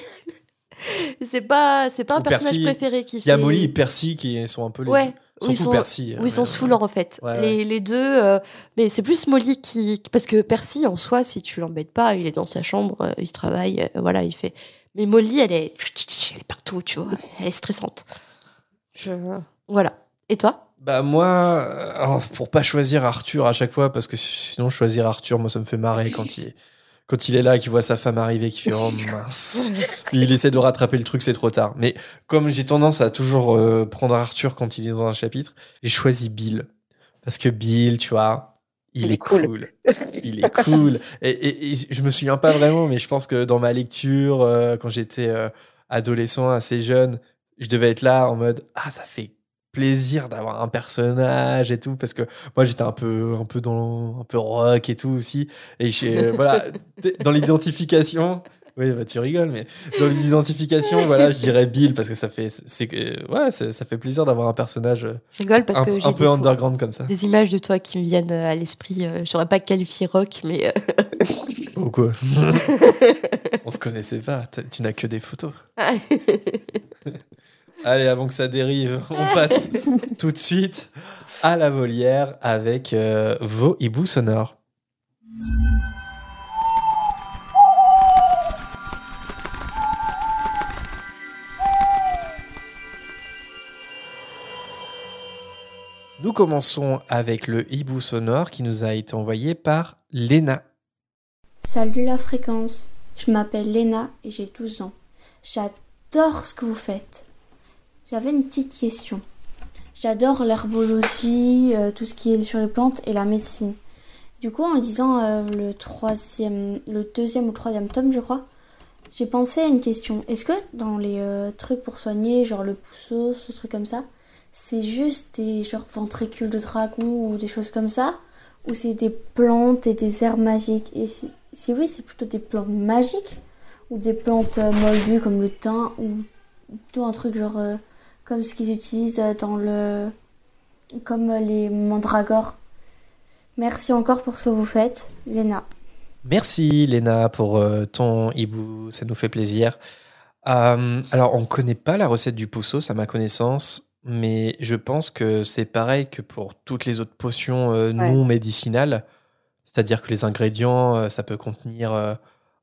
c'est pas, c'est pas un Ou personnage Percy. préféré qui Il y a Molly et Percy qui sont un peu les. Ouais, Surtout où ils sont- Percy. Oui, ils sont euh, saoulants en fait. Ouais, les, les deux, euh, mais c'est plus Molly qui. Parce que Percy, en soi, si tu l'embêtes pas, il est dans sa chambre, euh, il travaille, euh, voilà, il fait. Mais Molly, elle est, elle est partout, tu vois, elle est stressante. Je... Voilà. Et toi? Bah moi, euh, alors, pour pas choisir Arthur à chaque fois, parce que sinon choisir Arthur, moi ça me fait marrer quand il quand il est là, qu'il voit sa femme arriver, qu'il fait oh mince. il essaie de rattraper le truc, c'est trop tard. Mais comme j'ai tendance à toujours euh, prendre Arthur quand il est dans un chapitre, j'ai choisi Bill. Parce que Bill, tu vois, il, est cool. il est cool. Et, et, je me souviens pas vraiment, mais je pense que dans ma lecture, euh, quand j'étais euh, adolescent, assez jeune, je devais être là en mode Ah, ça fait plaisir d'avoir un personnage et tout parce que moi j'étais un peu un peu dans un peu rock et tout aussi. Et voilà dans l'identification oui bah tu rigoles mais dans l'identification voilà je dirais Bill parce que ça fait c'est ouais ça fait plaisir d'avoir un personnage je rigole parce un, que un peu underground comme ça. des images de toi qui me viennent à l'esprit euh, je saurais pas qualifier rock mais ou quoi. On se connaissait pas tu n'as que des photos Allez, avant que ça dérive, on passe tout de suite à la volière avec euh, vos hiboux sonores. Nous commençons avec le hibou sonore qui nous a été envoyé par Léna. Salut la fréquence, je m'appelle Léna et j'ai 12 ans. J'adore ce que vous faites. J'avais une petite question. J'adore l'herbologie, euh, tout ce qui est sur les plantes et la médecine. Du coup, en lisant euh, le troisième, le deuxième ou troisième tome, je crois, j'ai pensé à une question. Est-ce que dans les euh, trucs pour soigner, genre le pousseau, ce truc comme ça, c'est juste des genre ventricules de dragon ou des choses comme ça, ou c'est des plantes et des herbes magiques? Et si, si oui, c'est plutôt des plantes magiques ou des plantes moldues comme le thym ou plutôt un truc genre comme ce qu'ils utilisent dans le. comme les mandragores. Merci encore pour ce que vous faites, Léna. Merci Léna pour euh, ton hibou, ça nous fait plaisir. Euh, alors on ne connaît pas la recette du pousseau, à ma connaissance, mais je pense que c'est pareil que pour toutes les autres potions euh, non médicinales, c'est-à-dire que les ingrédients, ça peut contenir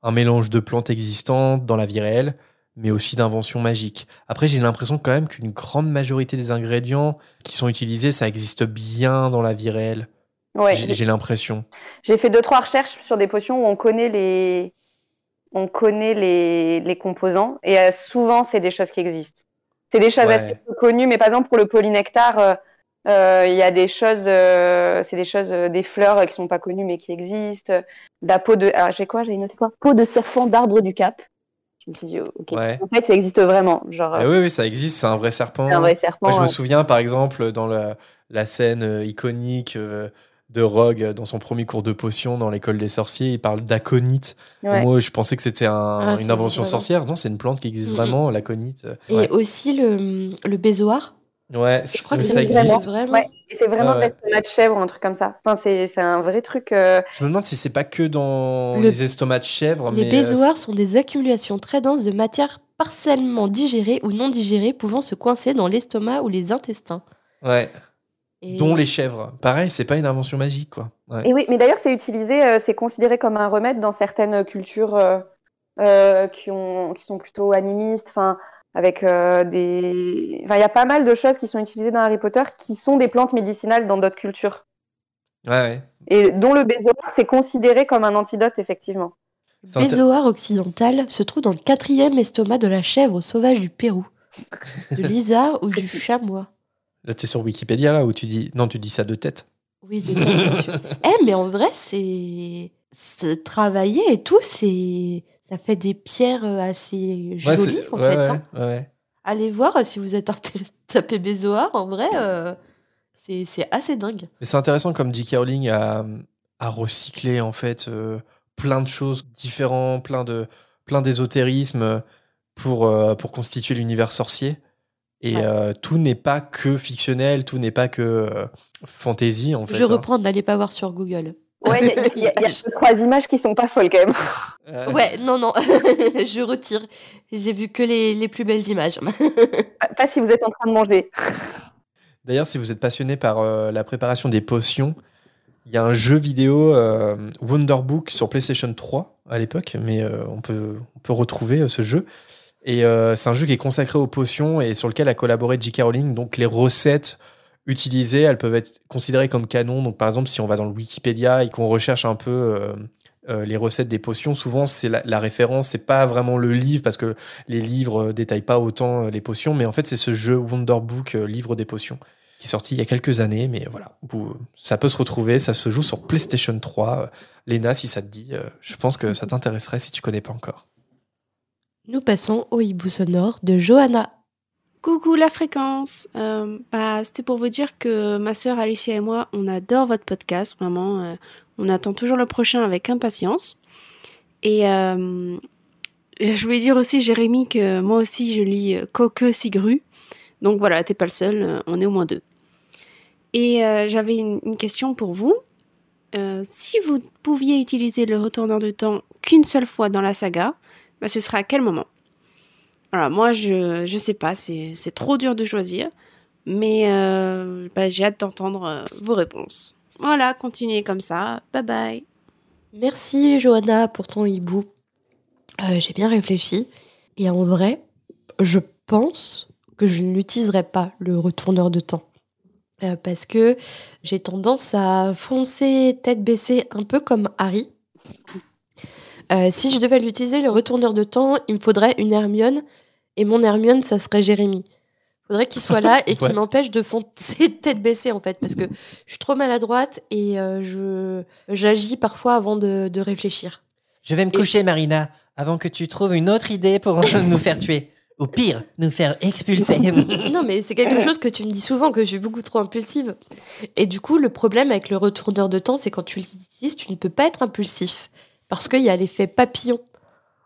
un mélange de plantes existantes dans la vie réelle, mais aussi d'inventions magiques. Après, j'ai l'impression quand même qu'une grande majorité des ingrédients qui sont utilisés, ça existe bien dans la vie réelle. Ouais, j'ai l'impression. J'ai fait deux trois recherches sur des potions où on connaît les, on connaît les, les composants et euh, souvent c'est des choses qui existent. C'est des choses assez connues, mais par exemple pour le polynectar, euh, euh, il y a des choses, c'est des choses, des fleurs qui sont pas connues mais qui existent. La peau de, ah, j'ai quoi, j'ai noté quoi? Peau de serpent d'arbre du Cap. Je me suis dit, ok. En fait, ça existe vraiment. Genre, eh oui, oui, ça existe, c'est un vrai serpent. Un vrai serpent. Moi, je me souviens, par exemple, dans la, la scène euh, iconique euh, de Rogue dans son premier cours de potion dans l'école des sorciers, il parle d'aconite. Moi, je pensais que c'était un, ah, une invention sorcière. Non, c'est une plante qui existe vraiment, l'aconite. Et aussi le, le. Ouais, je crois que ça existe vraiment. Ouais. c'est vraiment ouais, l'estomac de chèvre ou un truc comme ça. Enfin, c'est un vrai truc. Euh, je me demande si c'est pas que dans les estomacs de chèvre. Les euh, sont des accumulations très denses de matière partiellement digérée ou non digérée pouvant se coincer dans l'estomac ou les intestins. Ouais. Dont les chèvres. Pareil, c'est pas une invention magique, quoi. Et oui, mais d'ailleurs, c'est utilisé, euh, c'est considéré comme un remède dans certaines cultures qui, ont, qui sont plutôt animistes. Enfin, avec euh, des. Enfin, il y a pas mal de choses qui sont utilisées dans Harry Potter qui sont des plantes médicinales dans d'autres cultures. Ouais, ouais. Et dont le bézoar, c'est considéré comme un antidote, effectivement. Le bézoar occidental se trouve dans le quatrième estomac de la chèvre sauvage du Pérou, du lézard ou du chamois. Là, es sur Wikipédia, là, où tu dis. Non, tu dis ça de tête. Oui, de tête, bien sûr. Eh, mais en vrai, c'est. Travailler et tout, c'est ça fait des pierres euh, assez jolies en fait. Hein. Allez voir euh, si vous êtes intéressé de taper Bézoar, en vrai, euh, c'est assez dingue. C'est intéressant comme J.K. Rowling a, a, recyclé en fait plein de choses différentes, plein de plein d'ésotérisme pour, pour constituer l'univers sorcier. Et tout n'est pas que fictionnel, tout n'est pas que fantasy en fait. Je hein. reprends, n'allez pas voir sur Google. Ouais, il y, a trois images qui sont pas folles quand même. Euh. Ouais, non, non, je retire. J'ai vu que les, les, plus belles images. pas si vous êtes en train de manger. D'ailleurs, si vous êtes passionné par euh, la préparation des potions, il y a un jeu vidéo euh, Wonderbook sur PlayStation 3 à l'époque, mais on, peut, on peut retrouver ce jeu. Et c'est un jeu qui est consacré aux potions et sur lequel a collaboré J.K. Rowling. Donc les recettes utilisées, elles peuvent être considérées comme canon. Donc par exemple, si on va dans le Wikipédia et qu'on recherche un peu euh, les recettes des potions, souvent c'est la, la référence, c'est pas vraiment le livre parce que les livres euh, détaillent pas autant euh, les potions, mais en fait c'est ce jeu Wonder Book euh, livre des potions qui est sorti il y a quelques années, mais voilà, ça peut se retrouver, ça se joue sur PlayStation 3. Euh, Léna, si ça te dit, euh, je pense que ça t'intéresserait si tu connais pas encore. Nous passons au hibou sonore de Johanna. Coucou la fréquence. Euh, bah, c'était pour vous dire que ma sœur Alicia et moi, on adore votre podcast. Vraiment, euh, on attend toujours le prochain avec impatience. Et euh, je voulais dire aussi, Jérémy, que moi aussi je lis Coque Sigru. Donc voilà, t'es pas le seul, on est au moins deux. Et j'avais une, question pour vous. Si vous pouviez utiliser le retourneur de temps qu'une seule fois dans la saga, bah, ce serait à quel moment? Alors moi, je je sais pas, c'est trop dur de choisir, mais euh, bah, j'ai hâte d'entendre euh, vos réponses. Voilà, continuez comme ça. Bye bye. Merci Johanna pour ton hibou. Euh, J'ai bien réfléchi. Et en vrai, je pense que je ne l'utiliserai pas, le retourneur de temps. Parce que j'ai tendance à foncer tête baissée un peu comme Harry. Si je devais l'utiliser, le retourneur de temps, il me faudrait une Hermione. Et mon Hermione, ça serait Jérémy. Il faudrait qu'il soit là et qu'il m'empêche de foncer tête baissée, en fait. Parce que je suis trop maladroite et euh, je j'agis parfois avant de, de réfléchir. Je vais me Et- coucher, Marina, avant que tu trouves une autre idée pour nous faire tuer. Ou pire, nous faire expulser. Non, mais c'est quelque chose que tu me dis souvent, que je suis beaucoup trop impulsive. Et du coup, le problème avec le retourneur de temps, c'est quand tu l'utilises, tu ne peux pas être impulsif. Parce qu'il y a l'effet papillon.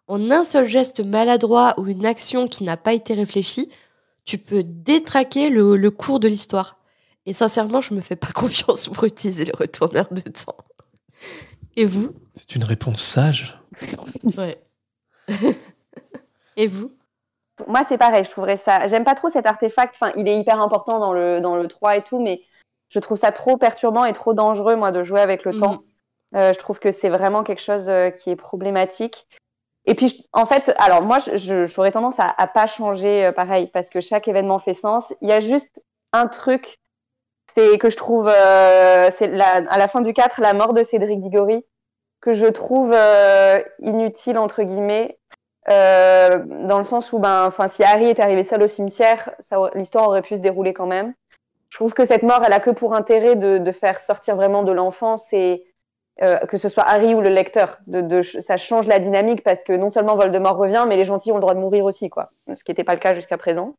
En un seul geste maladroit ou une action qui n'a pas été réfléchie, tu peux détraquer le, le cours de l'histoire. Et sincèrement, je me fais pas confiance pour utiliser le retourneur de temps. Et vous? C'est une réponse sage. Ouais. Et vous? Moi, c'est pareil, je trouverais ça. J'aime pas trop cet artefact. Enfin, il est hyper important dans le, dans le 3 et tout, mais je trouve ça trop perturbant et trop dangereux, moi, de jouer avec le Mhm. temps. Euh, je trouve que c'est vraiment quelque chose euh, qui est problématique. Et puis, en fait, alors moi, j'aurais tendance à, à pas changer euh, pareil, parce que chaque événement fait sens. Il y a juste un truc, c'est que je trouve, euh, c'est à la fin du 4, la mort de Cédric Diggory, que je trouve euh, inutile, entre guillemets, dans le sens où, ben, enfin, si Harry était arrivé seul au cimetière, l'histoire aurait pu se dérouler quand même. Je trouve que cette mort, elle a que pour intérêt de, de faire sortir vraiment de l'enfance et euh, que ce soit Harry ou le lecteur, ça change la dynamique parce que non seulement Voldemort revient, mais les gentils ont le droit de mourir aussi, quoi. Ce qui n'était pas le cas jusqu'à présent.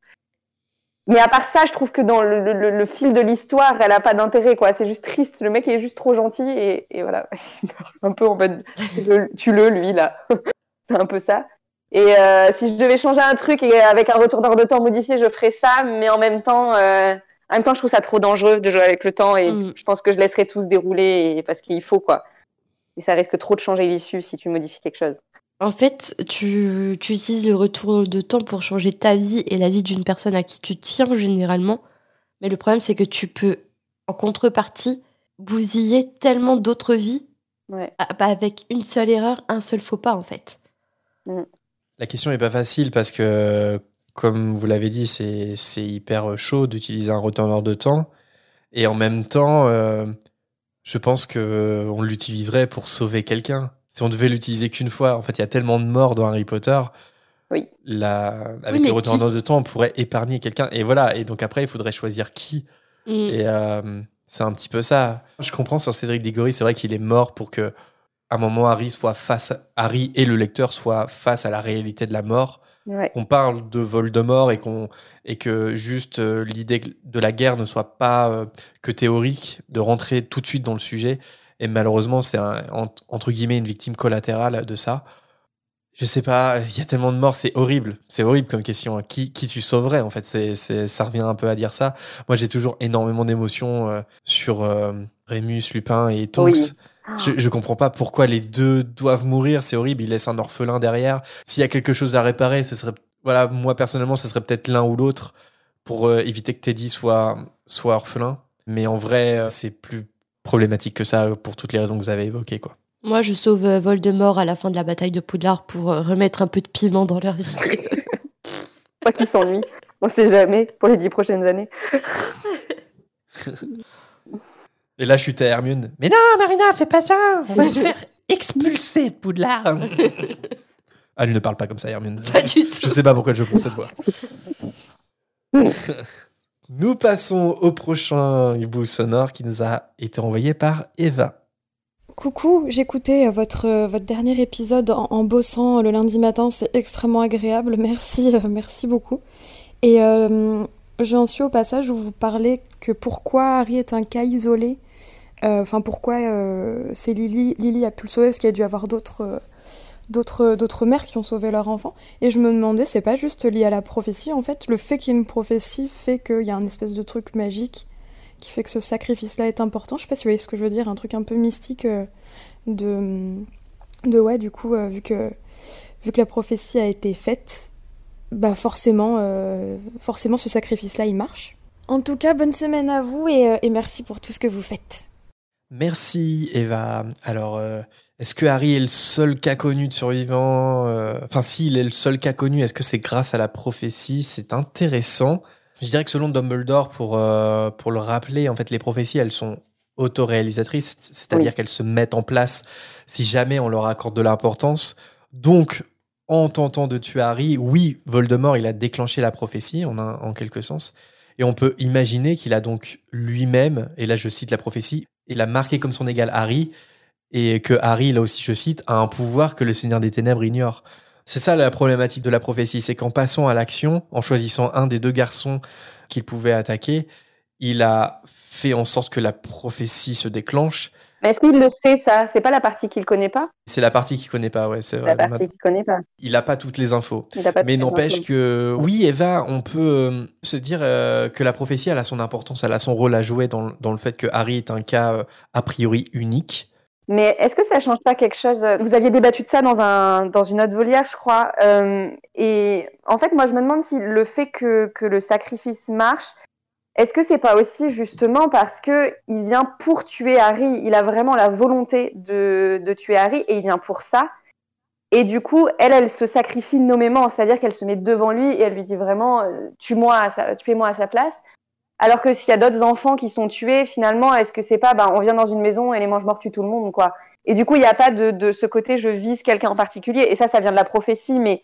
Mais à part ça, je trouve que dans le, le- le fil de l'histoire, elle a pas d'intérêt, quoi. C'est juste triste. Le mec est juste trop gentil et, et voilà. Un peu en mode, tue-le, lui, là. C'est un peu ça. Et euh, si je devais changer un truc et avec un retourneur de temps modifié, je ferais ça, mais en même temps, euh, en même temps, je trouve ça trop dangereux de jouer avec le temps et Mm. je pense que je laisserai tout se dérouler et- parce qu'il faut quoi. Et ça risque trop de changer l'issue si tu modifies quelque chose. En fait, tu, tu utilises le retour de temps pour changer ta vie et la vie d'une personne à qui tu tiens généralement. Mais le problème, c'est que tu peux, en contrepartie, bousiller tellement d'autres vies Ouais. ah, bah, avec une seule erreur, un seul faux pas, en fait. La question est pas facile parce que, comme vous l'avez dit, c'est c'est hyper chaud d'utiliser un retourneur de temps. Et en même temps, euh, je pense que on l'utiliserait pour sauver quelqu'un. Si on devait l'utiliser qu'une fois, en fait, il y a tellement de morts dans Harry Potter. Oui. La, avec mais le retourneur de temps, on pourrait épargner quelqu'un. Et voilà. Et donc après, il faudrait choisir qui. Mm. Et euh, c'est un petit peu ça. Je comprends sur Cédric Diggory, c'est vrai qu'il est mort pour que, à un moment, Harry soit face, Harry et le lecteur soient face à la réalité de la mort. Ouais. On parle de Voldemort et qu'on et que juste euh, l'idée de la guerre ne soit pas euh, que théorique, de rentrer tout de suite dans le sujet. Et malheureusement, c'est entre guillemets une victime collatérale de ça. Je sais pas, il y a tellement de morts, c'est horrible. C'est horrible comme question. hein. Qui, qui tu sauverais en fait? C'est, c'est, Ça revient un peu à dire ça. Moi, j'ai toujours énormément d'émotions euh, sur Rémus, Lupin et Tonks. Oui. Je, je comprends pas pourquoi les deux doivent mourir. C'est horrible. Ils laissent un orphelin derrière. S'il y a quelque chose à réparer, ce serait, voilà, moi personnellement, ce serait peut-être l'un ou l'autre pour euh, éviter que Teddy soit, soit orphelin. Mais en vrai, euh, c'est plus problématique que ça pour toutes les raisons que vous avez évoquées, quoi. Moi, je sauve euh, Voldemort à la fin de la bataille de Poudlard pour euh, remettre un peu de piment dans leur vie. Pas qu'ils s'ennuient. On sait jamais pour les dix prochaines années. Et là, je suis à Hermione. Mais non, Marina, fais pas ça. On va se faire expulser Poudlard. Elle ne parle pas comme ça, Hermione. Pas du tout. Je sais pas pourquoi je prends cette voix. nous passons au prochain hibou sonore qui nous a été envoyé par Eva. Coucou, j'écoutais votre, votre dernier épisode en, en bossant le lundi matin, c'est extrêmement agréable, merci, euh, merci beaucoup. Et euh, j'en suis au passage où vous parlez que pourquoi Harry est un cas isolé, euh, enfin pourquoi euh, c'est Lily, Lily a pu le sauver, parce qu'il y a dû avoir d'autres euh, d'autres d'autres mères qui ont sauvé leur enfant? Et je me demandais, c'est pas juste lié à la prophétie en fait, le fait qu'il y ait une prophétie fait qu'il y a un espèce de truc magique qui fait que ce sacrifice-là est important. Je sais pas si vous voyez ce que je veux dire, un truc un peu mystique euh, de, de ouais, du coup, euh, vu que vu que la prophétie a été faite, bah forcément, euh, forcément, ce sacrifice-là, il marche. En tout cas, bonne semaine à vous euh, et merci pour tout ce que vous faites. Merci Eva. Alors, euh, est-ce que Harry est le seul cas connu de survivant euh, Enfin, s'il est le seul cas connu, est-ce que c'est grâce à la prophétie? C'est intéressant. Je dirais que selon Dumbledore, pour, euh, pour le rappeler, en fait, les prophéties, elles sont autoréalisatrices, c'est-à-dire qu'elles se mettent en place si jamais on leur accorde de l'importance. Donc, en tentant de tuer Harry, oui, Voldemort, il a déclenché la prophétie, en, un- en quelque sens. Et on peut imaginer qu'il a donc lui-même, et là je cite la prophétie, il a marqué comme son égal Harry, et que Harry, là aussi je cite, a un pouvoir que le Seigneur des Ténèbres ignore. C'est ça la problématique de la prophétie, c'est qu'en passant à l'action, en choisissant un des deux garçons qu'il pouvait attaquer, il a fait en sorte que la prophétie se déclenche. Mais est-ce qu'il le sait, ça? C'est pas la partie qu'il connaît pas? C'est la partie qu'il connaît pas, ouais, c'est vrai. La partie qu'il connaît pas. Il a pas toutes les infos. Pas Mais n'empêche que, oui, Eva, on peut euh, se dire euh, que la prophétie, elle a son importance, elle a son rôle à jouer dans, dans le fait que Harry est un cas euh, a priori unique. Mais est-ce que ça change pas quelque chose? Vous aviez débattu de ça dans, un, dans une autre volière, je crois. euh, et en fait, moi, je me demande si le fait que, que le sacrifice marche, est-ce que c'est pas aussi justement parce que il vient pour tuer Harry Il a vraiment la volonté de, tuer Harry et il vient pour ça. Et du coup, elle, elle se sacrifie nommément, c'est-à-dire qu'elle se met devant lui et elle lui dit vraiment euh, tue-moi, tuez-moi à sa place. Alors que s'il y a d'autres enfants qui sont tués, finalement, est-ce que c'est pas, ben, on vient dans une maison et les mange-morts tuent tout le monde, quoi. Et du coup, il n'y a pas de, de ce côté je vise quelqu'un en particulier. Et ça, ça vient de la prophétie, mais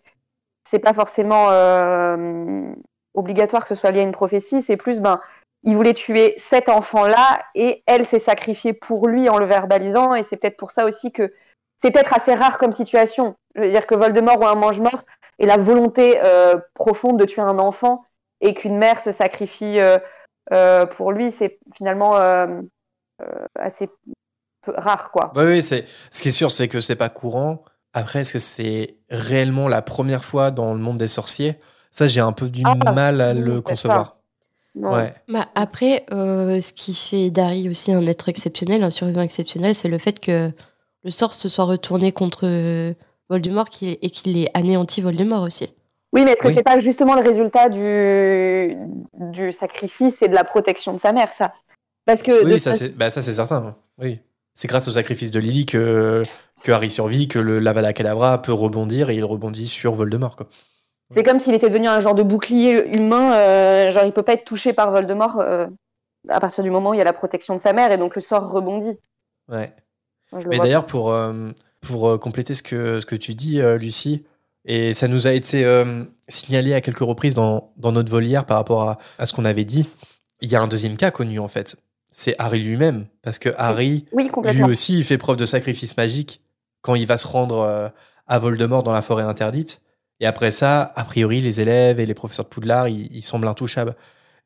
c'est pas forcément euh, obligatoire que ce soit lié à une prophétie. C'est plus, ben, il voulait tuer cet enfant-là et elle s'est sacrifiée pour lui en le verbalisant. Et c'est peut-être pour ça aussi que c'est peut-être assez rare comme situation. Je veux dire que Voldemort ou un mange-mort ait la volonté euh, profonde de tuer un enfant et qu'une mère se sacrifie euh, euh, pour lui, c'est finalement assez rare, quoi. Oui, oui, c'est, ce qui est sûr, c'est que c'est pas courant. Après, est-ce que c'est réellement la première fois dans le monde des sorciers? Ça, j'ai un peu du Ah, mal à le concevoir. Ouais. Bah, après, euh, ce qui fait d'Harry aussi un être exceptionnel, un survivant exceptionnel, c'est le fait que le sort se soit retourné contre Voldemort et qu'il ait anéanti Voldemort aussi. Oui, mais est-ce que Oui. c'est pas justement le résultat du, du sacrifice et de la protection de sa mère, ça? Parce que de Oui, ça, toute c'est, bah, ça, c'est certain. Oui. C'est grâce au sacrifice de Lily que, que Harry survit, que le Lavada Kedavra peut rebondir et il rebondit sur Voldemort. Quoi. C'est comme s'il était devenu un genre de bouclier humain, euh, genre il peut pas être touché par Voldemort euh, à partir du moment où il y a la protection de sa mère et donc le sort rebondit. Ouais. Moi, Mais d'ailleurs, pour, euh, pour compléter ce que, ce que tu dis, Lucie, et ça nous a été signalé à quelques reprises dans, dans notre volière par rapport à, à ce qu'on avait dit, il y a un deuxième cas connu en fait. C'est Harry lui-même. Parce que Harry, Oui, lui aussi, il fait preuve de sacrifice magique quand il va se rendre à Voldemort dans la forêt interdite. Et après ça, a priori, les élèves et les professeurs de Poudlard, ils, ils semblent intouchables.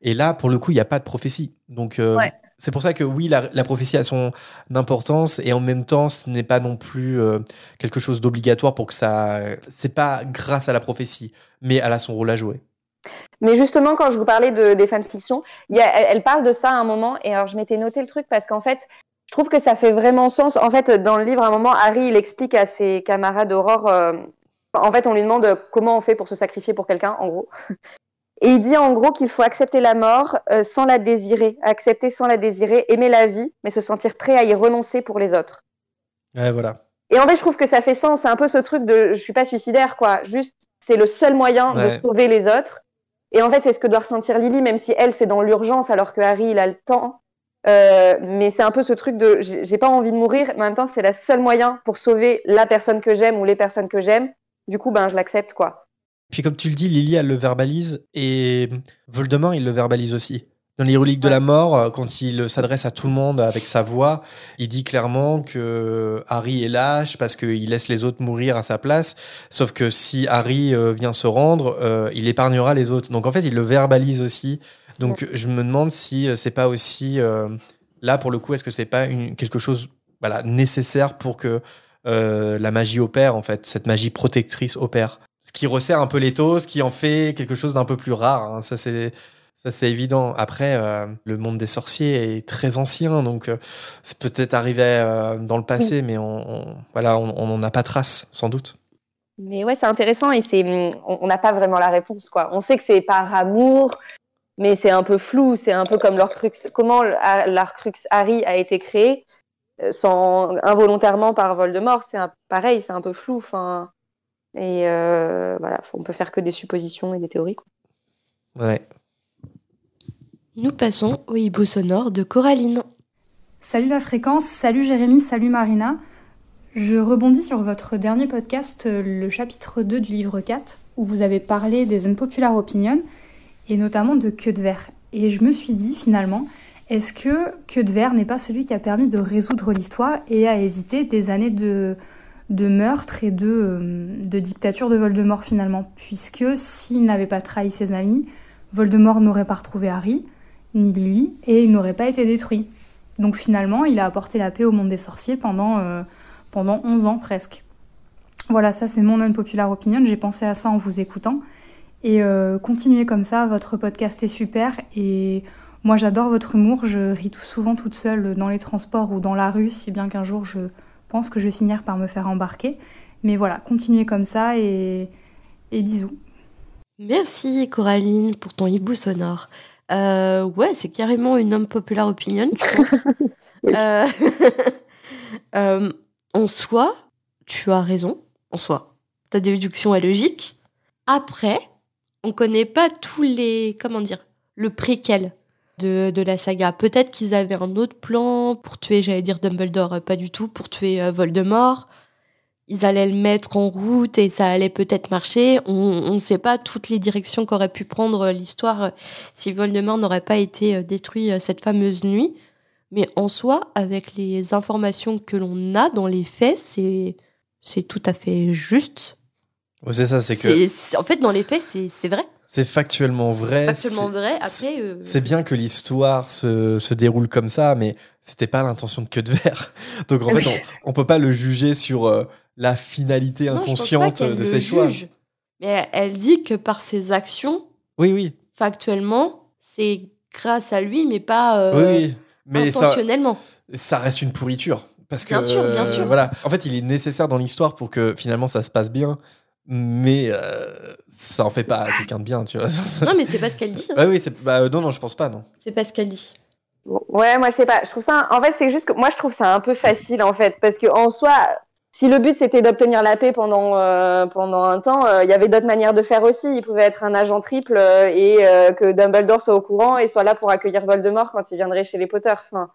Et là, pour le coup, il n'y a pas de prophétie. Donc, euh, Ouais. c'est pour ça que oui, la, la prophétie a son importance et en même temps, ce n'est pas non plus euh, quelque chose d'obligatoire pour que ça. C'est pas grâce à la prophétie, mais elle a son rôle à jouer. Mais justement, quand je vous parlais de, des fanfictions, y a- elle, elle parle de ça à un moment, et alors je m'étais noté le truc parce qu'en fait, je trouve que ça fait vraiment sens. En fait, dans le livre, à un moment, Harry, il explique à ses camarades d'Aurore, euh, en fait, on lui demande comment on fait pour se sacrifier pour quelqu'un, en gros. Et il dit en gros qu'il faut accepter la mort euh, sans la désirer, accepter sans la désirer, aimer la vie, mais se sentir prêt à y renoncer pour les autres. Ouais, voilà. Et en fait, je trouve que ça fait sens. C'est un peu ce truc de je suis pas suicidaire, quoi. Juste, c'est le seul moyen Ouais. de sauver les autres. Et en fait, c'est ce que doit ressentir Lily, même si elle, c'est dans l'urgence, alors que Harry, il a le temps. Euh, mais c'est un peu ce truc de j'ai j'ai pas envie de mourir, mais en même temps, c'est le seul moyen pour sauver la personne que j'aime ou les personnes que j'aime. Du coup, ben, je l'accepte, quoi. Puis comme tu le dis, Lily, elle le verbalise et Voldemort, il le verbalise aussi. Dans les reliques de la mort, euh, quand il s'adresse à tout le monde avec sa voix, il dit clairement que Harry est lâche parce qu'il laisse les autres mourir à sa place. Sauf que si Harry euh, vient se rendre, euh, il épargnera les autres. Donc en fait, il le verbalise aussi. Donc je me demande si c'est pas aussi euh, là pour le coup, est-ce que c'est pas une, quelque chose voilà nécessaire pour que euh, la magie opère en fait, cette magie protectrice opère. Ce qui resserre un peu l'étau, ce qui en fait quelque chose d'un peu plus rare. hein. Ça c'est ça c'est évident. Après, euh, le monde des sorciers est très ancien, donc euh, c'est peut-être arrivé euh, dans le passé, mais on, on- voilà, on n'en a pas trace, sans doute. Mais ouais, c'est intéressant et c'est, on n'a pas vraiment la réponse, quoi. On sait que c'est par amour, mais c'est un peu flou. C'est un peu comme l'Orcrux. Comment l'Orcrux Harry a été créé sans involontairement par Voldemort, c'est un- pareil, c'est un peu flou. Enfin, et euh, voilà, on peut faire que des suppositions et des théories. quoi. Ouais. Nous passons au hibou sonore de Coraline. Salut la fréquence, salut Jérémy, salut Marina. Je rebondis sur votre dernier podcast, euh, le chapitre 2 du livre 4, où vous avez parlé des unpopular opinions, et notamment de Queue de Verre. Et je me suis dit finalement, est-ce que Queue de Verre n'est pas celui qui a permis de résoudre l'histoire et a évité des années de, de meurtre et de, euh, de dictature de Voldemort finalement? Puisque s'il n'avait pas trahi ses amis, Voldemort n'aurait pas retrouvé Harry, ni Lily, et il n'aurait pas été détruit. Donc finalement, il a apporté la paix au monde des sorciers pendant, euh, pendant 11 ans presque. Voilà, ça c'est mon unpopular opinion, j'ai pensé à ça en vous écoutant. Et euh, continuez comme ça, votre podcast est super et moi j'adore votre humour, je ris tout souvent toute seule dans les transports ou dans la rue, si bien qu'un jour je pense que je vais finir par me faire embarquer. Mais voilà, continuez comme ça et, et bisous. Merci Coraline pour ton hibou sonore. Euh, ouais, c'est carrément une homme populaire opinion, je pense. Oui. Euh, euh, en soi, tu as raison. En soi, ta déduction est logique. Après, on connaît pas tous les, comment dire, le préquel de, de la saga. Peut-être qu'ils avaient un autre plan pour tuer, j'allais dire Dumbledore, euh, pas du tout, pour tuer euh, Voldemort. Ils allaient le mettre en route et ça allait peut-être marcher. On ne sait pas toutes les directions qu'aurait pu prendre euh, l'histoire si Voldemort n'aurait pas été détruit cette fameuse nuit. Mais en soi, avec les informations que l'on a dans les faits, c'est c'est tout à fait juste. C'est ça, c'est que En fait, dans les faits, c'est c'est vrai. C'est factuellement vrai. C'est factuellement c'est- vrai. Après, euh, C'est bien que l'histoire se, se déroule comme ça, mais c'était pas l'intention de queue de verre. Donc en fait, on, on peut pas le juger sur euh, la finalité non, je pense pas inconsciente de le ses choix. juge. Mais elle dit que par ses actions, Oui, oui, factuellement, c'est grâce à lui, mais pas euh, oui, oui. Mais ça, intentionnellement. ça reste une pourriture. Parce que, Bien sûr, bien euh, sûr. Voilà. En fait, il est nécessaire dans l'histoire pour que finalement ça se passe bien, mais euh, ça en fait pas quelqu'un de bien, tu vois. Non, mais c'est pas ce qu'elle dit. hein. Bah oui, c'est bah, euh, non, non, je pense pas, non. C'est pas ce qu'elle dit. Ouais, moi je sais pas. Je trouve ça. En fait, c'est juste que moi je trouve ça un peu facile en fait, parce que en soi, si le but c'était d'obtenir la paix pendant euh, pendant un temps, euh, il y avait d'autres manières de faire aussi. Il pouvait être un agent triple euh, et euh, que Dumbledore soit au courant et soit là pour accueillir Voldemort quand il viendrait chez les Potter. Enfin,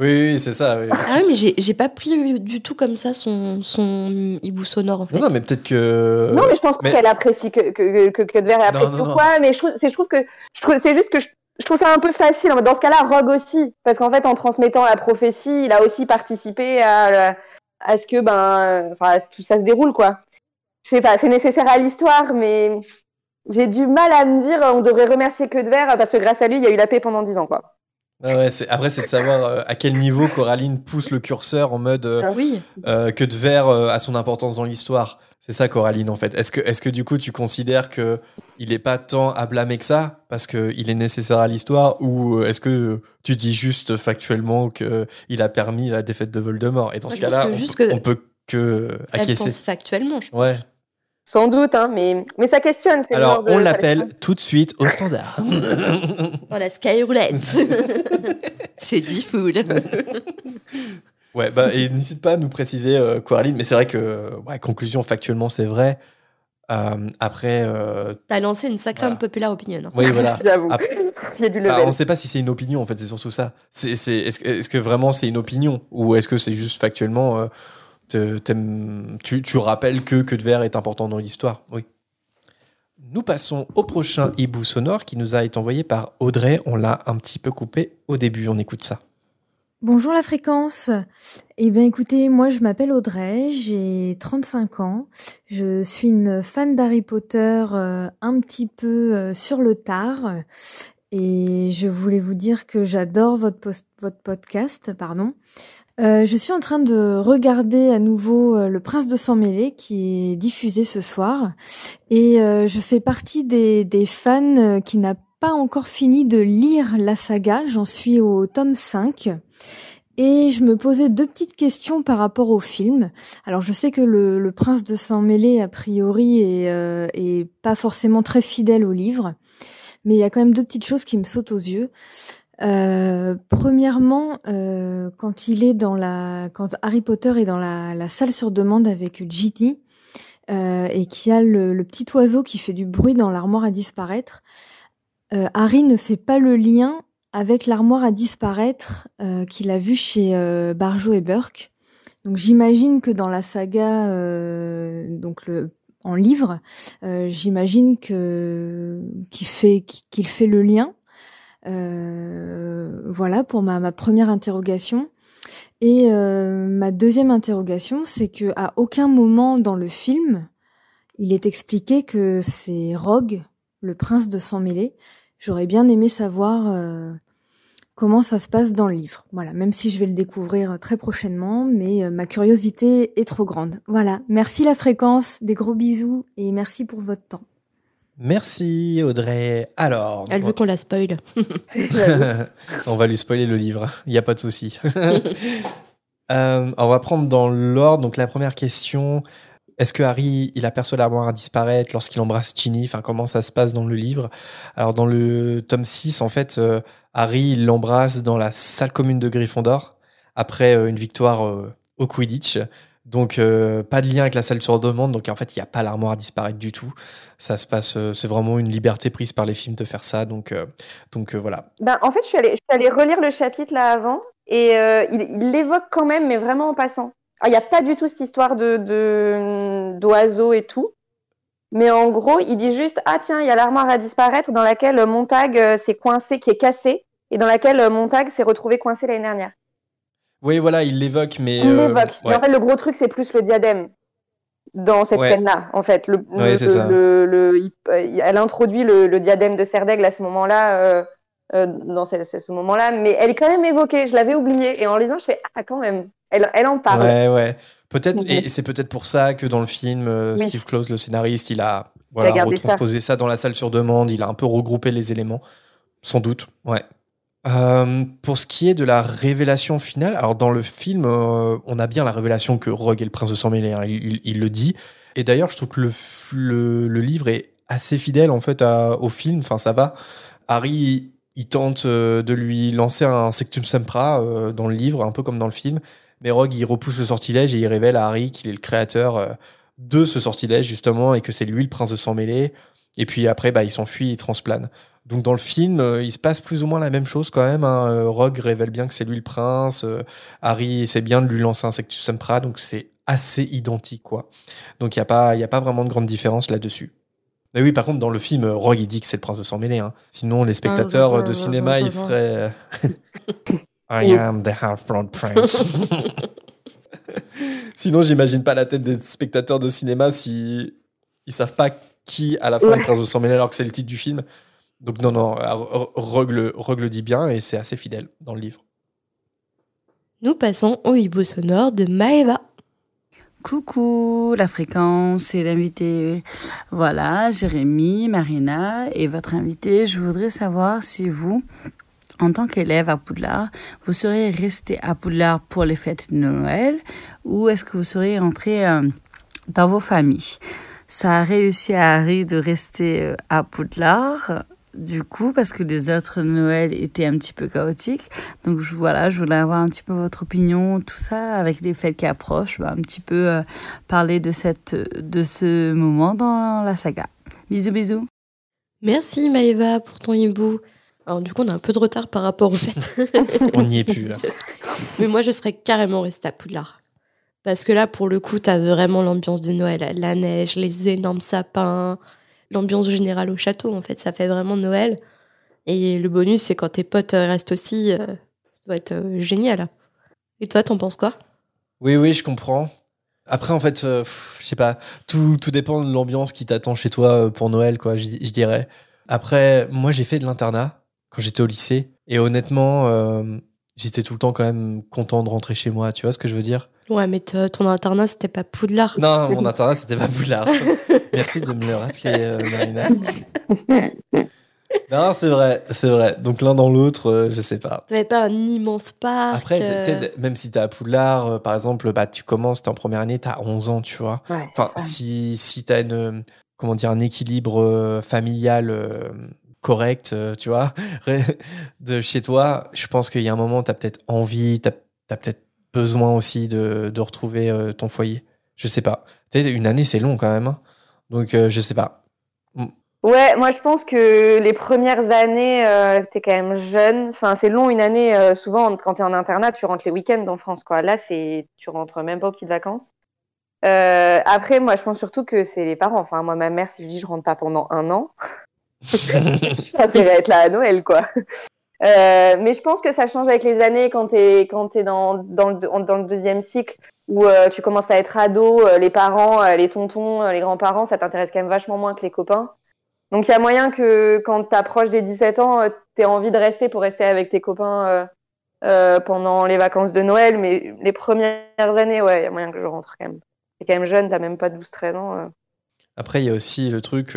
Oui, oui, c'est ça. oui. Ah oui, mais j'ai j'ai pas pris du tout comme ça son, son hibou sonore en fait. Non, non, mais peut-être que. non, mais je pense mais- qu'elle apprécie que que que, que de verre Non, apprécie non, ou non. quoi. Mais je trouve, c'est je trouve que je trouve, c'est juste que je, je trouve ça un peu facile. Dans ce cas-là, Rogue aussi, parce qu'en fait, en transmettant la prophétie, il a aussi participé à à ce que ben, enfin, tout ça se déroule quoi. Je sais pas, c'est nécessaire à l'histoire, mais j'ai du mal à me dire on devrait remercier que de verre parce que grâce à lui, il y a eu la paix pendant 10 ans quoi. Ah ouais, après, c'est de savoir euh, à quel niveau Coraline pousse le curseur en mode euh, Oui, euh, que de verre a son importance dans l'histoire. C'est ça, Coraline, en fait. Est-ce que, est que du coup, tu considères que il est pas tant à blâmer que ça parce qu'il est nécessaire à l'histoire ou est-ce que tu dis juste factuellement que il a permis la défaite de Voldemort? Et dans Moi, ce cas-là, on, peut- que que elle acquiescer. pense factuellement. Je pense. Ouais. Sans doute, hein, mais mais ça questionne. Alors, de- on l'appelle tout de suite au standard. Voilà, Skyroulette. J'ai dit foule. Ouais, bah, et n'hésite pas à nous préciser, euh, Coraline, mais c'est vrai que, ouais, conclusion, factuellement, c'est vrai. Euh, après, euh, T'as lancé une sacrée Voilà. populaire opinion. hein. oui, voilà. J'avoue. Ah. Il y a du Bah, level. on ne sait pas si c'est une opinion, en fait, c'est surtout ça. C'est, c'est- est-ce, que- est-ce que vraiment c'est une opinion? Ou est-ce que c'est juste factuellement, euh, tu, rappelles que que de verre est important dans l'histoire Oui. Nous passons au prochain hibou sonore qui nous a été envoyé par Audrey. On l'a un petit peu coupé au début. On écoute ça. Bonjour la fréquence. Eh bien écoutez, moi je m'appelle Audrey, j'ai 35 ans. Je suis une fan d'Harry Potter euh, un petit peu euh, sur le tard. Et je voulais vous dire que j'adore votre, votre podcast. pardon. Euh, je suis en train de regarder à nouveau euh, Le Prince de Sang Mêlé qui est diffusé ce soir. Et euh, je fais partie des, fans qui n'a pas encore fini de lire la saga. J'en suis au tome 5. Et je me posais deux petites questions par rapport au film. Alors je sais que le, prince de Saint-Mêlé, a priori, est, est pas forcément très fidèle au livre. Mais il y a quand même deux petites choses qui me sautent aux yeux. Euh, premièrement, euh, quand il est dans la, quand Harry Potter est dans la, salle sur demande avec Ginny euh, et qu'il y a le, petit oiseau qui fait du bruit dans l'armoire à disparaître, euh, Harry ne fait pas le lien avec l'armoire à disparaître euh, qu'il a vu chez Barjo et Burke. Donc j'imagine que dans la saga, donc le en livre, j'imagine que qu'il fait qu'il fait le lien. Euh, voilà pour ma, première interrogation. Et euh, ma deuxième interrogation, c'est que à aucun moment dans le film, il est expliqué que c'est Rogue, le prince de sang mêlé. J'aurais bien aimé savoir euh, comment ça se passe dans le livre. Voilà, même si je vais le découvrir très prochainement, mais ma curiosité est trop grande. Voilà, merci la fréquence, des gros bisous et merci pour votre temps. Merci Audrey. Alors, Elle veut qu'on la spoil. on va lui spoiler le livre. Il n'y a pas de souci. Euh, on va prendre dans l'ordre. Donc la première question. Est-ce que Harry, il aperçoit l'armoire à disparaître lorsqu'il embrasse Ginny? Enfin, comment ça se passe dans le livre? Alors, dans le tome 6, en fait, euh, Harry, il l'embrasse dans la salle commune de Gryffondor après euh, une victoire au Quidditch. Donc, euh, pas de lien avec la salle sur demande. Donc, en fait, il n'y a pas l'armoire à disparaître du tout. Ça se passe, euh, c'est vraiment une liberté prise par les films de faire ça. Donc, euh, donc voilà. Ben, en fait, je suis, allée, relire le chapitre là avant et il l'évoque quand même, mais vraiment en passant. Ah, Il n'y a pas du tout cette histoire de d'oiseaux et tout. Mais en gros, il dit juste Ah, tiens, il y a l'armoire à disparaître dans laquelle Montag s'est coincé, qui est cassé, et dans laquelle Montag s'est retrouvé coincé l'année dernière. Oui, voilà, il l'évoque, mais. Il euh, l'évoque. Mais ouais. en fait, le gros truc, c'est plus le diadème dans cette Ouais. scène-là. En fait, le, Ouais, le- il- euh, elle introduit le, diadème de Serdaigle à ce moment-là, euh, euh, dans ce, moment-là, mais elle est quand même évoquée. Je l'avais oubliée et en lisant, je fais ah quand même. Elle, elle en parle. Ouais, ouais. Peut-être, et c'est peut-être pour ça que dans le film, euh, Oui. Steve Close, le scénariste, il a, voilà, gardé ça. retransposé ça. dans la salle sur demande. Il a un peu regroupé les éléments. Sans doute, ouais. Euh, pour ce qui est de la révélation finale, alors dans le film, euh, on a bien la révélation que Rogue est le prince de sang mêlé. hein, il, le dit. Et d'ailleurs, je trouve que le, livre est assez fidèle en fait au film. Enfin, ça va. Harry, il tente euh, de lui lancer un sectum sempra dans le livre, un peu comme dans le film. Mais Rogue, il repousse le sortilège et il révèle à Harry qu'il est le créateur de ce sortilège, justement, et que c'est lui le prince de sang mêlé. Et puis après, bah, il s'enfuit, il transplane. Donc dans le film, euh, il se passe plus ou moins la même chose quand même. hein. Euh, Rogue révèle bien que c'est lui le prince. euh, Harry essaie bien de lui lancer un Sectus Sempra, donc c'est assez identique, quoi. Donc il n'y a, pas- il y a pas vraiment de grande différence là-dessus. Mais oui, par contre, dans le film, Rogue, il dit que c'est le prince de sang mêlé. Hein. Sinon, les spectateurs euh, de cinéma, ils seraient... I am the half-blood prince. Sinon, j'imagine pas la tête des spectateurs de cinéma si ils savent pas qui à la fin est le Ouais. prince de sang mêlé alors que c'est le titre du film. Donc non, non, euh, Ro- Rogue le, Rogue le dit bien et c'est assez fidèle dans le livre. Nous passons au hibou sonore de Maeva. Coucou, la fréquence et l'invité. Voilà, Jérémy, Marina et votre invité. Je voudrais savoir si vous, en tant qu'élève à Poudlard, vous seriez resté à Poudlard pour les fêtes de Noël ou est-ce que vous seriez rentré euh, dans vos familles? Ça a réussi à Harry de rester euh, à Poudlard du coup, parce que les autres Noël étaient un petit peu chaotiques. Donc je, voilà, je voulais avoir un petit peu votre opinion, tout ça, avec les fêtes qui approchent, bah, un petit peu euh, parler de, cette, de ce moment dans la saga. Bisous, bisous. Merci Maëva pour ton hibou. Alors du coup, on a un peu de retard par rapport au fait. On n'y est plus là. Mais moi, je serais carrément restée à Poudlard. Parce que là, pour le coup, t'as vraiment l'ambiance de Noël. La neige, les énormes sapins, l'ambiance générale au château, en fait. Ça fait vraiment Noël. Et le bonus, c'est quand tes potes euh, restent aussi. euh, ça doit être euh, génial. Et toi, t'en penses quoi? Oui, oui, je comprends. Après, en fait, euh, je sais pas, tout, tout dépend de l'ambiance qui t'attend chez toi pour Noël, quoi, je, dirais. Après, moi, j'ai fait de l'internat quand j'étais au lycée. Et honnêtement, j'étais tout le temps quand même content de rentrer chez moi. Tu vois ce que je veux dire? Ouais, mais ton internat, c'était pas Poudlard. Non, mon internat, c'était pas Boulard. Merci de me le rappeler, euh, Marina. Non, c'est vrai, c'est vrai. Donc l'un dans l'autre, euh, je sais pas. T'avais pas un immense parc. Après, euh, t'es- t'es- même si t'es à Poudlard, euh, par exemple, bah, tu commences, t'es en première année, t'as 11 ans, tu vois. Ouais, Enfin, si, si t'as une, comment dire, un équilibre euh, familial euh, correct, euh, tu vois, de chez toi, je pense qu'il y a un moment, t'as peut-être envie, t'as as, peut-être besoin aussi de, retrouver euh, ton foyer. Je sais pas. Tu une année, c'est long quand même. hein. Donc, euh, je sais pas. Ouais, moi je pense que les premières années, euh, t'es quand même jeune. Enfin, c'est long une année. euh, souvent, quand t'es en internat, tu rentres les week-ends en France. Là, tu rentres même pas aux petites vacances. Après, moi, je pense surtout que c'est les parents. Enfin, moi, ma mère, si je dis je rentre pas pendant un an, j'ai pas intérêt à être là à Noël, quoi. Euh, mais je pense que ça change avec les années quand t'es quand t'es dans dans le deuxième cycle où euh, tu commences à être ado, euh, les parents, les tontons, les grands-parents, ça t'intéresse quand même vachement moins que les copains. Donc il y a moyen que quand t'approches des 17 ans, euh, t'aies envie de rester pour rester avec tes copains pendant les vacances de Noël, mais les premières années, ouais, il y a moyen que je rentre quand même. T'es quand même jeune, t'as même pas 12-13 ans. Après, il y a aussi le truc,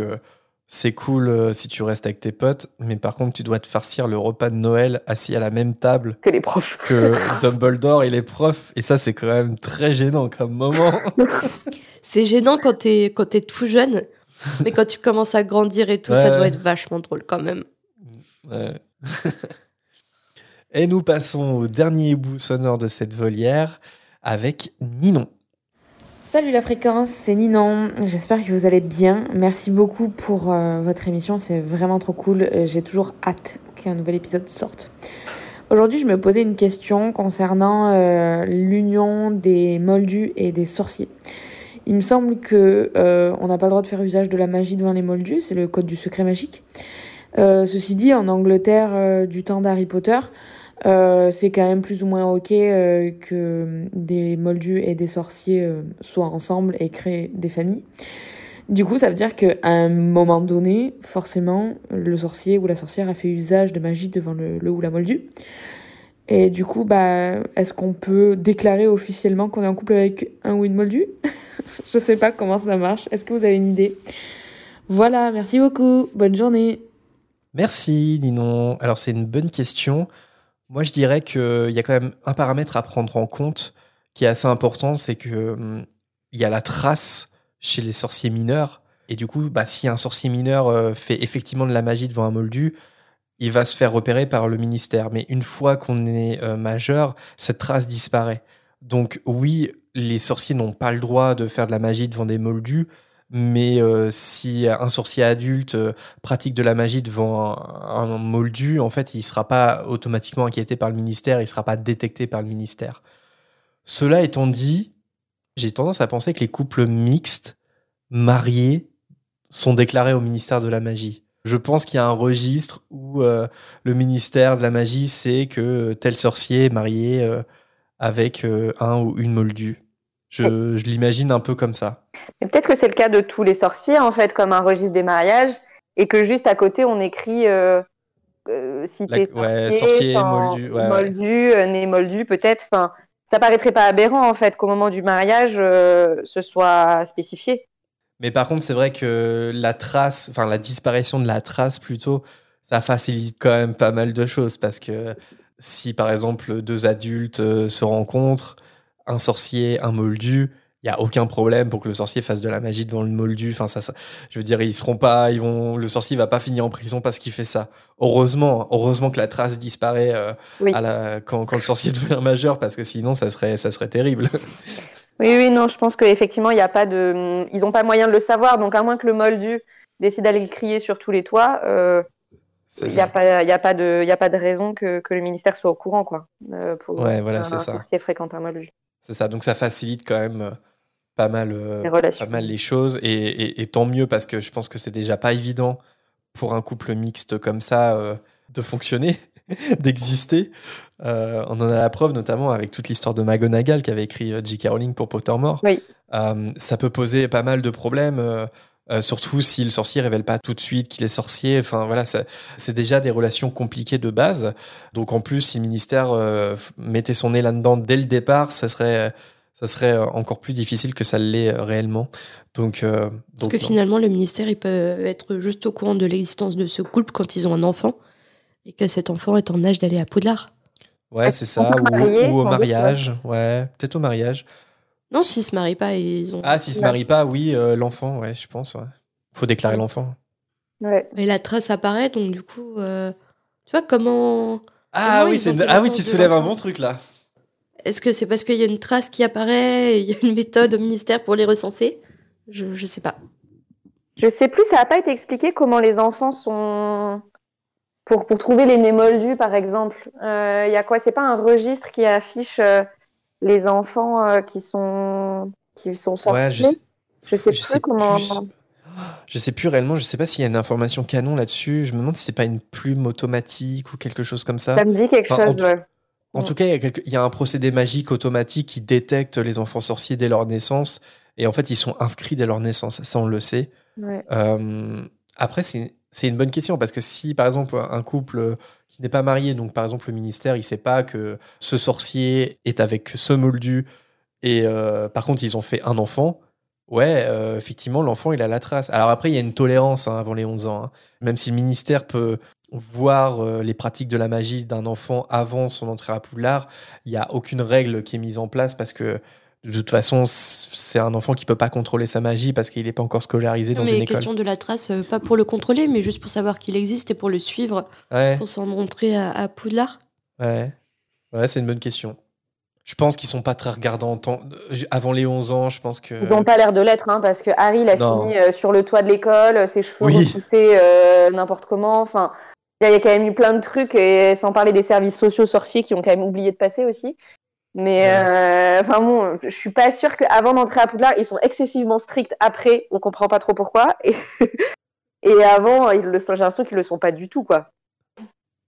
c'est cool euh, si tu restes avec tes potes, mais par contre, tu dois te farcir le repas de Noël assis à la même table que les profs. que Dumbledore et les profs. Et ça, c'est quand même très gênant comme moment. C'est gênant quand t'es quand t'es tout jeune, mais quand tu commences à grandir et tout, ça doit être vachement drôle quand même. Ouais. et nous passons au dernier bout sonore de cette volière avec Ninon. Salut la fréquence, c'est Ninon. J'espère que vous allez bien. Merci beaucoup pour euh, votre émission, c'est vraiment trop cool. Euh, J'ai toujours hâte qu'un nouvel épisode sorte. Aujourd'hui, je me posais une question concernant euh, l'union des moldus et des sorciers. Il me semble que on n'a pas le droit de faire usage de la magie devant les moldus, c'est le code du secret magique. Ceci dit, en Angleterre du temps d'Harry Potter, euh, c'est quand même plus ou moins ok euh, que des moldus et des sorciers euh, soient ensemble et créent des familles. Du coup, ça veut dire qu'à un moment donné, forcément, le sorcier ou la sorcière a fait usage de magie devant le, ou la moldu. Et du coup, bah, est-ce qu'on peut déclarer officiellement qu'on est en couple avec un ou une moldu? Je sais pas comment ça marche. Est-ce que vous avez une idée? Voilà, merci beaucoup. Bonne journée. Merci Ninon. Alors c'est une bonne question. Moi je dirais qu'il y a quand même un paramètre à prendre en compte qui est assez important, c'est que il y a la trace chez les sorciers mineurs. Et du coup, bah, si un sorcier mineur euh, fait effectivement de la magie devant un moldu, il va se faire repérer par le ministère. Mais une fois qu'on est euh, majeur, cette trace disparaît. Donc oui, les sorciers n'ont pas le droit de faire de la magie devant des moldus, mais euh, si un sorcier adulte euh, pratique de la magie devant un, un moldu, en fait, il sera pas automatiquement inquiété par le ministère, il sera pas détecté par le ministère. Cela étant dit, j'ai tendance à penser que les couples mixtes, mariés, sont déclarés au ministère de la magie. Je pense qu'il y a un registre où euh, le ministère de la magie sait que tel sorcier est marié euh, avec euh, un ou une moldue. Je, je l'imagine un peu comme ça. Mais peut-être que c'est le cas de tous les sorciers, en fait, comme un registre des mariages, et que juste à côté, on écrit euh, euh, si La- t'es sorcier, ouais, sorcier, enfin, moldu, ouais, moldu, euh, né moldu, peut-être. Enfin, ça paraîtrait pas aberrant, en fait, qu'au moment du mariage, euh, ce soit spécifié. Mais par contre, c'est vrai que la trace, enfin la disparition de la trace plutôt, ça facilite quand même pas mal de choses parce que si par exemple deux adultes se rencontrent, un sorcier, un moldu, il y a aucun problème pour que le sorcier fasse de la magie devant le moldu. Enfin, ça, ça, je veux dire, ils seront pas, ils vont, le sorcier va pas finir en prison parce qu'il fait ça. Heureusement, heureusement que la trace disparaît euh, Oui. à la, quand, quand le sorcier devient majeur, parce que sinon, ça serait, ça serait terrible. Oui, oui, non, je pense qu'effectivement, il n'y a pas de. Ils n'ont pas moyen de le savoir, donc à moins que le moldu décide d'aller le crier sur tous les toits, euh, il n'y a, pas- y a, pas de- y a pas de raison que, que le ministère soit au courant, quoi. euh, pour Ouais, voilà, c'est ça. fréquente un moldu. C'est ça. Donc ça facilite quand même euh, pas mal, euh, pas mal les choses. Et, et- et tant mieux parce que je pense que c'est déjà pas évident pour un couple mixte comme ça euh, de fonctionner, d'exister. Euh, on en a la preuve notamment avec toute l'histoire de McGonagall qu'avait écrit euh, J.K. Rowling pour Pottermore. Oui. Euh, ça peut poser pas mal de problèmes. surtout si le sorcier révèle pas tout de suite qu'il est sorcier. Enfin voilà, c'est déjà des relations compliquées de base. Donc en plus, si le ministère mettait son nez là-dedans dès le départ, ça serait, ça serait euh, encore plus difficile que ça l'est euh, réellement. Donc, euh, Parce que non. finalement, le ministère, il peut être juste au courant de l'existence de ce couple quand ils ont un enfant et que cet enfant est en âge d'aller à Poudlard. ouais, c'est ça. Ou, au doute, mariage. Ouais, peut-être au mariage. Non, s'ils se marient pas, ils ont. Ah, s'il se marie pas, oui, euh, l'enfant, ouais, je pense. Ouais. Faut déclarer l'enfant. Ouais. Et la trace apparaît, donc du coup, euh, tu vois comment. Ah comment oui, ils c'est ah oui, tu soulèves un bon truc là. Est-ce que c'est parce qu'il y a une trace qui apparaît et il y a une méthode au ministère pour les recenser? Je, je sais pas. Je sais plus, ça n'a pas été expliqué comment les enfants sont. Pour, pour trouver les nez moldus, par exemple. Euh, Il y a quoi? C'est pas un registre qui affiche euh, les enfants euh, qui sont qui sont sortis? Ouais, je sais, Je sais je plus sais comment. plus. Je sais plus réellement, je sais pas s'il y a une information canon là-dessus. Je me demande si c'est pas une plume automatique ou quelque chose comme ça. Ça me dit quelque Enfin, chose, ouais. En Mm. tout cas, il y, a quelque- il y a un procédé magique automatique qui détecte les enfants sorciers dès leur naissance. Et en fait, ils sont inscrits dès leur naissance. Ça, on le sait. Ouais. Euh, après, c'est une bonne question parce que si, par exemple, un couple qui n'est pas marié, donc par exemple le ministère, il sait pas que ce sorcier est avec ce moldu et euh, par contre ils ont fait un enfant, ouais, euh, effectivement, l'enfant il a la trace. Alors après, il y a une tolérance hein, avant les 11 ans. hein. Même si le ministère peut voir euh, les pratiques de la magie d'un enfant avant son entrée à Poudlard, il n'y a aucune règle qui est mise en place parce que de toute façon, c'est un enfant qui peut pas contrôler sa magie parce qu'il n'est pas encore scolarisé dans mais une école. question de la trace, euh, pas pour le contrôler, mais juste pour savoir qu'il existe et pour le suivre, Ouais. pour s'en montrer à, à Poudlard. Ouais, ouais c'est une bonne question. Je pense qu'ils sont pas très regardants temps- avant les 11 ans. Je pense que. Ils n'ont pas l'air de l'être, hein, parce que Harry, il a Non. fini euh, sur le toit de l'école, euh, ses cheveux Oui. repoussés euh, n'importe comment. Enfin, il y a quand même eu plein de trucs, et sans parler des services sociaux sorciers qui ont quand même oublié de passer aussi. Mais euh, enfin bon, je suis pas sûre qu'avant d'entrer à Poudlard, ils sont excessivement stricts. Après, on comprend pas trop pourquoi. Et, et avant, ils le sont, j'ai l'impression qu'ils le sont pas du tout, quoi.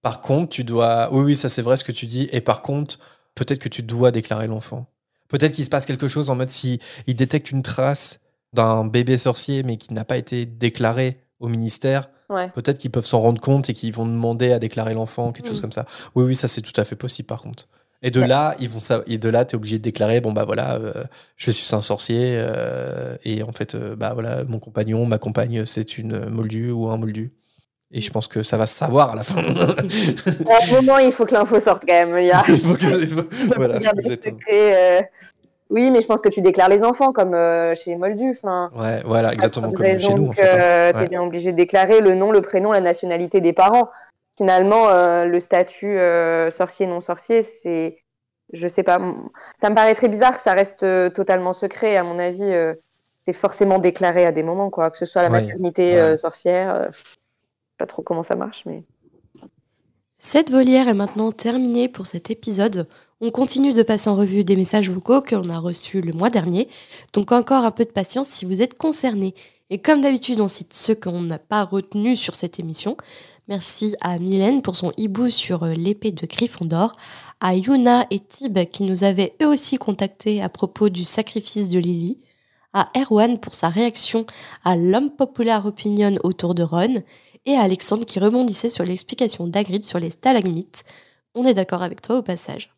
Par contre, tu dois. Oui, oui, ça c'est vrai ce que tu dis. Et par contre, peut-être que tu dois déclarer l'enfant. Peut-être qu'il se passe quelque chose en mode si il détecte une trace d'un bébé sorcier mais qui n'a pas été déclaré au ministère. Ouais. Peut-être qu'ils peuvent s'en rendre compte et qu'ils vont demander à déclarer l'enfant, quelque chose Mm. comme ça. Oui, oui, ça c'est tout à fait possible par contre. Et de là, ils vont et de là, t'es obligé de déclarer bon bah voilà, euh, je suis un sorcier euh, et en fait euh, bah voilà, mon compagnon, ma compagne, c'est une moldue ou un moldu. Et je pense que ça va se savoir à la fin. À un moment, il faut que l'info sorte quand même. Il y a... Il faut que- il faut- voilà. Oui, mais je pense que tu déclares les enfants comme euh, chez les Moldus. Enfin, Ouais, voilà, exactement comme chez nous en fait. hein. Ouais. T'es bien obligé de déclarer le nom, le prénom, la nationalité des parents. Finalement, euh, le statut euh, sorcier non sorcier, c'est, je sais pas, ça me paraît très bizarre que ça reste euh, totalement secret. À mon avis, euh, c'est forcément déclaré à des moments, quoi, que ce soit la Ouais, maternité ouais. euh, sorcière. euh, je sais pas trop comment ça marche, mais. Cette volière est maintenant terminée pour cet épisode. On continue de passer en revue des messages vocaux que l'on a reçus le mois dernier. Donc encore un peu de patience si vous êtes concernés. Et comme d'habitude, on cite ceux qu'on n'a pas retenus sur cette émission. Merci à Mylène pour son hibou sur euh, l'épée de Gryffondor, à Yuna et Tib qui nous avaient eux aussi contactés à propos du sacrifice de Lily, à Erwan pour sa réaction à l'homme populaire opinion autour de Ron, et à Alexandre qui rebondissait sur l'explication d'Agrid sur les stalagmites. On est d'accord avec toi au passage.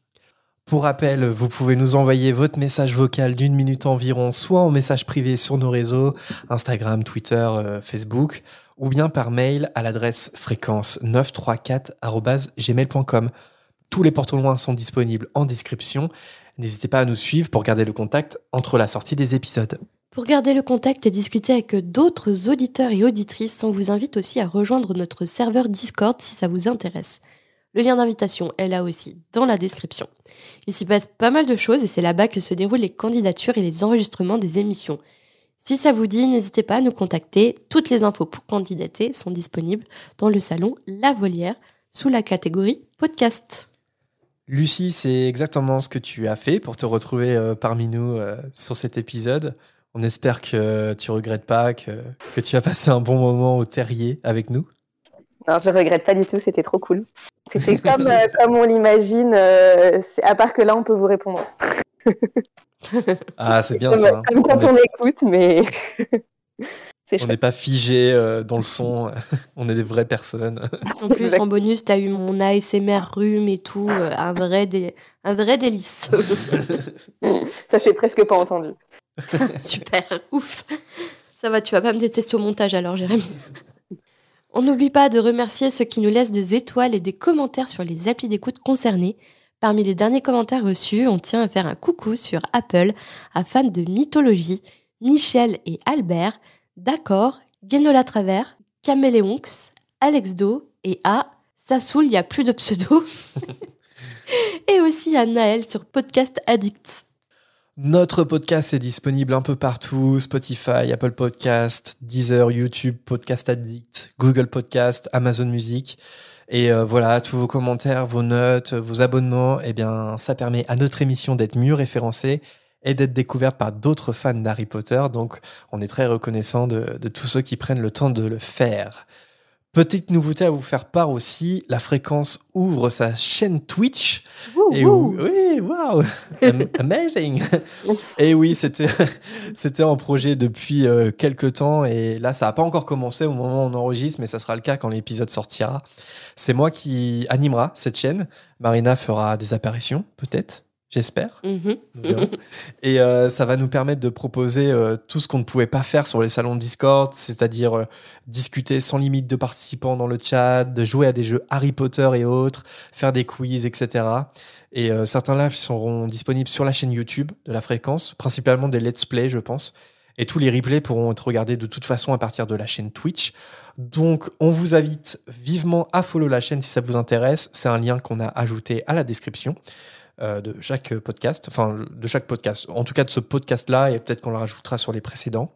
Pour rappel, vous pouvez nous envoyer votre message vocal d'une minute environ, soit en message privé sur nos réseaux, Instagram, Twitter, euh, Facebook, ou bien par mail à l'adresse fréquence934.gmail.com. Tous les portes au loin sont disponibles en description. N'hésitez pas à nous suivre pour garder le contact entre la sortie des épisodes. Pour garder le contact et discuter avec d'autres auditeurs et auditrices, on vous invite aussi à rejoindre notre serveur Discord si ça vous intéresse. Le lien d'invitation est là aussi dans la description. Il s'y passe pas mal de choses et c'est là-bas que se déroulent les candidatures et les enregistrements des émissions. Si ça vous dit, n'hésitez pas à nous contacter. Toutes les infos pour candidater sont disponibles dans le salon La Volière sous la catégorie podcast. Lucie, c'est exactement ce que tu as fait pour te retrouver euh, parmi nous euh, sur cet épisode. On espère que tu regrettes pas, que, que tu as passé un bon moment au terrier avec nous. Non, je regrette pas du tout, c'était trop cool. C'était comme, euh, comme on l'imagine, euh, c'est- à part que là, on peut vous répondre. Ah, c'est bien comme, ça. comme quand on écoute, mais c'est on n'est pas figé euh, dans le son, on est des vraies personnes. En plus, en bonus, t'as eu mon ASMR rhume et tout, euh, un vrai, dé- un vrai délice. Ça s'est presque pas entendu. Super, ouf. Ça va, tu vas pas me détester au montage alors, Jérémy. On n'oublie pas de remercier ceux qui nous laissent des étoiles et des commentaires sur les applis d'écoute concernés. Parmi les derniers commentaires reçus, on tient à faire un coucou sur Apple à fans de mythologie, Michel et Albert, D'accord, Guénola Travers, Caméléonx, Alex Do et à Ça saoule, il n'y a plus de pseudo. et aussi à Naël sur Podcast Addict. Notre podcast est disponible un peu partout Spotify, Apple Podcast, Deezer, YouTube, Podcast Addict, Google Podcast, Amazon Music. Et euh, voilà, tous vos commentaires, vos notes, vos abonnements, eh bien, ça permet à notre émission d'être mieux référencée et d'être découverte par d'autres fans d'Harry Potter. Donc, on est très reconnaissant de, de tous ceux qui prennent le temps de le faire. Petite nouveauté à vous faire part aussi, la fréquence ouvre sa chaîne Twitch. Et Wouhou. oui, waouh, Am- amazing. Et oui, c'était c'était en projet depuis euh, quelques temps et là ça n'a pas encore commencé au moment où on enregistre, mais ça sera le cas quand l'épisode sortira. C'est moi qui animera cette chaîne. Marina fera des apparitions, peut-être, j'espère. Mhm. Verrons. Et euh, ça va nous permettre de proposer euh, tout ce qu'on ne pouvait pas faire sur les salons de Discord, c'est-à-dire euh, discuter sans limite de participants dans le chat, de jouer à des jeux Harry Potter et autres, faire des quiz, etc. Et certains lives seront disponibles sur la chaîne YouTube de la fréquence, principalement des let's play, je pense. Et tous les replays pourront être regardés de toute façon à partir de la chaîne Twitch. Donc, on vous invite vivement à follow la chaîne si ça vous intéresse. C'est un lien qu'on a ajouté à la description euh, de chaque podcast, enfin de chaque podcast, en tout cas de ce podcast-là, et peut-être qu'on le rajoutera sur les précédents.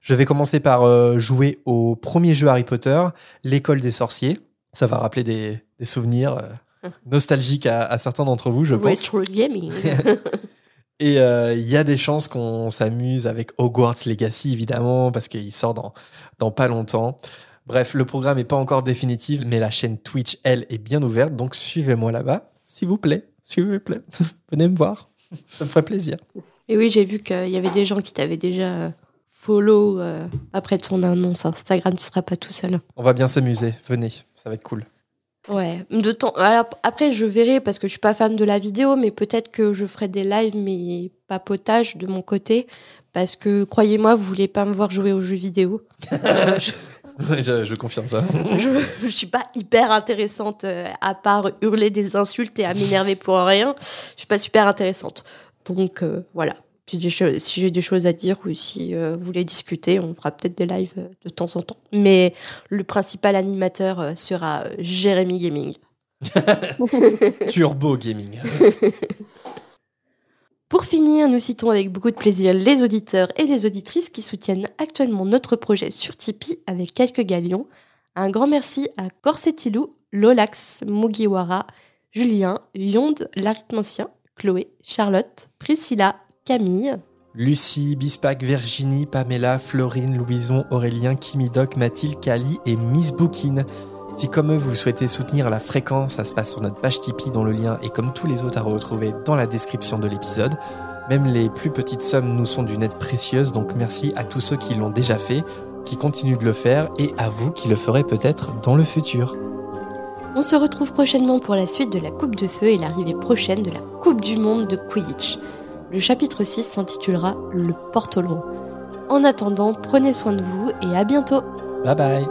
Je vais commencer par euh, jouer au premier jeu Harry Potter, l'école des sorciers. Ça va rappeler des, des souvenirs euh, nostalgiques à, à certains d'entre vous, je pense. Retro gaming. Et il y a des chances qu'on s'amuse avec Hogwarts Legacy, évidemment, parce qu'il sort dans, dans pas longtemps. Bref, le programme n'est pas encore définitif, mais la chaîne Twitch, elle, est bien ouverte. Donc suivez-moi là-bas, s'il vous plaît. S'il vous plaît. Venez me voir. Ça me ferait plaisir. Et oui, j'ai vu qu'il y avait des gens qui t'avaient déjà euh, follow euh, après ton annonce Instagram. Tu seras pas tout seul. On va bien s'amuser. Venez, ça va être cool. Ouais. De temps. alors, après, je verrai parce que je suis pas fan de la vidéo, mais peut-être que je ferai des lives, mais papotage de mon côté. Parce que croyez-moi, vous voulez pas me voir jouer aux jeux vidéo. Euh, je, je, je confirme ça. je, je suis pas hyper intéressante euh, à part hurler des insultes et à m'énerver pour rien. Je suis pas super intéressante. Donc euh, voilà. Si j'ai des, cho- si j'ai des choses à dire ou si euh, vous voulez discuter, on fera peut-être des lives euh, de temps en temps. Mais le principal animateur sera Jérémy Gaming. Turbo Gaming. Pour finir, nous citons avec beaucoup de plaisir les auditeurs et les auditrices qui soutiennent actuellement notre projet sur Tipeee avec quelques galions. Un grand merci à Corsetilou, Lolax, Mugiwara, Julien, Yonde, l'arithmancien, Chloé, Charlotte, Priscilla, Camille, Lucie, Bispac, Virginie, Pamela, Florine, Louison, Aurélien, Kimidoc, Mathilde, Kali et Miss Bookin. Si comme eux vous souhaitez soutenir la fréquence, ça se passe sur notre page Tipeee dont le lien est comme tous les autres à retrouver dans la description de l'épisode. Même les plus petites sommes nous sont d'une aide précieuse, donc merci à tous ceux qui l'ont déjà fait, qui continuent de le faire et à vous qui le ferez peut-être dans le futur. On se retrouve prochainement pour la suite de la Coupe de Feu et l'arrivée prochaine de la Coupe du Monde de Quidditch. Le chapitre 6 s'intitulera Le porte au loin. En attendant, prenez soin de vous et à bientôt Bye bye